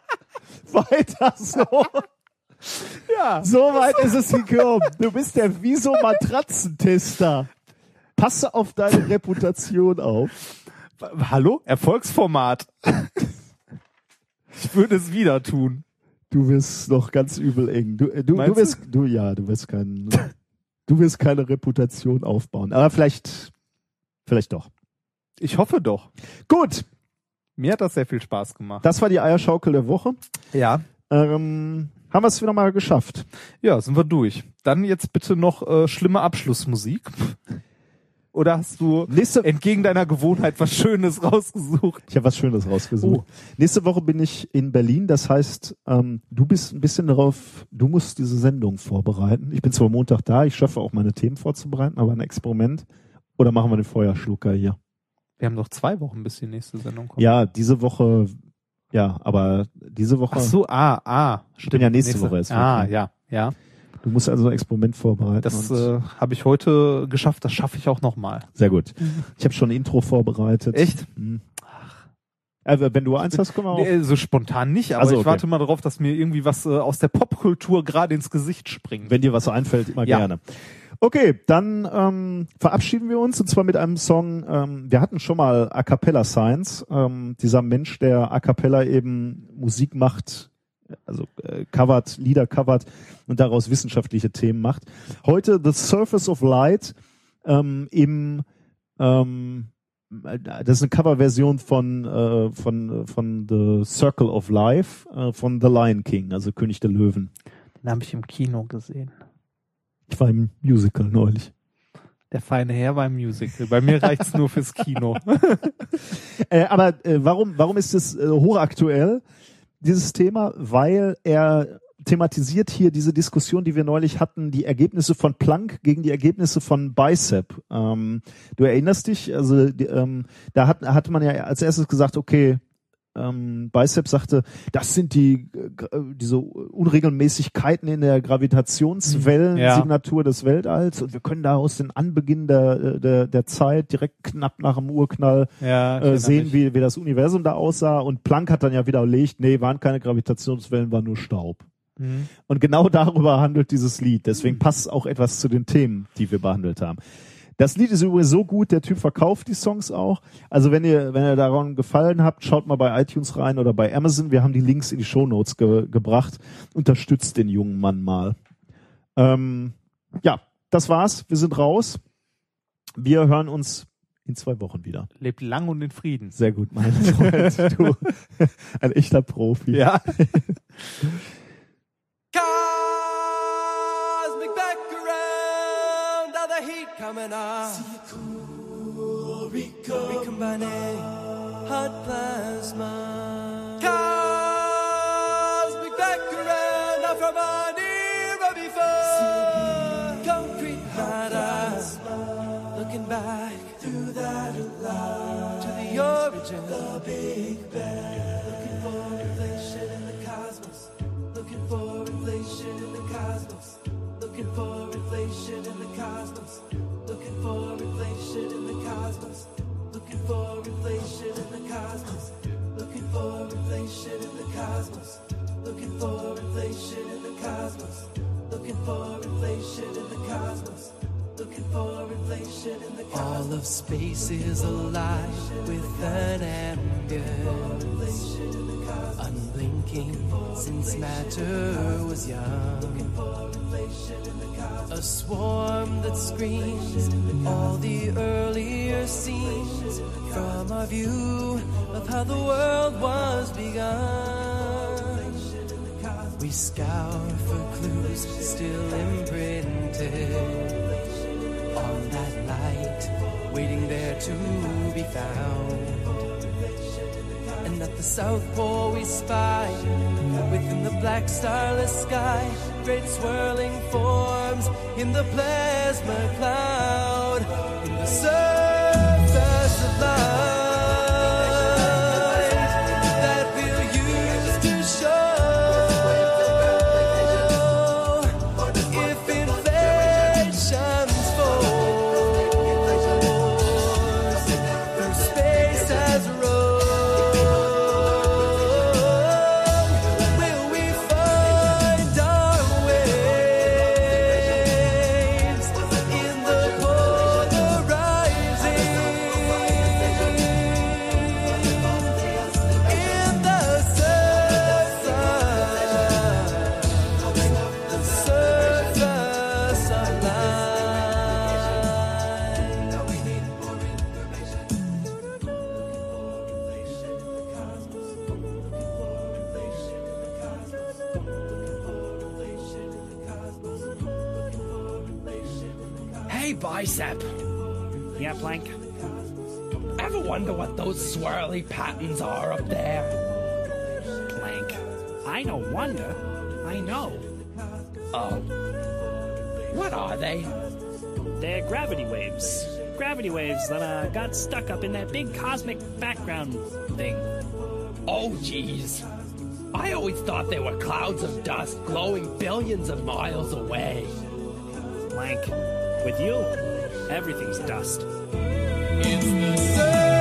Weiter so. ja. So weit ist es gekommen. Du bist der Wieso-Matratzentester. Passe auf deine Reputation auf. Hallo? Erfolgsformat. Ich würde es wieder tun. Du wirst noch ganz übel eng. Du, äh, du, du wirst, du, ja, du wirst kein, [laughs] du wirst keine Reputation aufbauen. Aber vielleicht, vielleicht doch. Ich hoffe doch. Gut. Mir hat das sehr viel Spaß gemacht. Das war die Eierschaukel der Woche. Ja. Ähm, haben wir es wieder mal geschafft. Ja, sind wir durch. Dann jetzt bitte noch äh, schlimme Abschlussmusik. Oder hast du Nächste, entgegen deiner Gewohnheit was Schönes rausgesucht? ich habe was Schönes rausgesucht. Nächste Woche bin ich in Berlin. Das heißt, ähm, du bist ein bisschen darauf, du musst diese Sendung vorbereiten. Ich bin zwar Montag da, ich schaffe auch meine Themen vorzubereiten, aber ein Experiment. Oder machen wir den Feuerschlucker hier? Wir haben noch zwei Wochen, bis die nächste Sendung kommt. Ja, diese Woche, ja, aber diese Woche, Ach so, ah, ah. Ich bin ja nächste Woche erst Ah, ne? ja, ja. Du musst also ein Experiment vorbereiten. Das äh, habe ich heute geschafft. Das schaffe ich auch nochmal. Sehr gut. Ich habe schon ein Intro vorbereitet. Echt? Mhm. Also, wenn du eins hast, können wir auch. Nee, so spontan nicht, aber Also, ich okay. warte mal darauf, dass mir irgendwie was äh, aus der Popkultur gerade ins Gesicht springt. Wenn dir was einfällt, immer Ja. gerne. Okay, dann ähm, verabschieden wir uns und zwar mit einem Song. Ähm, wir hatten schon mal A Cappella Science, ähm, dieser Mensch, der A Cappella eben Musik macht, also äh, covert, Lieder covert und daraus wissenschaftliche Themen macht. Heute The Surface of Light ähm, im ähm, das ist eine Coverversion von äh, von von The Circle of Life äh, von The Lion King, also König der Löwen. Den habe ich im Kino gesehen. Ich war im Musical neulich. Der feine Herr war im Musical. Bei mir reicht's nur fürs Kino. [laughs] Äh, aber äh, warum, warum ist es äh, hochaktuell, dieses Thema? Weil er thematisiert hier diese Diskussion, die wir neulich hatten, die Ergebnisse von Planck gegen die Ergebnisse von Bicep. Ähm, du erinnerst dich, also die, ähm, da hat, hatte man ja als erstes gesagt, okay, ähm, Bicep sagte, das sind die äh, diese Unregelmäßigkeiten in der Gravitationswellensignatur des Weltalls und wir können da aus den Anbeginn der, der, der Zeit direkt knapp nach dem Urknall ja, äh, sehen, wie, wie das Universum da aussah. Und Planck hat dann ja widerlegt, nee, waren keine Gravitationswellen, war nur Staub. Mhm. Und genau darüber handelt dieses Lied. Deswegen passt auch etwas zu den Themen, die wir behandelt haben. Das Lied ist übrigens so gut, der Typ verkauft die Songs auch. Also wenn ihr, wenn ihr daran gefallen habt, schaut mal bei iTunes rein oder bei Amazon. Wir haben die Links in die Shownotes ge gebracht. Unterstützt den jungen Mann mal. Ähm, ja, das war's. Wir sind raus. Wir hören uns in zwei Wochen wieder. Lebt lang und in Frieden. Sehr gut, mein Freund. Du, [laughs] ein echter Profi. Ja. [laughs] coming up. Recombining hot plasma. Cosmic background not from an era before. Concrete harder. Looking back through that light to the origin. The Big Bang. Looking for inflation in the cosmos. Looking for inflation in the cosmos. Looking for inflation in the cosmos Looking for inflation in the cosmos. Looking for inflation in the cosmos. Looking for inflation in the cosmos. Looking for inflation in the cosmos. Looking for inflation in the cosmos. Looking for inflation in the cosmos. All of space is alive with an ambience. Unblinking since matter was young. A swarm that screams all the earlier scenes from our view of how the world was begun. We scour for clues still imprinted on that light, waiting there to be found. And at the South Pole we spy, within the black starless sky, great swirling forms in the plasma cloud, in the surface swirly patterns are up there? Plank. I no wonder. I know. Oh. What are they? They're gravity waves. Gravity waves that uh, got stuck up in that big cosmic background thing. Oh, jeez. I always thought they were clouds of dust glowing billions of miles away. Plank. With you, everything's dust. It's the